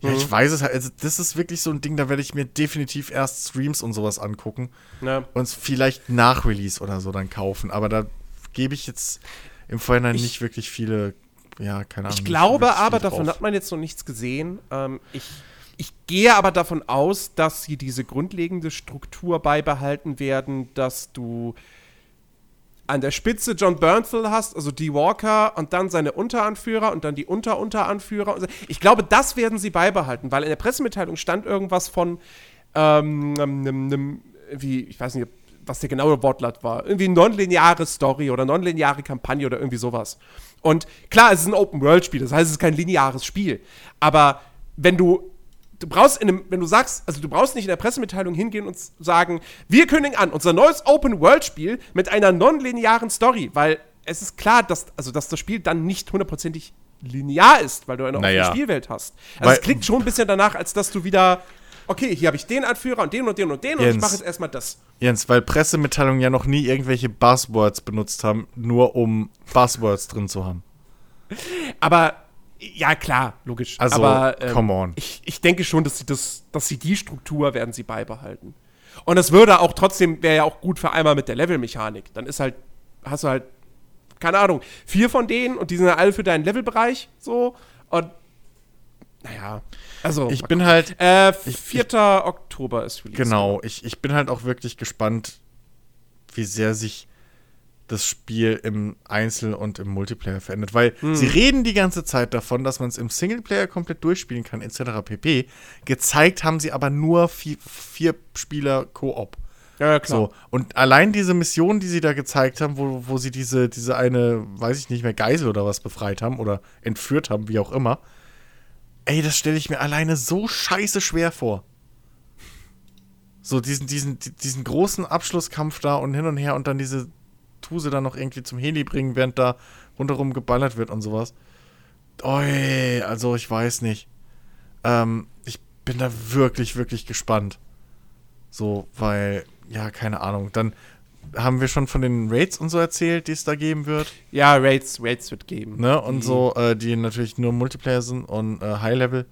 Speaker 2: Ja, mhm. ich weiß es halt. Also das ist wirklich so ein Ding, da werde ich mir definitiv erst Streams und sowas angucken. Ja. Und vielleicht nach Release oder so dann kaufen. Aber da gebe ich jetzt im Vorhinein ich, nicht wirklich viele, ja, keine Ahnung.
Speaker 1: Ich glaube aber, davon hat man jetzt noch nichts gesehen. Ähm, ich, ich gehe aber davon aus, dass sie diese grundlegende Struktur beibehalten werden, dass du an der Spitze John Bernthal hast, also D. Walker und dann seine Unteranführer und dann die Unterunteranführer. Ich glaube, das werden sie beibehalten, weil in der Pressemitteilung stand irgendwas von ähm, einem, einem, wie, ich weiß nicht, was der genaue Wortlaut war. Irgendwie nonlineare Story oder nonlineare Kampagne oder irgendwie sowas. Und klar, es ist ein Open-World-Spiel, das heißt, es ist kein lineares Spiel. Aber wenn du du brauchst in einem, wenn du sagst, also du brauchst nicht in der Pressemitteilung hingehen und sagen, wir kündigen an unser neues Open-World-Spiel mit einer nonlinearen Story, weil es ist klar, dass, also, dass das Spiel dann nicht hundertprozentig linear ist, weil du eine
Speaker 2: naja.
Speaker 1: offene Spielwelt hast. Also weil, es klingt schon ein bisschen danach, als dass du wieder okay, hier habe ich den Anführer und den und den und den Jens, und ich mache jetzt erstmal das.
Speaker 2: Jens, weil Pressemitteilungen ja noch nie irgendwelche Buzzwords benutzt haben, nur um Buzzwords drin zu haben.
Speaker 1: Aber ja, klar, logisch.
Speaker 2: Also,
Speaker 1: Aber,
Speaker 2: ähm, come on.
Speaker 1: Ich, ich denke schon, dass sie, das, dass sie die Struktur werden sie beibehalten. Und das würde auch trotzdem, wäre ja auch gut für einmal mit der Levelmechanik. Dann ist halt, hast du halt, keine Ahnung, vier von denen und die sind ja alle für deinen Levelbereich so. Und naja, also.
Speaker 2: Ich bin halt.
Speaker 1: Äh, 4. Ich, Oktober ist
Speaker 2: Release. Genau, ich, ich bin halt auch wirklich gespannt, wie sehr sich das Spiel im Einzel- und im Multiplayer verändert. Weil hm. sie reden die ganze Zeit davon, dass man es im Singleplayer komplett durchspielen kann, etc. pp. Gezeigt haben sie aber nur vier, vier Spieler Koop.
Speaker 1: Ja, klar. So.
Speaker 2: Und allein diese Mission, die sie da gezeigt haben, wo, wo sie diese, diese eine, weiß ich nicht mehr, Geisel oder was befreit haben oder entführt haben, wie auch immer, Ey, das stelle ich mir alleine so scheiße schwer vor. So diesen, diesen, diesen großen Abschlusskampf da und hin und her und dann diese Tuse dann noch irgendwie zum Heli bringen, während da rundherum geballert wird und sowas. Oi, also ich weiß nicht. Ähm, ich bin da wirklich, wirklich gespannt. So, weil, ja, keine Ahnung. Dann haben wir schon von den Raids und so erzählt, die es da geben wird.
Speaker 1: Ja, Raids, Raids wird geben.
Speaker 2: Ne? Und
Speaker 1: Die-
Speaker 2: so, äh, die natürlich nur Multiplayer sind und äh, High Level.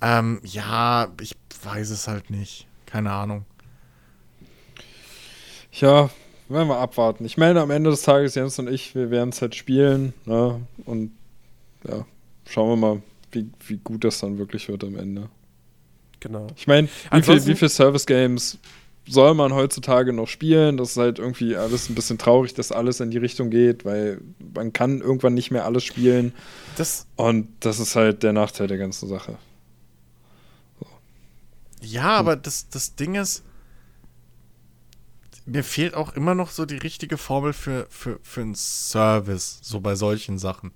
Speaker 2: Ähm, ja, ich weiß es halt nicht. Keine Ahnung.
Speaker 3: Ja, werden wir abwarten. Ich meine, am Ende des Tages, Jens und ich, wir werden es halt spielen. Ne? Und ja, schauen wir mal, wie, wie gut das dann wirklich wird am Ende.
Speaker 1: Genau.
Speaker 3: Ich meine, wie viel,
Speaker 1: Ansonsten-
Speaker 3: wie viel Service-Games soll man heutzutage noch spielen? Das ist halt irgendwie alles ein bisschen traurig, dass alles in die Richtung geht, weil man kann irgendwann nicht mehr alles spielen.
Speaker 2: Das,
Speaker 3: Und das ist halt der Nachteil der ganzen Sache.
Speaker 2: ja, aber das, das Ding ist, mir fehlt auch immer noch so die richtige Formel für, für, für einen Service, so bei solchen Sachen.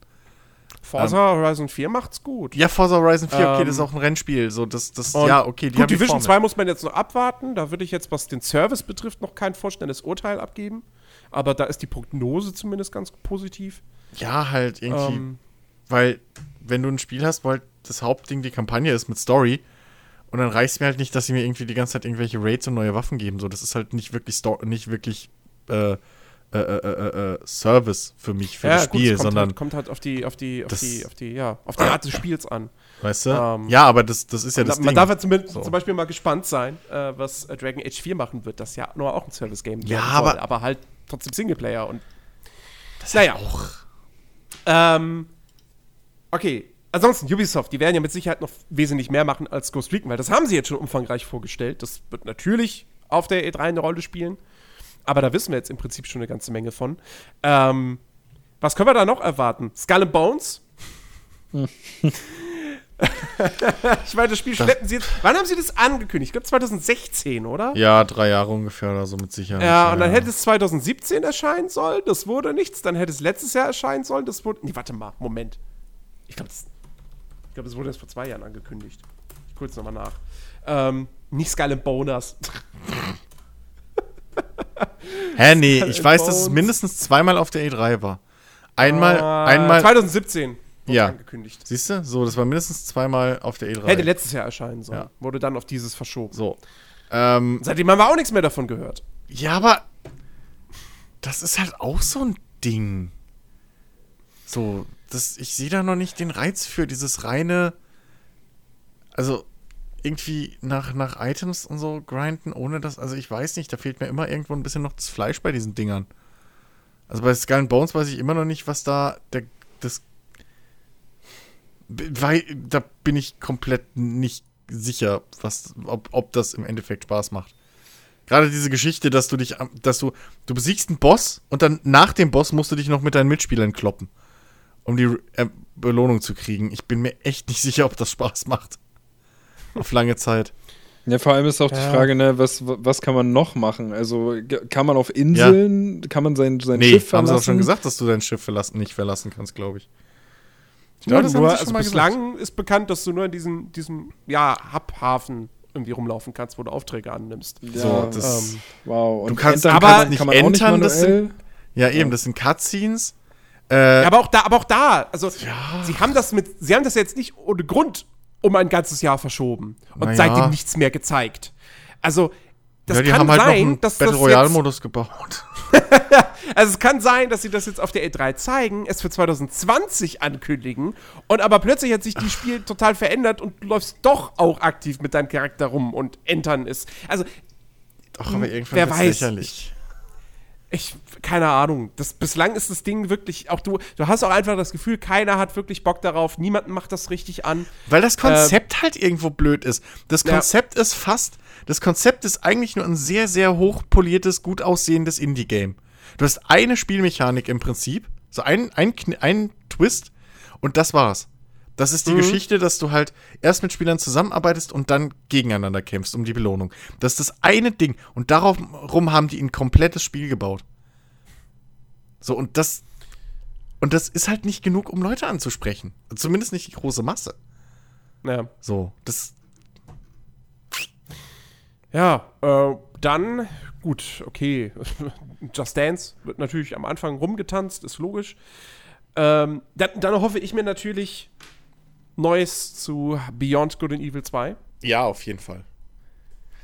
Speaker 1: Forza Horizon 4 macht's gut.
Speaker 2: Ja, Forza Horizon 4, okay,
Speaker 1: Ähm,
Speaker 2: das ist auch ein Rennspiel. So, das, das, ja, okay, die
Speaker 1: Gut, Division
Speaker 2: Formel.
Speaker 1: 2 muss man jetzt noch abwarten. Da würde ich jetzt, was den Service betrifft, noch kein vorstellendes Urteil abgeben. Aber da ist die Prognose zumindest ganz positiv.
Speaker 2: Ja, halt irgendwie,
Speaker 1: Ähm,
Speaker 2: weil wenn du ein Spiel hast, wo halt das Hauptding die Kampagne ist mit Story und dann reicht es mir halt nicht, dass sie mir irgendwie die ganze Zeit irgendwelche Raids und neue Waffen geben. So, das ist halt nicht wirklich Sto nicht wirklich äh, äh, äh, äh, äh, Service für mich, für das
Speaker 1: gut,
Speaker 2: Spiel,
Speaker 1: es kommt
Speaker 2: sondern,
Speaker 1: halt, kommt halt auf die, auf die, auf
Speaker 2: Das-
Speaker 1: die, auf die, ja, auf die Art des Spiels an.
Speaker 2: weißt du?
Speaker 1: ähm,
Speaker 2: ja, aber das, das ist ja das
Speaker 1: man
Speaker 2: Ding.
Speaker 1: darf ja zumindest,
Speaker 2: So.
Speaker 1: zum Beispiel mal gespannt sein, äh, was äh, Dragon Age 4 machen wird, das ja nur auch ein Service-Game
Speaker 2: Ja, aber-
Speaker 1: soll, aber halt trotzdem Singleplayer und
Speaker 2: das
Speaker 1: naja.
Speaker 2: auch.
Speaker 1: Ähm, okay. Ansonsten, Ubisoft, die werden ja mit Sicherheit noch wesentlich mehr machen als Ghost Recon, weil das haben sie jetzt schon umfangreich vorgestellt. Das wird natürlich auf der E3 eine Rolle spielen. Aber da wissen wir jetzt im Prinzip schon eine ganze Menge von. Ähm, was können wir da noch erwarten? Skull and Bones? ich meine, das Spiel schleppen sie jetzt. Wann haben sie das angekündigt? Ich glaube 2016, oder?
Speaker 2: Ja, drei Jahre ungefähr oder so mit Sicherheit.
Speaker 1: Ja, und dann hätte es 2017 erscheinen sollen, das wurde nichts. Dann hätte es letztes Jahr erscheinen sollen, das wurde. Nee, warte mal, Moment. Ich glaube, das, ich glaub, das wurde erst vor zwei Jahren angekündigt. Ich gucke jetzt nochmal nach. Ähm, nicht Skull and Boners. (laughs)
Speaker 2: Hä, nee, ich weiß, dass es mindestens zweimal auf der E3 war. Einmal,
Speaker 1: Äh,
Speaker 2: einmal.
Speaker 1: 2017 wurde
Speaker 2: Ja.
Speaker 1: angekündigt.
Speaker 2: Siehst du? So, das war mindestens zweimal auf der E3.
Speaker 1: Hätte letztes Jahr erscheinen sollen.
Speaker 2: Ja.
Speaker 1: Wurde dann auf dieses verschoben.
Speaker 2: So. Ähm,
Speaker 1: Seitdem haben wir auch nichts mehr davon gehört.
Speaker 2: ja, aber das ist halt auch so ein Ding. So, das, ich sehe da noch nicht den Reiz für dieses reine, also irgendwie nach, nach Items und so grinden, ohne das, also ich weiß nicht, da fehlt mir immer irgendwo ein bisschen noch das Fleisch bei diesen Dingern. Also bei Skull Bones weiß ich immer noch nicht, was da der, das, weil, da bin ich komplett nicht sicher, was, ob, ob das im Endeffekt Spaß macht. Gerade diese Geschichte, dass du dich, dass du, du besiegst einen Boss und dann nach dem Boss musst du dich noch mit deinen Mitspielern kloppen, um die äh, Belohnung zu kriegen. Ich bin mir echt nicht sicher, ob das Spaß macht. Auf lange Zeit.
Speaker 3: Ja, vor allem ist auch
Speaker 1: Ja.
Speaker 3: die Frage, ne, was, was kann man noch machen? Also kann man auf Inseln, kann man sein, sein
Speaker 2: Nee,
Speaker 3: Schiff
Speaker 2: haben
Speaker 3: verlassen?
Speaker 2: sie auch schon gesagt, dass du dein Schiff verlassen, nicht verlassen kannst, glaube ich. Ich
Speaker 1: Ja,
Speaker 2: glaube, das
Speaker 1: nur,
Speaker 2: haben sie
Speaker 1: also
Speaker 2: schon mal
Speaker 1: bislang ist bekannt, dass du nur in diesem, diesem ja, Hubhafen irgendwie rumlaufen kannst, wo du Aufträge annimmst.
Speaker 3: Ja,
Speaker 2: So, das-
Speaker 1: ähm,
Speaker 3: wow. Und
Speaker 2: Du kannst-
Speaker 3: entern
Speaker 1: aber
Speaker 3: kann man-
Speaker 2: nicht
Speaker 3: kann man auch nicht
Speaker 2: entern, das
Speaker 3: manuell?
Speaker 2: Ja, eben, das sind Cutscenes. Äh,
Speaker 1: Ja, aber auch da, aber auch da, also sie haben das mit, sie haben das jetzt nicht ohne Grund um ein ganzes Jahr verschoben und
Speaker 2: Naja.
Speaker 1: seitdem nichts mehr gezeigt. Also das
Speaker 2: ja, die
Speaker 1: kann
Speaker 2: haben halt
Speaker 1: sein,
Speaker 2: noch einen
Speaker 1: dass
Speaker 2: Battle Royale Modus gebaut. (laughs)
Speaker 1: also es kann sein, dass sie das jetzt auf der E3 zeigen, es für 2020 ankündigen und aber plötzlich hat sich das Spiel total verändert und du läufst doch auch aktiv mit deinem Charakter rum und entern ist. Also
Speaker 2: Doch, aber irgendwann
Speaker 1: wer weiß.
Speaker 2: lächerlich.
Speaker 1: Ich, keine Ahnung. Das, bislang ist das Ding wirklich, auch du, du hast auch einfach das Gefühl, keiner hat wirklich Bock darauf, niemand macht das richtig an.
Speaker 2: Weil das Konzept halt irgendwo blöd ist. Das
Speaker 1: Ja.
Speaker 2: Konzept ist fast, das Konzept ist eigentlich nur ein sehr, sehr hochpoliertes, gut aussehendes Indie-Game. Du hast eine Spielmechanik im Prinzip, so ein, ein, ein Twist und das war's. Das ist die
Speaker 1: Mhm.
Speaker 2: Geschichte, dass du halt erst mit Spielern zusammenarbeitest und dann gegeneinander kämpfst um die Belohnung. Das ist das eine Ding. Und darum haben die ein komplettes Spiel gebaut. So, und das. Und das ist halt nicht genug, um Leute anzusprechen. Zumindest nicht die große Masse.
Speaker 1: Ja,
Speaker 2: So, das.
Speaker 1: ja äh, dann, gut, okay. (laughs) Just Dance wird natürlich am Anfang rumgetanzt, ist logisch. Ähm, dann, dann hoffe ich mir natürlich Neues zu Beyond Good and Evil 2.
Speaker 2: Ja, auf jeden Fall.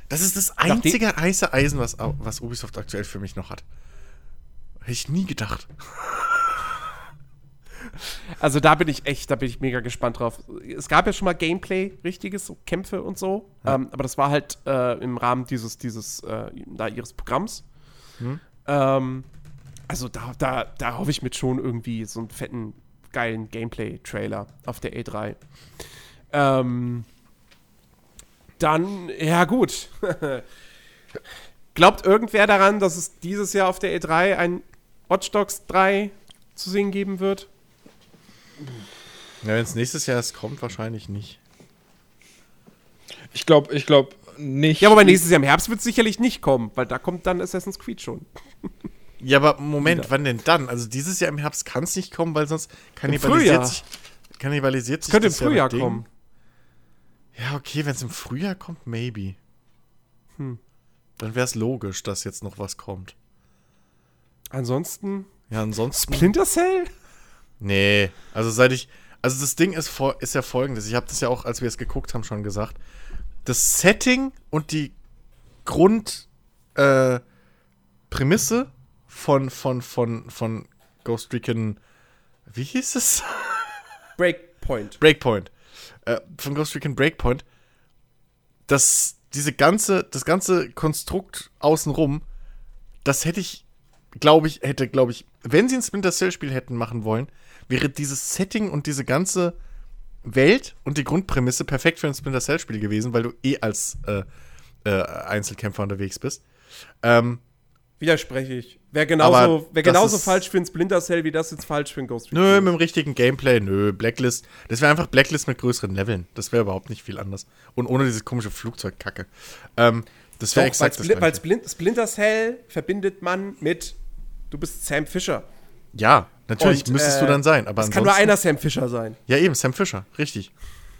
Speaker 2: Das ist das einzige heiße Eisen, was, was Ubisoft aktuell für mich noch hat. Hätte ich nie gedacht.
Speaker 1: Also da bin ich echt, da bin ich mega gespannt drauf. Es gab ja schon mal Gameplay, richtiges, so Kämpfe und so. Ja. Ähm, aber das war halt äh, im Rahmen dieses, dieses, äh, da ihres Programms. Hm. Ähm, also da, da, da hoffe ich mit schon irgendwie so einen fetten, geilen Gameplay-Trailer auf der E3. Ähm, dann, ja gut. (laughs) Glaubt irgendwer daran, dass es dieses Jahr auf der E3 ein Watch Dogs 3 zu sehen geben wird?
Speaker 2: Ja, wenn es nächstes Jahr erst kommt, wahrscheinlich nicht.
Speaker 3: Ich glaube, ich glaube nicht.
Speaker 1: Ja, aber nächstes Jahr im Herbst wird es sicherlich nicht kommen, weil da kommt dann Assassin's Creed schon. (laughs)
Speaker 2: Ja, aber Moment, Wieder. wann denn dann? Also dieses Jahr im Herbst kann es nicht kommen, weil sonst kannibalisiert sich. Kannibalisiert sich
Speaker 1: Könnte im Frühjahr kommen.
Speaker 2: Ja, okay, wenn es im Frühjahr kommt, maybe. Hm. Dann wäre es logisch, dass jetzt noch was kommt.
Speaker 1: Ansonsten.
Speaker 2: Ja, ansonsten.
Speaker 1: Splinter Cell?
Speaker 2: Nee, also seit ich. Also das Ding ist, ist ja folgendes. Ich habe das ja auch, als wir es geguckt haben, schon gesagt. Das Setting und die Grundprämisse äh, von, von, von, von Ghost Recon. Wie hieß es? (laughs)
Speaker 1: Breakpoint.
Speaker 2: Breakpoint. Äh, von Ghost Recon Breakpoint. Das, diese ganze, das ganze Konstrukt außenrum, das hätte ich, glaube ich, hätte, glaube ich, wenn sie ein Splinter Cell-Spiel hätten machen wollen, wäre dieses Setting und diese ganze Welt und die Grundprämisse perfekt für ein Splinter Cell-Spiel gewesen, weil du eh als äh, äh, Einzelkämpfer unterwegs bist. Ähm,
Speaker 1: Widerspreche ich. Wäre genauso, wär genauso falsch für ein Splinter Cell, wie das jetzt falsch für ein Ghost
Speaker 2: Recon Nö, mit dem richtigen Gameplay, nö. Blacklist. Das wäre einfach Blacklist mit größeren Leveln. Das wäre überhaupt nicht viel anders. Und ohne diese komische Flugzeugkacke. Ähm, das wäre exakt
Speaker 1: weil das Weil Splinter Cell verbindet man mit, du bist Sam Fisher.
Speaker 2: Ja, natürlich Und, müsstest äh, du dann sein. Aber
Speaker 1: es kann nur einer Sam Fisher sein.
Speaker 2: Ja, eben, Sam Fisher, richtig.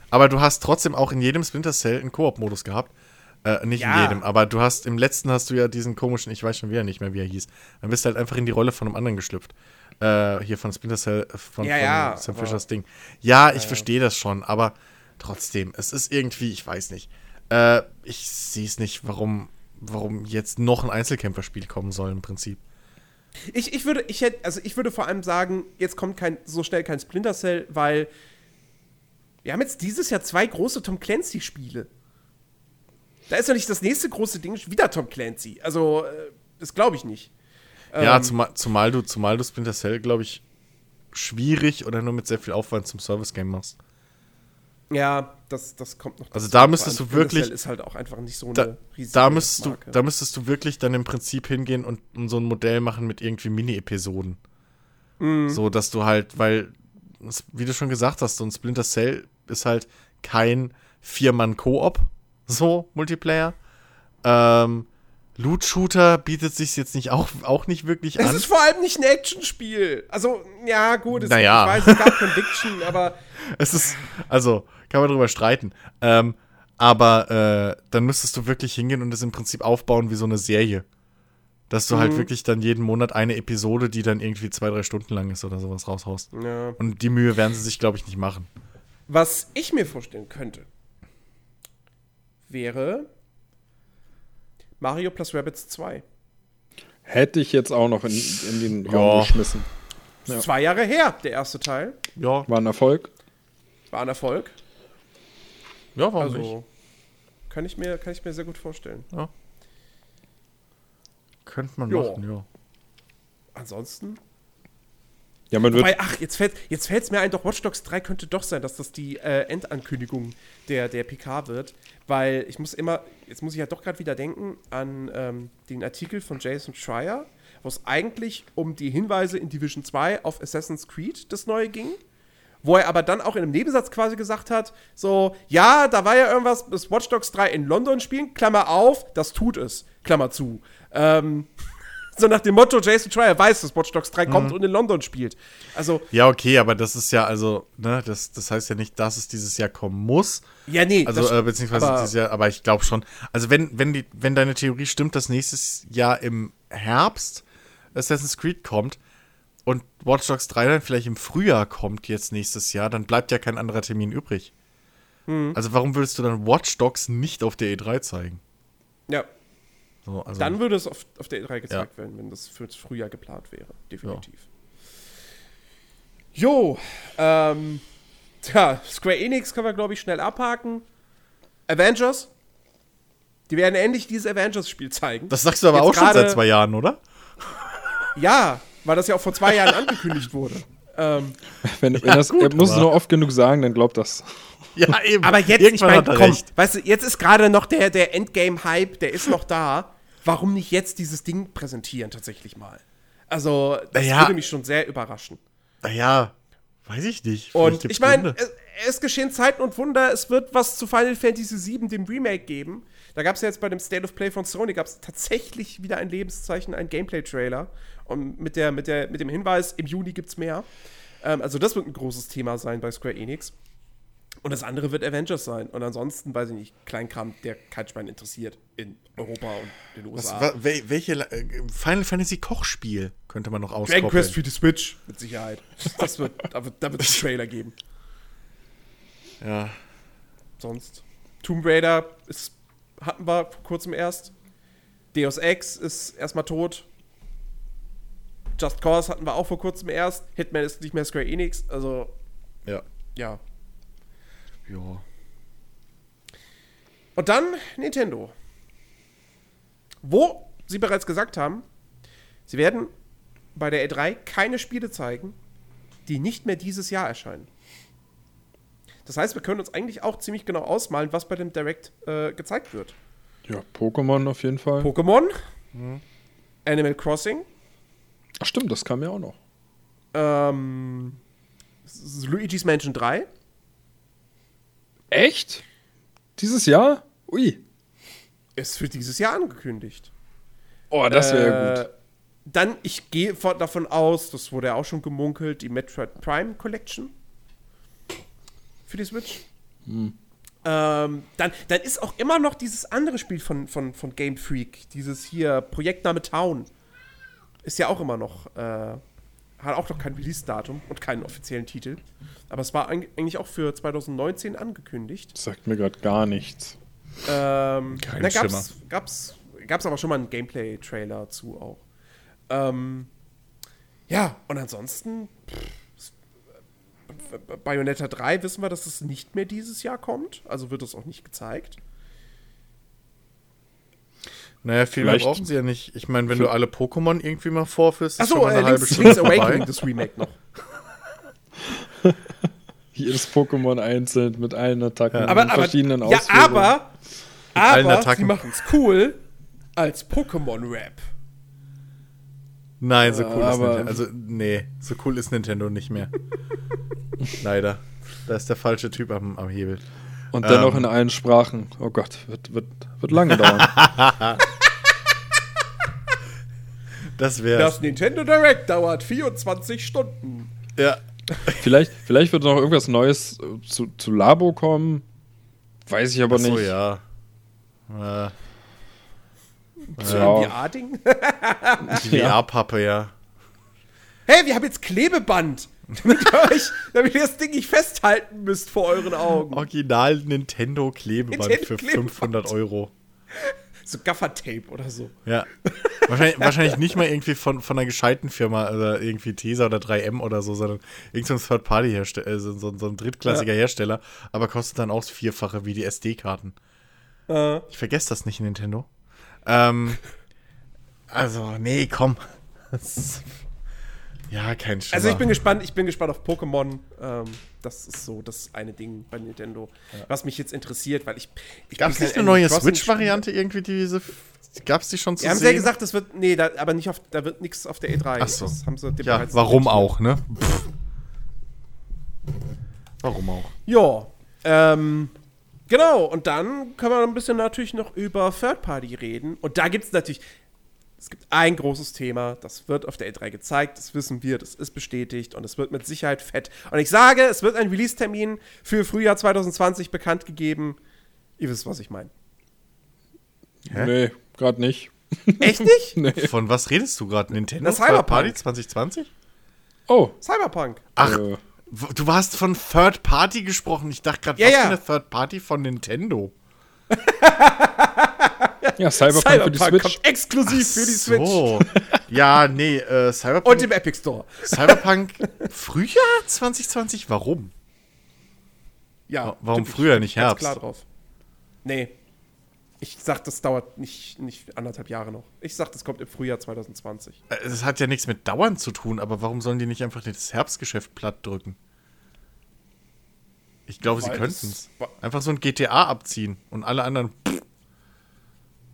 Speaker 2: Aber du hast trotzdem auch in jedem Splinter Cell einen Koop-Modus gehabt. Äh, nicht ja. in jedem, aber du hast im letzten hast du ja diesen komischen, ich weiß schon wieder nicht mehr, wie er hieß. Dann bist du halt einfach in die Rolle von einem anderen geschlüpft. Äh, hier von Splinter Cell, äh, von,
Speaker 1: ja, ja,
Speaker 2: Sam Fishers Ding. Ja, ich verstehe das schon, aber trotzdem, es ist irgendwie, ich weiß nicht. Äh, ich sehe es nicht, warum, warum jetzt noch ein Einzelkämpferspiel kommen soll im Prinzip.
Speaker 1: Ich, ich würde, ich hätte, also ich würde vor allem sagen, jetzt kommt kein, so schnell kein Splinter Cell, weil wir haben jetzt dieses Jahr zwei große Tom Clancy-Spiele. Da ist ja nicht das nächste große Ding wieder Tom Clancy. Also, äh, das glaube ich nicht.
Speaker 2: Ja, ähm, zumal, zumal, du, zumal du Splinter Cell, glaube ich, schwierig oder nur mit sehr viel Aufwand zum Service-Game machst.
Speaker 1: Ja, das, das kommt noch.
Speaker 2: Also da müsstest du wirklich.
Speaker 1: ist halt auch einfach nicht so eine
Speaker 2: da, riesige da müsstest Marke. Du, da müsstest du wirklich dann im Prinzip hingehen und, und so ein Modell machen mit irgendwie Mini-Episoden. Mhm. So, dass du halt, weil, wie du schon gesagt hast, so ein Splinter Cell ist halt kein Vier-Mann-Koop, so Multiplayer. Ähm, Loot-Shooter bietet sich jetzt nicht auch, auch nicht wirklich
Speaker 1: an.
Speaker 2: Es
Speaker 1: ist vor allem nicht ein Action-Spiel. Also, ja, gut,
Speaker 2: es, naja.
Speaker 1: ich weiß, es gab Conviction, aber. (laughs)
Speaker 2: Es ist, also, kann man drüber streiten. Ähm, aber äh, dann müsstest du wirklich hingehen und es im Prinzip aufbauen wie so eine Serie. Dass du halt mhm. halt wirklich dann jeden Monat eine Episode, die dann irgendwie zwei, drei Stunden lang ist oder sowas raushaust. Ja. Und die Mühe werden sie sich, glaube ich, nicht machen.
Speaker 1: Was ich mir vorstellen könnte, wäre Mario plus Rabbits 2.
Speaker 3: Hätte ich jetzt auch noch in, in den Raum ja. geschmissen.
Speaker 1: Ja. Zwei Jahre her, der erste Teil.
Speaker 3: Ja. War ein Erfolg.
Speaker 1: War ein Erfolg.
Speaker 2: Ja, warum also, nicht?
Speaker 1: Kann ich, mir, kann ich mir sehr gut vorstellen. Ja.
Speaker 2: Könnte man jo. machen, ja.
Speaker 1: Ansonsten
Speaker 3: ja, man
Speaker 1: Wobei, ach, jetzt fällt es jetzt mir ein, doch Watch Dogs 3 könnte doch sein, dass das die äh, Endankündigung der, der PK wird. Weil ich muss immer, jetzt muss ich ja doch gerade wieder denken an ähm, den Artikel von Jason Schreier, wo es eigentlich um die Hinweise in Division 2 auf Assassin's Creed das neue ging. Wo er aber dann auch in einem Nebensatz quasi gesagt hat: So, ja, da war ja irgendwas, das Watch Dogs 3 in London spielen, Klammer auf, das tut es, Klammer zu. Ähm. So nach dem Motto, Jason Schreier weiß, dass Watch Dogs 3 kommt mhm. und in London spielt. Also.
Speaker 2: Ja, okay, aber das ist ja, also, ne, das, das heißt ja nicht, dass es dieses Jahr kommen muss.
Speaker 1: Ja, nee.
Speaker 2: Also, äh, beziehungsweise aber, dieses Jahr, aber ich glaube schon. Also, wenn, wenn, die, wenn deine Theorie stimmt, dass nächstes Jahr im Herbst Assassin's Creed kommt und Watch Dogs 3 dann vielleicht im Frühjahr kommt jetzt nächstes Jahr, dann bleibt ja kein anderer Termin übrig. Mhm. Also, warum würdest du dann Watch Dogs nicht auf der E3 zeigen?
Speaker 1: Ja,
Speaker 2: So, also,
Speaker 1: dann würde es auf, auf der E3 gezeigt werden, wenn das fürs Frühjahr geplant wäre. Definitiv. Jo, ähm, tja, Square Enix können wir, glaube ich, schnell abhaken. Avengers. Die werden endlich dieses Avengers-Spiel zeigen.
Speaker 2: das sagst du aber
Speaker 1: Jetzt
Speaker 2: auch schon seit zwei Jahren, oder?
Speaker 1: Ja, weil das ja auch vor zwei Jahren (laughs) angekündigt wurde. Ähm,
Speaker 3: Wenn, wenn
Speaker 2: Ja,
Speaker 3: das,
Speaker 2: gut,
Speaker 3: er muss es nur oft genug sagen, dann glaubt das. (laughs)
Speaker 2: Ja, eben.
Speaker 1: aber jetzt, ich
Speaker 2: Irgendwann
Speaker 1: meine,
Speaker 2: hat er
Speaker 1: komm,
Speaker 2: recht.
Speaker 1: weißt du, jetzt ist gerade noch der, der Endgame-Hype, der ist noch da. Warum nicht jetzt dieses Ding präsentieren tatsächlich mal? Also, das
Speaker 2: Naja.
Speaker 1: würde mich schon sehr überraschen.
Speaker 2: Naja, weiß ich nicht. Vielleicht
Speaker 1: Und ich meine, es, es geschehen Zeiten und Wunder. Es wird was zu Final Fantasy VII, dem Remake, geben. Da gab es ja jetzt bei dem State of Play von Sony gab es tatsächlich wieder ein Lebenszeichen, ein Gameplay-Trailer. Und mit, der, mit, der, mit dem Hinweis, im Juni gibt es mehr. Ähm, also, das wird ein großes Thema sein bei Square Enix. Und das andere wird Avengers sein. Und ansonsten, weiß ich nicht, Kleinkram, der kein Schwein interessiert in Europa und den
Speaker 2: Was,
Speaker 1: USA.
Speaker 2: wa, wel, welche äh, Final Fantasy Kochspiel könnte man noch
Speaker 1: Dragon
Speaker 2: auskoppeln?
Speaker 1: Quest für die Switch, mit Sicherheit. Das wird, da wird, da wird es einen Trailer geben.
Speaker 2: Ja.
Speaker 1: sonst. Tomb Raider ist, hatten wir vor kurzem erst. Deus Ex ist erstmal tot. Just Cause hatten wir auch vor kurzem erst. Hitman ist nicht mehr Square Enix. Also,
Speaker 2: Ja.
Speaker 1: ja.
Speaker 2: Ja.
Speaker 1: Und dann Nintendo. Wo sie bereits gesagt haben, sie werden bei der E3 keine Spiele zeigen, die nicht mehr dieses Jahr erscheinen. Das heißt, wir können uns eigentlich auch ziemlich genau ausmalen, was bei dem Direct äh, gezeigt wird.
Speaker 3: Ja, Pokémon auf jeden Fall.
Speaker 1: Pokémon, Animal Crossing,
Speaker 3: Ach stimmt, das kam ja auch noch.
Speaker 1: ähm, Luigi's Mansion 3,
Speaker 3: Echt? Dieses Jahr? Ui.
Speaker 1: ist für dieses Jahr angekündigt.
Speaker 3: Oh, das wäre
Speaker 1: Äh,
Speaker 3: gut.
Speaker 1: Dann, ich gehe von- davon aus, das wurde ja auch schon gemunkelt, die Metroid Prime Collection für die Switch.
Speaker 3: Hm.
Speaker 1: Ähm, dann, dann ist auch immer noch dieses andere Spiel von, von, von Game Freak, dieses hier Projektname Town. Ist ja auch immer noch, äh, hat auch noch kein Release-Datum und keinen offiziellen Titel. Aber es war eig- eigentlich auch für 2019 angekündigt.
Speaker 3: Sagt mir gerade gar nichts.
Speaker 1: Ähm,
Speaker 2: Kein
Speaker 1: da gab's, gab's, gab's aber schon mal einen Gameplay-Trailer zu auch. Ähm, ja, und ansonsten, pff, Bayonetta 3 wissen wir, dass es nicht mehr dieses Jahr kommt. Also wird es auch nicht gezeigt.
Speaker 2: Naja, viel mehr
Speaker 3: Vielleicht-
Speaker 2: brauchen sie ja nicht. Ich meine, wenn du alle Pokémon irgendwie mal vorführst, ist
Speaker 1: Achso,
Speaker 2: schon mal
Speaker 1: äh,
Speaker 2: eine halbe
Speaker 1: Link's,
Speaker 2: Stunde
Speaker 1: Link's Awakening, das Remake noch. (laughs)
Speaker 3: Jedes Pokémon einzeln mit allen Attacken
Speaker 2: Ja.
Speaker 3: und
Speaker 1: Aber, aber,
Speaker 3: verschiedenen
Speaker 1: ja,
Speaker 3: Ausführungen.
Speaker 1: aber,
Speaker 2: allen
Speaker 1: aber
Speaker 2: Attacken.
Speaker 1: sie machen es cool als Pokémon-Rap.
Speaker 2: Nein, so cool ist
Speaker 3: Aber-
Speaker 2: Nintendo. Also, nee, so cool ist Nintendo nicht mehr. (laughs) Leider. Da ist der falsche Typ am, am Hebel.
Speaker 3: Und dennoch
Speaker 2: Ähm.
Speaker 3: in allen Sprachen. Oh Gott, wird, wird, wird lange dauern. (laughs)
Speaker 2: Das wäre.
Speaker 1: Das Nintendo Direct dauert 24 Stunden.
Speaker 2: Ja.
Speaker 3: vielleicht, vielleicht wird noch irgendwas Neues äh, zu, zu Labo kommen. Weiß ich aber
Speaker 2: Achso,
Speaker 3: nicht.
Speaker 2: ja. Äh,
Speaker 1: So
Speaker 3: Ja.
Speaker 1: ein VR-Ding.
Speaker 2: die (laughs) VR-Pappe, ja.
Speaker 1: Hey, wir haben jetzt Klebeband. Damit ihr, euch, damit ihr das Ding nicht festhalten müsst vor euren Augen.
Speaker 2: Original Nintendo Klebeband
Speaker 1: Nintendo
Speaker 2: für
Speaker 1: Klebeband.
Speaker 2: 500 Euro.
Speaker 1: So Gaffertape oder so.
Speaker 2: Ja. wahrscheinlich, wahrscheinlich nicht mal irgendwie von, von einer gescheiten Firma, also irgendwie Tesa oder 3M oder so, sondern irgendein so Third-Party-Hersteller, äh, so, so, so ein drittklassiger Hersteller, aber kostet dann auch das Vierfache wie die SD-Karten.
Speaker 1: Äh,
Speaker 2: Ich vergesse das nicht, Nintendo. Ähm, also, nee, komm. Das- ja, kein Schimmer.
Speaker 1: also ich bin gespannt, ich bin gespannt auf Pokémon. Ähm, das ist so das eine Ding bei Nintendo, was mich jetzt interessiert, weil ich. ich
Speaker 2: Gab es nicht eine neue Switch-Variante irgendwie, diese. Gab es die schon zu
Speaker 1: Sie haben
Speaker 2: sehen?
Speaker 1: ja gesagt, das wird. Nee, da, aber nicht auf, da wird nichts auf der E3.
Speaker 2: Ach so.
Speaker 1: Das haben sie
Speaker 2: Ja, warum auch, ne? Pff. Warum auch?
Speaker 1: Ja, ähm, genau. Und dann können wir ein bisschen natürlich noch über Third Party reden. Und da gibt es natürlich, es gibt ein großes Thema, das wird auf der E3 gezeigt, das wissen wir, das ist bestätigt und es wird mit Sicherheit fett. Und ich sage, es wird ein Release-Termin für Frühjahr 2020 bekannt gegeben. Ihr wisst, was ich meine.
Speaker 3: Nee, gerade nicht. (laughs)
Speaker 1: Echt nicht?
Speaker 3: Nee.
Speaker 2: Von was redest du gerade? Nintendo
Speaker 1: Das Cyberpunk.
Speaker 2: Party 2020?
Speaker 3: Oh.
Speaker 1: Cyberpunk.
Speaker 2: Ach,
Speaker 3: Äh,
Speaker 2: du hast von Third Party gesprochen. Ich dachte gerade,
Speaker 1: Ja,
Speaker 2: was
Speaker 1: ja.
Speaker 2: für eine Third Party von Nintendo? (laughs)
Speaker 3: Ja, Cyberpunk, für die
Speaker 1: Cyberpunk
Speaker 3: Switch.
Speaker 1: kommt exklusiv für die Switch.
Speaker 2: So. (laughs) ja, nee, äh,
Speaker 1: Und
Speaker 2: Cyberpunk.
Speaker 1: im Epic Store.
Speaker 2: Cyberpunk Frühjahr 2020? Warum?
Speaker 1: Ja.
Speaker 2: Warum früher, nicht
Speaker 1: ganz
Speaker 2: Herbst?
Speaker 1: klar drauf. Nee. Ich sag, das dauert nicht, nicht anderthalb Jahre noch. Ich sag, das kommt im Frühjahr 2020.
Speaker 2: Äh, Es hat ja nichts mit Dauern zu tun, aber warum sollen die nicht einfach das Herbstgeschäft platt drücken? Ich glaube, sie könnten es. Einfach so ein GTA abziehen und alle anderen.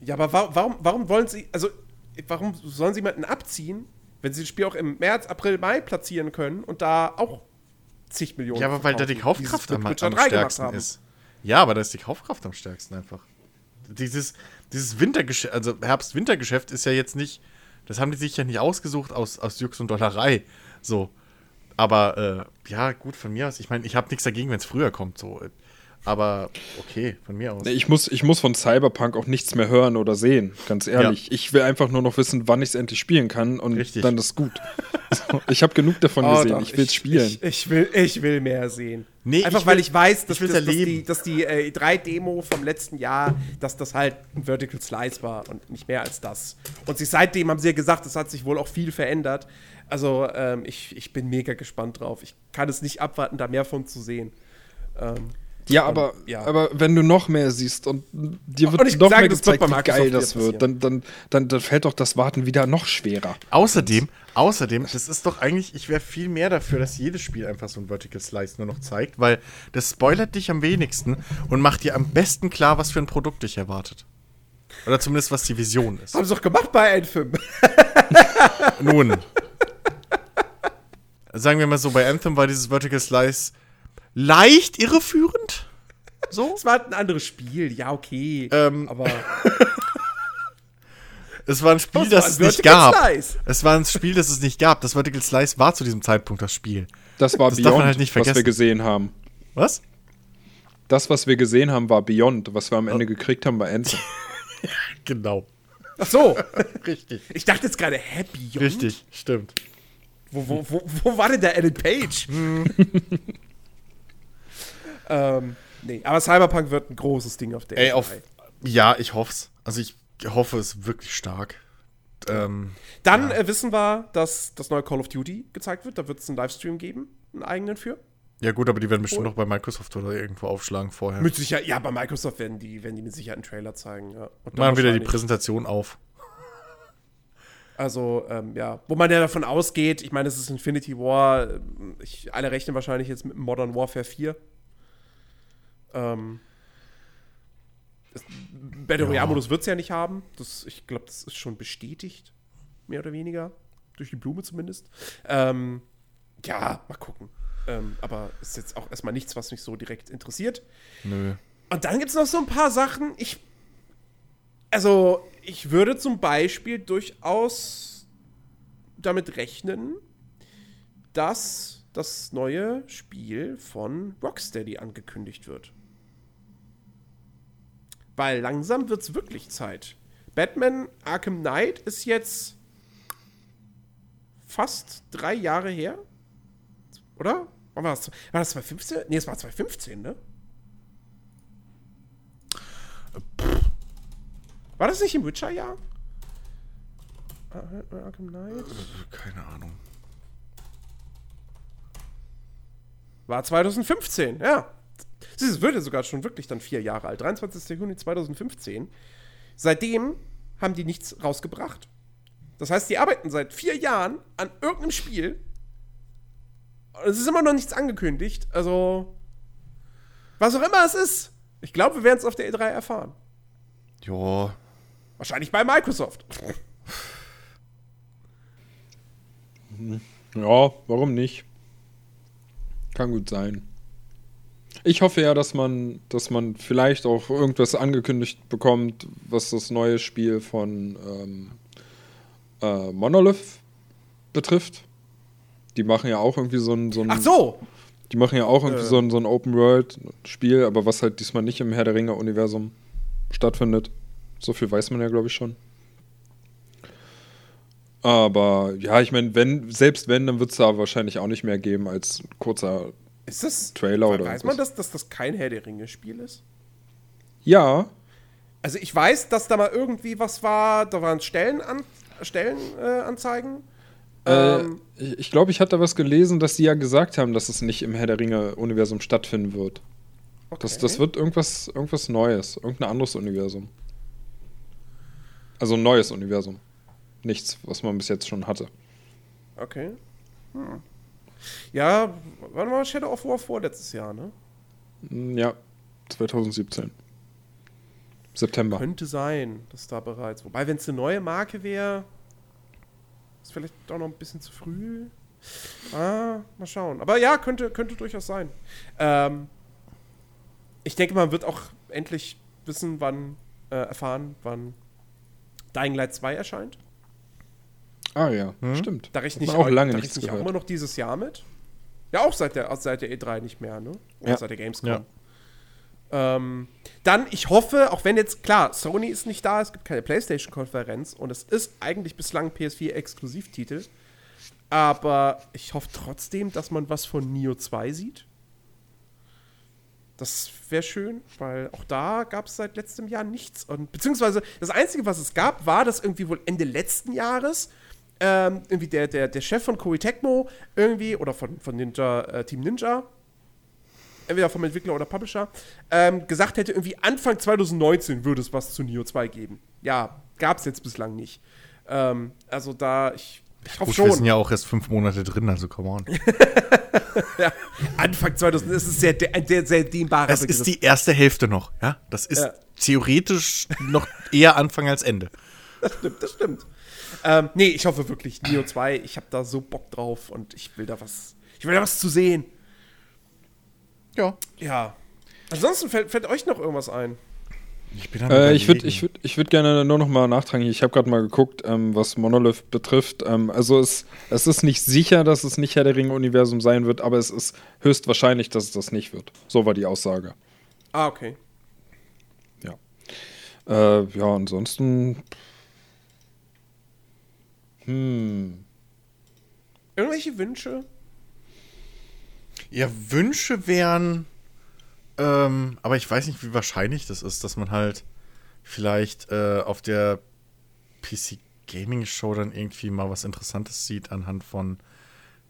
Speaker 1: Ja, aber wa warum, warum wollen sie, also, warum sollen sie jemanden abziehen, wenn sie das Spiel auch im März, April, Mai platzieren können und da auch zig Millionen
Speaker 2: Ja, aber weil da die Kaufkraft am, am
Speaker 1: 3 gemacht
Speaker 2: stärksten
Speaker 1: haben.
Speaker 2: ist. Ja, aber da ist die Kaufkraft am stärksten einfach. Dieses, dieses Wintergeschäft, also Herbst-Wintergeschäft ist ja jetzt nicht, das haben die sich ja nicht ausgesucht aus, aus Jux und Dollerei. So. Aber äh, ja, gut, von mir aus. Ich meine, ich habe nichts dagegen, wenn es früher kommt. So. Aber okay, von mir aus.
Speaker 3: Ich muss, ich muss von Cyberpunk auch nichts mehr hören oder sehen, ganz ehrlich. Ich will einfach nur noch wissen, wann ich es endlich spielen kann und
Speaker 2: Richtig.
Speaker 3: dann ist gut. (laughs) So, ich habe genug davon
Speaker 1: Oh,
Speaker 3: gesehen,
Speaker 1: doch,
Speaker 3: ich will es spielen.
Speaker 1: Ich, ich, will, ich will mehr sehen.
Speaker 2: Nee,
Speaker 1: Einfach
Speaker 2: ich
Speaker 1: weil
Speaker 2: will-
Speaker 1: ich weiß, dass,
Speaker 2: ich will's
Speaker 1: dass, dass die, dass die äh, 3-Demo vom letzten Jahr, dass das halt ein Vertical Slice war und nicht mehr als das. Und sie, seitdem haben sie ja gesagt, es hat sich wohl auch viel verändert. Also ähm, ich, ich bin mega gespannt drauf. Ich kann es nicht abwarten, da mehr von zu sehen. Ähm,
Speaker 3: Ja, aber,
Speaker 1: ja.
Speaker 3: aber wenn du noch mehr siehst und dir wird
Speaker 1: Und ich
Speaker 3: noch
Speaker 1: sage,
Speaker 3: mehr
Speaker 1: das wird
Speaker 3: gezeigt, wie geil das wird, dann, dann, dann, dann fällt doch das Warten wieder noch schwerer.
Speaker 2: Außerdem, außerdem, das ist doch eigentlich, ich wäre viel mehr dafür, dass jedes Spiel einfach so ein Vertical Slice nur noch zeigt, weil das spoilert dich am wenigsten und macht dir am besten klar, was für ein Produkt dich erwartet. Oder zumindest, was die Vision ist.
Speaker 1: haben sie doch gemacht bei Anthem.
Speaker 2: Nun. Sagen wir mal so, bei Anthem war dieses Vertical Slice leicht irreführend. So.
Speaker 1: Es war halt ein anderes Spiel, ja, okay.
Speaker 2: Ähm,
Speaker 1: aber (laughs)
Speaker 2: Es war ein Spiel,
Speaker 1: Das war
Speaker 2: das
Speaker 1: ein
Speaker 2: es nicht
Speaker 1: Vertical
Speaker 2: gab.
Speaker 1: Slice.
Speaker 2: Es war ein Spiel, das es nicht gab. Das Vertical Slice war zu diesem Zeitpunkt das Spiel.
Speaker 3: Das war
Speaker 2: Das darf man
Speaker 3: Beyond,
Speaker 2: halt nicht
Speaker 3: was wir
Speaker 2: vergessen.
Speaker 3: gesehen haben.
Speaker 2: Was?
Speaker 3: Das, was wir gesehen haben, war Beyond. Was wir am Ende gekriegt haben, war Anthem. (laughs)
Speaker 2: Genau.
Speaker 1: ach so. (laughs)
Speaker 2: Richtig.
Speaker 1: Ich dachte jetzt gerade Happy.
Speaker 2: Richtig, stimmt.
Speaker 1: Wo, wo, wo, wo war denn der Alan Page? Ähm, nee, aber Cyberpunk wird ein großes Ding auf der
Speaker 2: Ey,
Speaker 1: E3.
Speaker 2: auf. Ja, ich hoff's. Also ich hoffe es wirklich stark. Ähm,
Speaker 1: Dann äh, wissen wir, dass das neue Call of Duty gezeigt wird. Da wird es einen Livestream geben, einen eigenen für.
Speaker 2: ja gut, aber die werden bestimmt noch bei Microsoft oder irgendwo aufschlagen vorher.
Speaker 1: Mit Sicherheit, ja, bei Microsoft werden die, werden die mit Sicherheit einen Trailer zeigen. Ja.
Speaker 2: Machen wieder die Präsentation auf.
Speaker 1: Also, ähm, ja, wo man ja davon ausgeht, ich meine, es ist Infinity War, ich, alle rechnen wahrscheinlich jetzt mit Modern Warfare 4. Ähm, Battle
Speaker 2: Ja.
Speaker 1: Royale-Modus wird es ja nicht haben. Das, ich glaube, das ist schon bestätigt, mehr oder weniger. Durch die Blume zumindest. Ähm, ja, mal gucken. Ähm, aber ist jetzt auch erstmal nichts, was mich so direkt interessiert.
Speaker 2: Nö.
Speaker 1: Und dann gibt es noch so ein paar Sachen. Ich. Also, ich würde zum Beispiel durchaus damit rechnen, dass das neue Spiel von Rocksteady angekündigt wird. Weil langsam wird es wirklich Zeit. Batman Arkham Knight ist jetzt fast drei Jahre her. Oder? War das, war das 2015? Nee, es war 2015, ne? War das nicht im Witcher-Jahr? Ar- Arkham Knight?
Speaker 2: Keine Ahnung.
Speaker 1: War 2015, ja. Siehst du, Es würde sogar schon wirklich dann vier Jahre alt. 23. Juni 2015. Seitdem haben die nichts rausgebracht. Das heißt, die arbeiten seit vier Jahren an irgendeinem Spiel. Und es ist immer noch nichts angekündigt. Also, was auch immer es ist. Ich glaube, wir werden es auf der E3 erfahren.
Speaker 2: Ja.
Speaker 1: Wahrscheinlich bei Microsoft. (laughs)
Speaker 3: Ja, warum nicht? Kann gut sein. Ich hoffe ja, dass man, dass man vielleicht auch irgendwas angekündigt bekommt, was das neue Spiel von ähm, äh, Monolith betrifft. Die machen ja auch irgendwie so ein, so ein
Speaker 1: Ach so!
Speaker 3: die machen ja auch irgendwie
Speaker 1: Äh.
Speaker 3: so ein, so ein Open World Spiel, aber was halt diesmal nicht im Herr der Ringe Universum stattfindet. So viel weiß man ja, glaube ich, schon. Aber ja, ich meine, wenn, selbst wenn, dann wird es da wahrscheinlich auch nicht mehr geben als kurzer.
Speaker 1: Ist das
Speaker 3: Trailer oder
Speaker 1: Weiß man, dass, dass das kein Herr der Ringe-Spiel ist?
Speaker 3: Ja,
Speaker 1: Also ich weiß, dass da mal irgendwie was war, da waren Stellenan Stellenanzeigen.
Speaker 3: Äh,
Speaker 1: Ähm,
Speaker 3: ich glaube, ich hatte was gelesen, dass die ja gesagt haben, dass es nicht im Herr der Ringe-Universum stattfinden wird. Das,
Speaker 1: okay.
Speaker 3: das wird irgendwas, irgendwas Neues, irgendein anderes Universum. Also ein neues Universum. Nichts, was man bis jetzt schon hatte.
Speaker 1: Okay. Hm. Ja, wann war Shadow of War vorletztes Jahr, ne?
Speaker 3: Hm, Ja, 2017. September.
Speaker 1: Könnte sein, dass da bereits. Wobei, wenn es eine neue Marke wäre, ist vielleicht doch noch ein bisschen zu früh. Ah, mal schauen. Aber ja, könnte, könnte durchaus sein. Ähm, ich denke, man wird auch endlich wissen, wann, äh, erfahren, wann Dying Light 2 erscheint.
Speaker 3: Ah ja, stimmt.
Speaker 1: Da rechne ich
Speaker 3: auch
Speaker 1: auch,
Speaker 3: lange
Speaker 1: da
Speaker 3: nichts
Speaker 1: rechne ich auch immer noch dieses Jahr mit. Ja, auch seit der, seit der E3 nicht mehr, ne? Oder
Speaker 3: Ja.
Speaker 1: seit der Gamescom.
Speaker 2: Ja.
Speaker 1: Ähm, dann, ich hoffe, auch wenn jetzt, klar, Sony ist nicht da, es gibt keine PlayStation-Konferenz und es ist eigentlich bislang PS4-Exklusivtitel. Aber ich hoffe trotzdem, dass man was von Neo 2 sieht. Das wäre schön, weil auch da gab es seit letztem Jahr nichts. Und, beziehungsweise das Einzige, was es gab, war, dass irgendwie wohl Ende letzten Jahres ähm, irgendwie der, der, der Chef von Koei Tecmo irgendwie oder von, von Ninja, äh, Team Ninja, entweder vom Entwickler oder Publisher, ähm, gesagt hätte, irgendwie Anfang 2019 würde es was zu Neo 2 geben. Ja, gab es jetzt bislang nicht. Ähm, also da, ich, ich hoffe
Speaker 2: Gut, wir sind
Speaker 1: schon.
Speaker 2: ja auch erst fünf Monate drin, also come on. (laughs)
Speaker 1: Ja, Anfang 2000 ist es sehr, ein sehr, sehr dehnbarer
Speaker 2: Es ist die erste Hälfte noch, ja? Das ist
Speaker 1: Ja.
Speaker 2: theoretisch noch eher Anfang als Ende.
Speaker 1: Das stimmt, das stimmt. Ähm, nee, ich hoffe wirklich, Neo 2, ich habe da so Bock drauf und ich will da was, ich will da was zu sehen.
Speaker 2: Ja.
Speaker 1: Ja. Ansonsten fällt, fällt euch noch irgendwas ein?
Speaker 2: Ich bin
Speaker 3: Äh, ich würde ich würd, ich würd gerne nur noch mal nachtragen. Ich habe gerade mal geguckt, ähm, was Monolith betrifft. Ähm, also es, es ist nicht sicher, dass es nicht Herr der Ringe-Universum sein wird, aber es ist höchstwahrscheinlich, dass es das nicht wird. So war die Aussage.
Speaker 1: Ah, okay.
Speaker 3: Ja. Äh, ja, ansonsten. Hm.
Speaker 1: Irgendwelche Wünsche?
Speaker 2: Ja, Wünsche wären, ähm, aber ich weiß nicht, wie wahrscheinlich das ist, dass man halt vielleicht äh, auf der PC Gaming Show dann irgendwie mal was Interessantes sieht anhand von,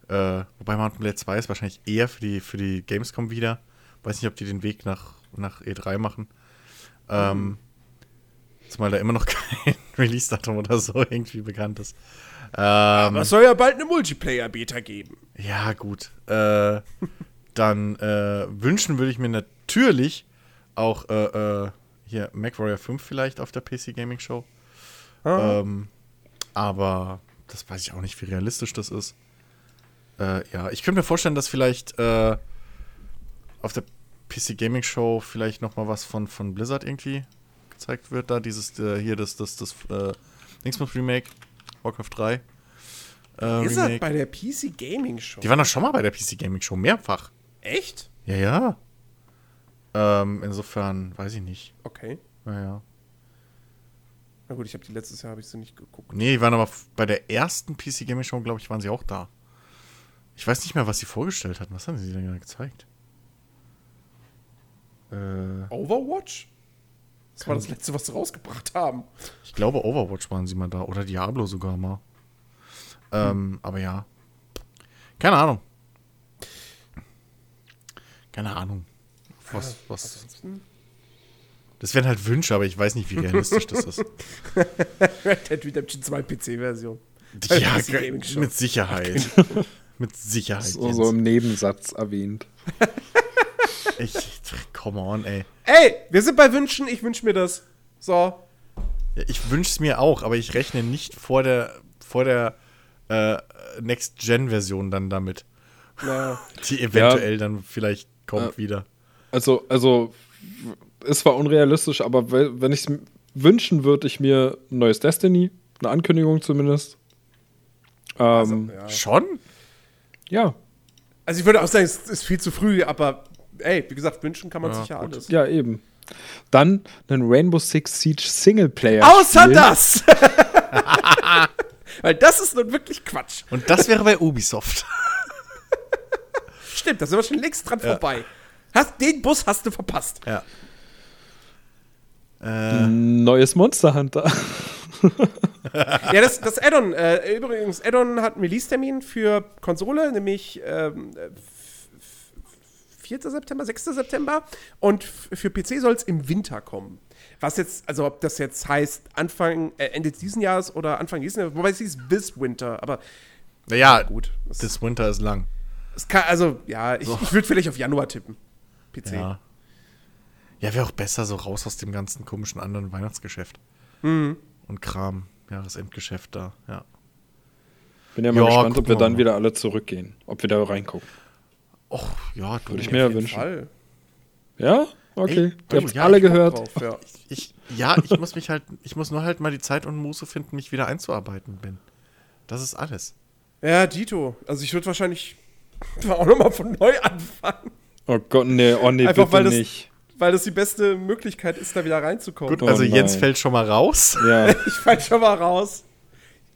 Speaker 2: äh, wobei Mountain Blade 2 ist wahrscheinlich eher für die, für die Gamescom wieder. Weiß nicht, ob die den Weg nach, nach E3 machen. Ähm, zumal da immer noch (laughs) kein Release-Datum oder so irgendwie bekannt ist. Ähm,
Speaker 1: Aber es soll ja bald eine Multiplayer-Beta geben.
Speaker 2: ja, gut. Äh, dann äh, wünschen würde ich mir natürlich auch äh, äh, hier MacWarrior 5 vielleicht auf der PC Gaming Show.
Speaker 1: Ah.
Speaker 2: Ähm, aber das weiß ich auch nicht, wie realistisch das ist. Äh, ja, ich könnte mir vorstellen, dass vielleicht äh, auf der PC Gaming Show vielleicht noch mal was von, von Blizzard irgendwie gezeigt wird. Da dieses hier das das das äh, Dingsmas Remake Warcraft 3. Äh,
Speaker 1: Ist
Speaker 2: Remake.
Speaker 1: bei der PC Gaming Show?
Speaker 2: Die waren doch schon mal bei der PC Gaming Show, mehrfach.
Speaker 1: Echt?
Speaker 2: Ja, ja. Ähm, insofern, weiß ich nicht.
Speaker 1: Okay.
Speaker 2: Naja.
Speaker 1: Na gut, ich habe die letztes Jahr habe ich sie nicht geguckt.
Speaker 2: Nee, die waren aber bei der ersten PC Gaming Show, glaube ich, waren sie auch da. Ich weiß nicht mehr, was sie vorgestellt hatten. Was haben sie denn da gezeigt? Äh,
Speaker 1: Overwatch? Das war das letzte, was sie rausgebracht haben.
Speaker 2: ich glaube, Overwatch waren sie mal da. Oder Diablo sogar mal. Ähm, aber ja. Keine Ahnung. Keine Ahnung. Was, was.
Speaker 1: Ansonsten
Speaker 2: Das wären halt Wünsche, aber ich weiß nicht, wie realistisch das ist. (laughs)
Speaker 1: Red Dead Redemption 2 PC-Version.
Speaker 2: Ja, mit Sicherheit. mit Sicherheit.
Speaker 3: So, so im Nebensatz erwähnt. (laughs)
Speaker 2: Ich, come on, ey.
Speaker 1: Ey, wir sind bei Wünschen, ich wünsche mir das. So.
Speaker 2: Ja, ich wünsche es mir auch, aber ich rechne nicht vor der, vor der äh, Next-Gen-Version dann damit.
Speaker 1: Na, (laughs)
Speaker 2: Die eventuell dann vielleicht kommt
Speaker 3: Ja.
Speaker 2: wieder.
Speaker 3: Also, also, es war unrealistisch, aber we- wenn ich es wünschen würde, ich mir ein neues Destiny, eine Ankündigung zumindest. Ähm,
Speaker 1: ja.
Speaker 2: Schon?
Speaker 3: ja,
Speaker 1: Also ich würde auch sagen, es ist viel zu früh, aber ey, wie gesagt, wünschen kann man
Speaker 2: Ja,
Speaker 1: sich ja
Speaker 2: gut.
Speaker 1: alles.
Speaker 3: ja, eben. Dann einen Rainbow Six Siege Singleplayer.
Speaker 1: Außer
Speaker 3: Spiel.
Speaker 1: das! (laughs) Weil das ist nun wirklich Quatsch.
Speaker 2: Und das wäre bei Ubisoft.
Speaker 1: Stimmt, da sind wir schon längst dran vorbei. Hast, den Bus hast du verpasst.
Speaker 2: ja. Äh,
Speaker 3: Neues Monster Hunter. (laughs)
Speaker 1: Ja, das, das Add-on, äh, übrigens, Add-on hat einen Release-Termin für Konsole, nämlich ähm, äh, 4. September, 6. September. Und für PC soll es im Winter kommen. Was jetzt, also ob das jetzt heißt Anfang, äh, Ende diesen Jahres oder Anfang nächsten Jahres, wobei es hieß this Winter, aber
Speaker 2: naja,
Speaker 1: gut.
Speaker 2: This winter ist lang.
Speaker 1: es kann, also, ja, ich, ich würde vielleicht auf Januar tippen. PC.
Speaker 2: Ja. Ja, wäre auch besser so raus aus dem ganzen komischen anderen Weihnachtsgeschäft.
Speaker 1: Mhm.
Speaker 2: Und Kram, Jahresendgeschäft da, ja.
Speaker 3: Bin ja mal
Speaker 2: Ja,
Speaker 3: gespannt, ob wir dann
Speaker 2: mal.
Speaker 3: wieder alle zurückgehen. Ob wir da reingucken.
Speaker 2: Och, ja, du.
Speaker 3: Würde ich mir wünschen.
Speaker 1: Fall.
Speaker 3: Ja? Okay.
Speaker 2: Ey,
Speaker 3: Ihr habt's
Speaker 2: ja,
Speaker 3: alle gehört.
Speaker 1: Drauf, ja.
Speaker 2: Ich, ja, ich muss mich halt, ich muss nur halt mal die Zeit und Muße finden, mich wieder einzuarbeiten, Ben. Das ist alles.
Speaker 1: ja, Dito. Also ich würde wahrscheinlich (laughs) auch nochmal von neu anfangen.
Speaker 3: Oh Gott, nee, oh nee,
Speaker 1: Einfach
Speaker 3: bitte
Speaker 1: weil das-
Speaker 3: nicht.
Speaker 1: Weil das die beste Möglichkeit ist, da wieder reinzukommen.
Speaker 2: Gut,
Speaker 3: Oh
Speaker 2: also Jens
Speaker 3: nein.
Speaker 2: fällt schon mal raus.
Speaker 3: Ja. (laughs)
Speaker 1: Ich fall schon mal raus.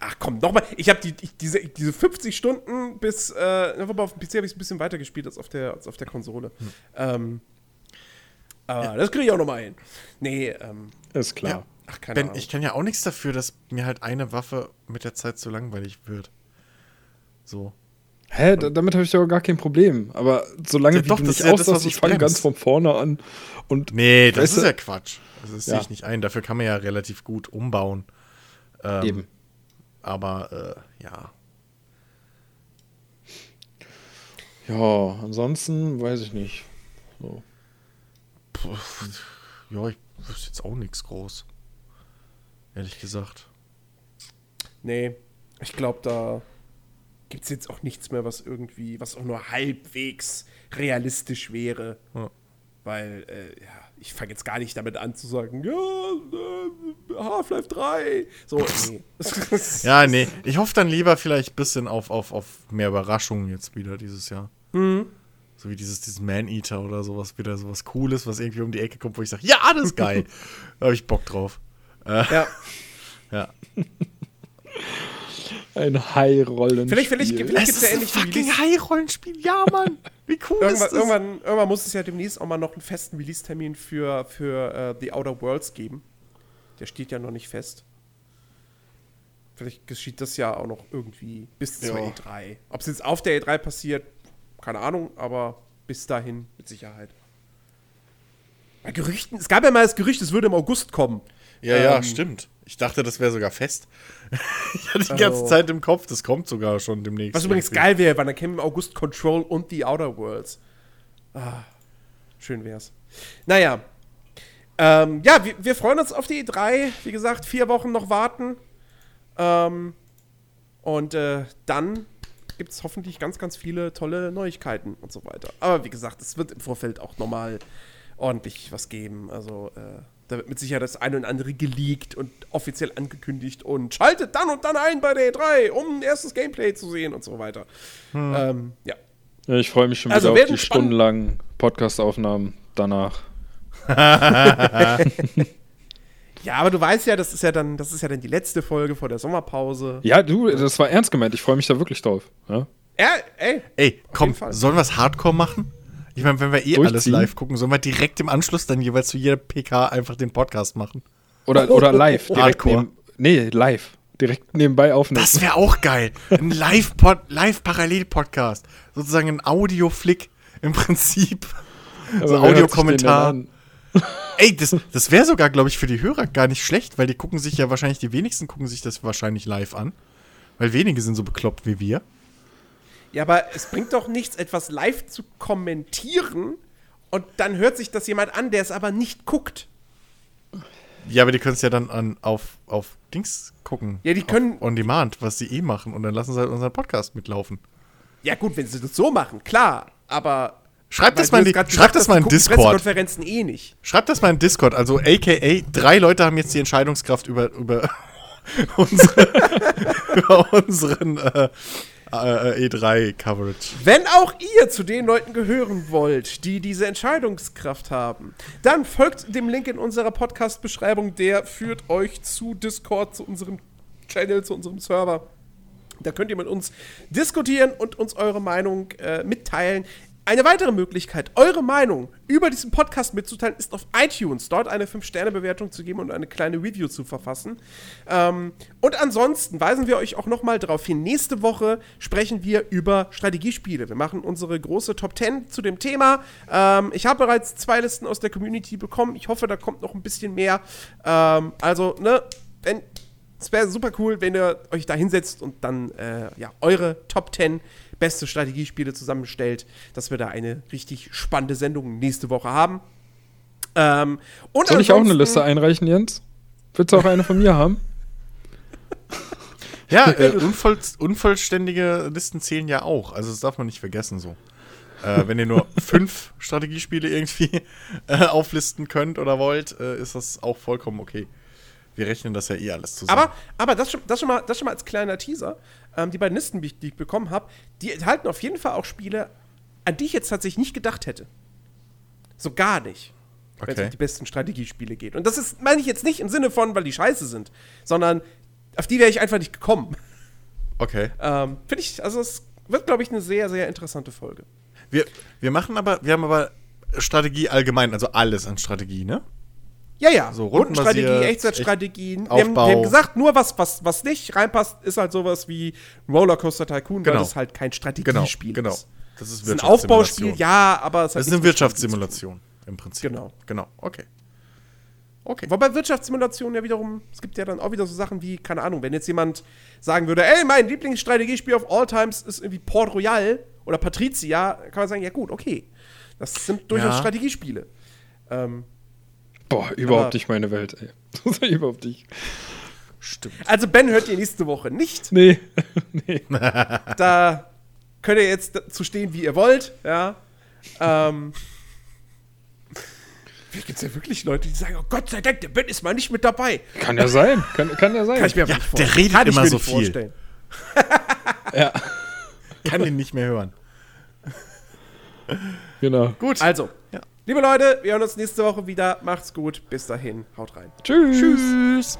Speaker 1: Ach komm, nochmal. Ich habe die, ich, diese, diese 50 Stunden bis, äh, auf dem PC habe ich es ein bisschen weiter gespielt als auf der, als auf der Konsole. Ähm, aber das kriege ich auch nochmal hin. Nee, ähm,
Speaker 3: Ist klar.
Speaker 2: Ja.
Speaker 1: ach, keine
Speaker 2: Ben,
Speaker 1: Ahnung.
Speaker 2: ich kann ja auch nichts dafür, dass mir halt eine Waffe mit der Zeit zu langweilig wird. So.
Speaker 3: Hä, da, damit habe ich doch gar kein Problem. Aber solange
Speaker 2: Ja,
Speaker 3: wie
Speaker 2: doch,
Speaker 3: du
Speaker 2: das
Speaker 3: nicht
Speaker 2: ja
Speaker 3: aussagst, ich fange ganz von vorne an und
Speaker 2: Nee, das
Speaker 3: Weißt
Speaker 2: ist ja Quatsch. Also, Das sehe
Speaker 3: Ja.
Speaker 2: ich nicht ein. Dafür kann man ja relativ gut umbauen. Ähm,
Speaker 3: eben.
Speaker 2: Aber, äh, ja.
Speaker 3: Ja, ansonsten weiß ich nicht. So.
Speaker 2: Puh, ja, ich wüsste jetzt auch nichts groß. Ehrlich gesagt.
Speaker 1: nee, ich glaube, da gibt es jetzt auch nichts mehr, was irgendwie, was auch nur halbwegs realistisch wäre.
Speaker 2: Ja.
Speaker 1: Weil, äh, ja, ich fange jetzt gar nicht damit an zu sagen, ja, äh, Half-Life 3. So, nee. (laughs)
Speaker 2: Ja, nee. Ich hoffe dann lieber vielleicht ein bisschen auf, auf, auf mehr Überraschungen jetzt wieder dieses Jahr.
Speaker 1: Mhm.
Speaker 2: So wie dieses, dieses Man-Eater oder sowas, wieder sowas Cooles, was irgendwie um die Ecke kommt, wo ich sage, ja, das ist geil. (laughs) da habe ich Bock drauf.
Speaker 1: Ja. (laughs)
Speaker 2: Ja.
Speaker 3: Ein High-Rollen.
Speaker 1: Vielleicht, vielleicht, vielleicht gibt es ja ähnlich wie Release.
Speaker 2: High-Rollenspiel. Ja, Mann. Wie cool
Speaker 1: Irgendwann,
Speaker 2: ist das?
Speaker 1: irgendwann, irgendwann muss es ja demnächst auch mal noch einen festen Release-Termin für, für äh, The Outer Worlds geben. Der steht ja noch nicht fest. Vielleicht geschieht das ja auch noch irgendwie bis zur
Speaker 2: Ja.
Speaker 1: E3. Ob es jetzt auf der E3 passiert, keine Ahnung, aber bis dahin mit Sicherheit. Bei Gerüchten, es gab ja mal das Gerücht, es würde im August kommen.
Speaker 2: Ja, ja,
Speaker 1: Ähm,
Speaker 2: stimmt. Ich dachte, das wäre sogar fest. (laughs) ich hatte die
Speaker 1: Also-
Speaker 2: ganze Zeit im Kopf, das kommt sogar schon demnächst.
Speaker 1: Was übrigens geil wäre, weil dann kämen im August Control und The Outer Worlds. Ah, schön wär's. Naja. Ähm, ja, wir, wir freuen uns auf die E3. Wie gesagt, vier Wochen noch warten. Ähm, und äh, dann gibt es hoffentlich ganz, ganz viele tolle Neuigkeiten und so weiter. Aber wie gesagt, es wird im Vorfeld auch nochmal ordentlich was geben. Also äh, da wird mit Sicherheit das eine und andere geleakt und offiziell angekündigt und schaltet dann und dann ein bei der E3, um ein erstes Gameplay zu sehen und so weiter. Ähm, ja.
Speaker 3: Ich freue mich schon
Speaker 1: Also
Speaker 3: wieder auf
Speaker 1: werden
Speaker 3: die stundenlangen Podcast-Aufnahmen danach. (laughs) (laughs)
Speaker 1: Ja, aber du weißt ja, das ist ja dann, das ist ja dann die letzte Folge vor der Sommerpause.
Speaker 3: Ja, du, das war ernst gemeint. Ich freue mich da wirklich drauf. Ja?
Speaker 1: Ja, ey.
Speaker 2: Ey, komm, sollen wir es Hardcore machen? Ich meine, wenn wir eh alles live gucken, sollen wir direkt im Anschluss dann jeweils zu jeder PK einfach den Podcast machen?
Speaker 3: Oder, oder live. Direkt neben, nee, live. Direkt nebenbei aufnehmen.
Speaker 2: Das wäre auch geil. Ein Live-Parallel-Podcast. Sozusagen ein Audio-Flick im Prinzip.
Speaker 3: Aber
Speaker 2: so
Speaker 3: den
Speaker 2: Audiokommentar. Ey, das, das wäre sogar, glaube ich, für die Hörer gar nicht schlecht, weil die gucken sich ja wahrscheinlich, die wenigsten gucken sich das wahrscheinlich live an. Weil wenige sind so bekloppt wie wir.
Speaker 1: Ja, aber es bringt doch nichts, etwas live zu kommentieren und dann hört sich das jemand an, der es aber nicht guckt.
Speaker 2: Ja, aber die können es ja dann an, auf, auf Dings gucken.
Speaker 1: Ja, die können-
Speaker 2: on Demand, was sie eh machen. Und dann lassen sie halt unseren Podcast mitlaufen.
Speaker 1: Ja, gut, wenn sie das so machen, klar, aber.
Speaker 2: Schreibt das mal in, schreibt
Speaker 1: gesagt
Speaker 2: das mal in Discord.
Speaker 1: Eh nicht.
Speaker 2: Schreibt das mal in Discord. Also, aka, drei Leute haben jetzt die Entscheidungskraft über, über, (laughs) unsere, (laughs) über unseren äh, äh, E3-Coverage.
Speaker 1: Wenn auch ihr zu den Leuten gehören wollt, die diese Entscheidungskraft haben, dann folgt dem Link in unserer Podcast-Beschreibung. Der führt euch zu Discord, zu unserem Channel, zu unserem Server. Da könnt ihr mit uns diskutieren und uns eure Meinung äh, mitteilen. Eine weitere Möglichkeit, eure Meinung über diesen Podcast mitzuteilen, ist auf iTunes dort eine 5-Sterne-Bewertung zu geben und eine kleine Review zu verfassen. Ähm, und ansonsten weisen wir euch auch nochmal darauf hin, nächste Woche sprechen wir über Strategiespiele. Wir machen unsere große Top 10 zu dem Thema. Ähm, ich habe bereits zwei Listen aus der Community bekommen. Ich hoffe, da kommt noch ein bisschen mehr. Ähm, also, ne, wenn es wäre super cool, wenn ihr euch da hinsetzt und dann äh, ja, eure Top 10 beste Strategiespiele zusammenstellt, dass wir da eine richtig spannende Sendung nächste Woche haben. Ähm, und
Speaker 3: Soll ich auch eine Liste einreichen, Jens? Willst du auch eine von mir (laughs) haben?
Speaker 2: Ja, äh, (laughs) unvoll, unvollständige Listen zählen ja auch. Also das darf man nicht vergessen so. Äh, wenn ihr nur (laughs) fünf Strategiespiele irgendwie äh, auflisten könnt oder wollt, äh, ist das auch vollkommen okay. Wir rechnen das ja eh alles zusammen.
Speaker 1: Aber, aber das, schon, das, schon mal, das schon mal als kleiner Teaser. Ähm, die beiden Listen, die ich bekommen habe, die enthalten auf jeden Fall auch Spiele, an die ich jetzt tatsächlich nicht gedacht hätte. So gar nicht. Wenn es
Speaker 2: Okay.
Speaker 1: um die besten Strategiespiele geht. Und das ist, meine ich jetzt nicht im Sinne von, weil die scheiße sind, sondern auf die wäre ich einfach nicht gekommen.
Speaker 2: okay.
Speaker 1: Ähm, Finde ich, also es wird, glaube ich, eine sehr, sehr interessante Folge.
Speaker 2: Wir, wir machen aber, wir haben aber Strategie allgemein, also alles an Strategie, ne?
Speaker 1: Ja, ja.
Speaker 2: So
Speaker 1: Rundenstrategie,
Speaker 2: rundenbasiert,
Speaker 1: Echtzeitstrategien. Wir haben,
Speaker 2: Aufbau.
Speaker 1: wir haben gesagt, nur was, was, was nicht reinpasst, ist halt sowas wie Rollercoaster Tycoon, weil
Speaker 2: Genau.
Speaker 1: das halt kein
Speaker 2: Genau,
Speaker 1: Strategiespiel
Speaker 2: genau.
Speaker 1: ist.
Speaker 2: Das ist
Speaker 1: Es ist ein Aufbauspiel, ja, aber es
Speaker 2: Das ist
Speaker 1: nichts
Speaker 2: eine
Speaker 1: mit
Speaker 2: Wirtschaftssimulation im Prinzip.
Speaker 1: Genau.
Speaker 2: Genau, okay. Okay.
Speaker 1: Wobei Wirtschaftssimulationen ja wiederum, es gibt ja dann auch wieder so Sachen wie, keine Ahnung, wenn jetzt jemand sagen würde, ey, mein Lieblingsstrategiespiel of all times ist irgendwie Port Royal oder Patrizia, kann man sagen, ja gut, okay. Das sind durchaus
Speaker 2: Ja.
Speaker 1: Strategiespiele. Ähm,
Speaker 3: Boah, überhaupt
Speaker 1: Aber-
Speaker 3: nicht meine Welt, ey. (laughs) Das ist überhaupt nicht.
Speaker 2: Stimmt.
Speaker 1: also Ben hört ihr nächste Woche nicht.
Speaker 3: Nee. (laughs) nee. (laughs)
Speaker 1: Da könnt ihr jetzt zu stehen, wie ihr wollt, ja. Ähm, Vielleicht gibt es ja wirklich Leute, die sagen, oh Gott sei Dank, der Ben ist mal nicht mit dabei.
Speaker 3: Kann ja sein. Kann, kann ja sein.
Speaker 1: Kann ich mir
Speaker 2: Ja,
Speaker 1: nicht
Speaker 2: der redet
Speaker 1: Kann ich
Speaker 2: immer
Speaker 1: mir
Speaker 2: so viel.
Speaker 1: vorstellen.
Speaker 3: ja,
Speaker 2: Kann ihn nicht mehr hören.
Speaker 3: genau.
Speaker 2: Gut.
Speaker 1: Also. Liebe Leute, wir hören uns nächste Woche wieder. Macht's gut. Bis dahin. Haut rein.
Speaker 3: Tschüss.
Speaker 2: Tschüss.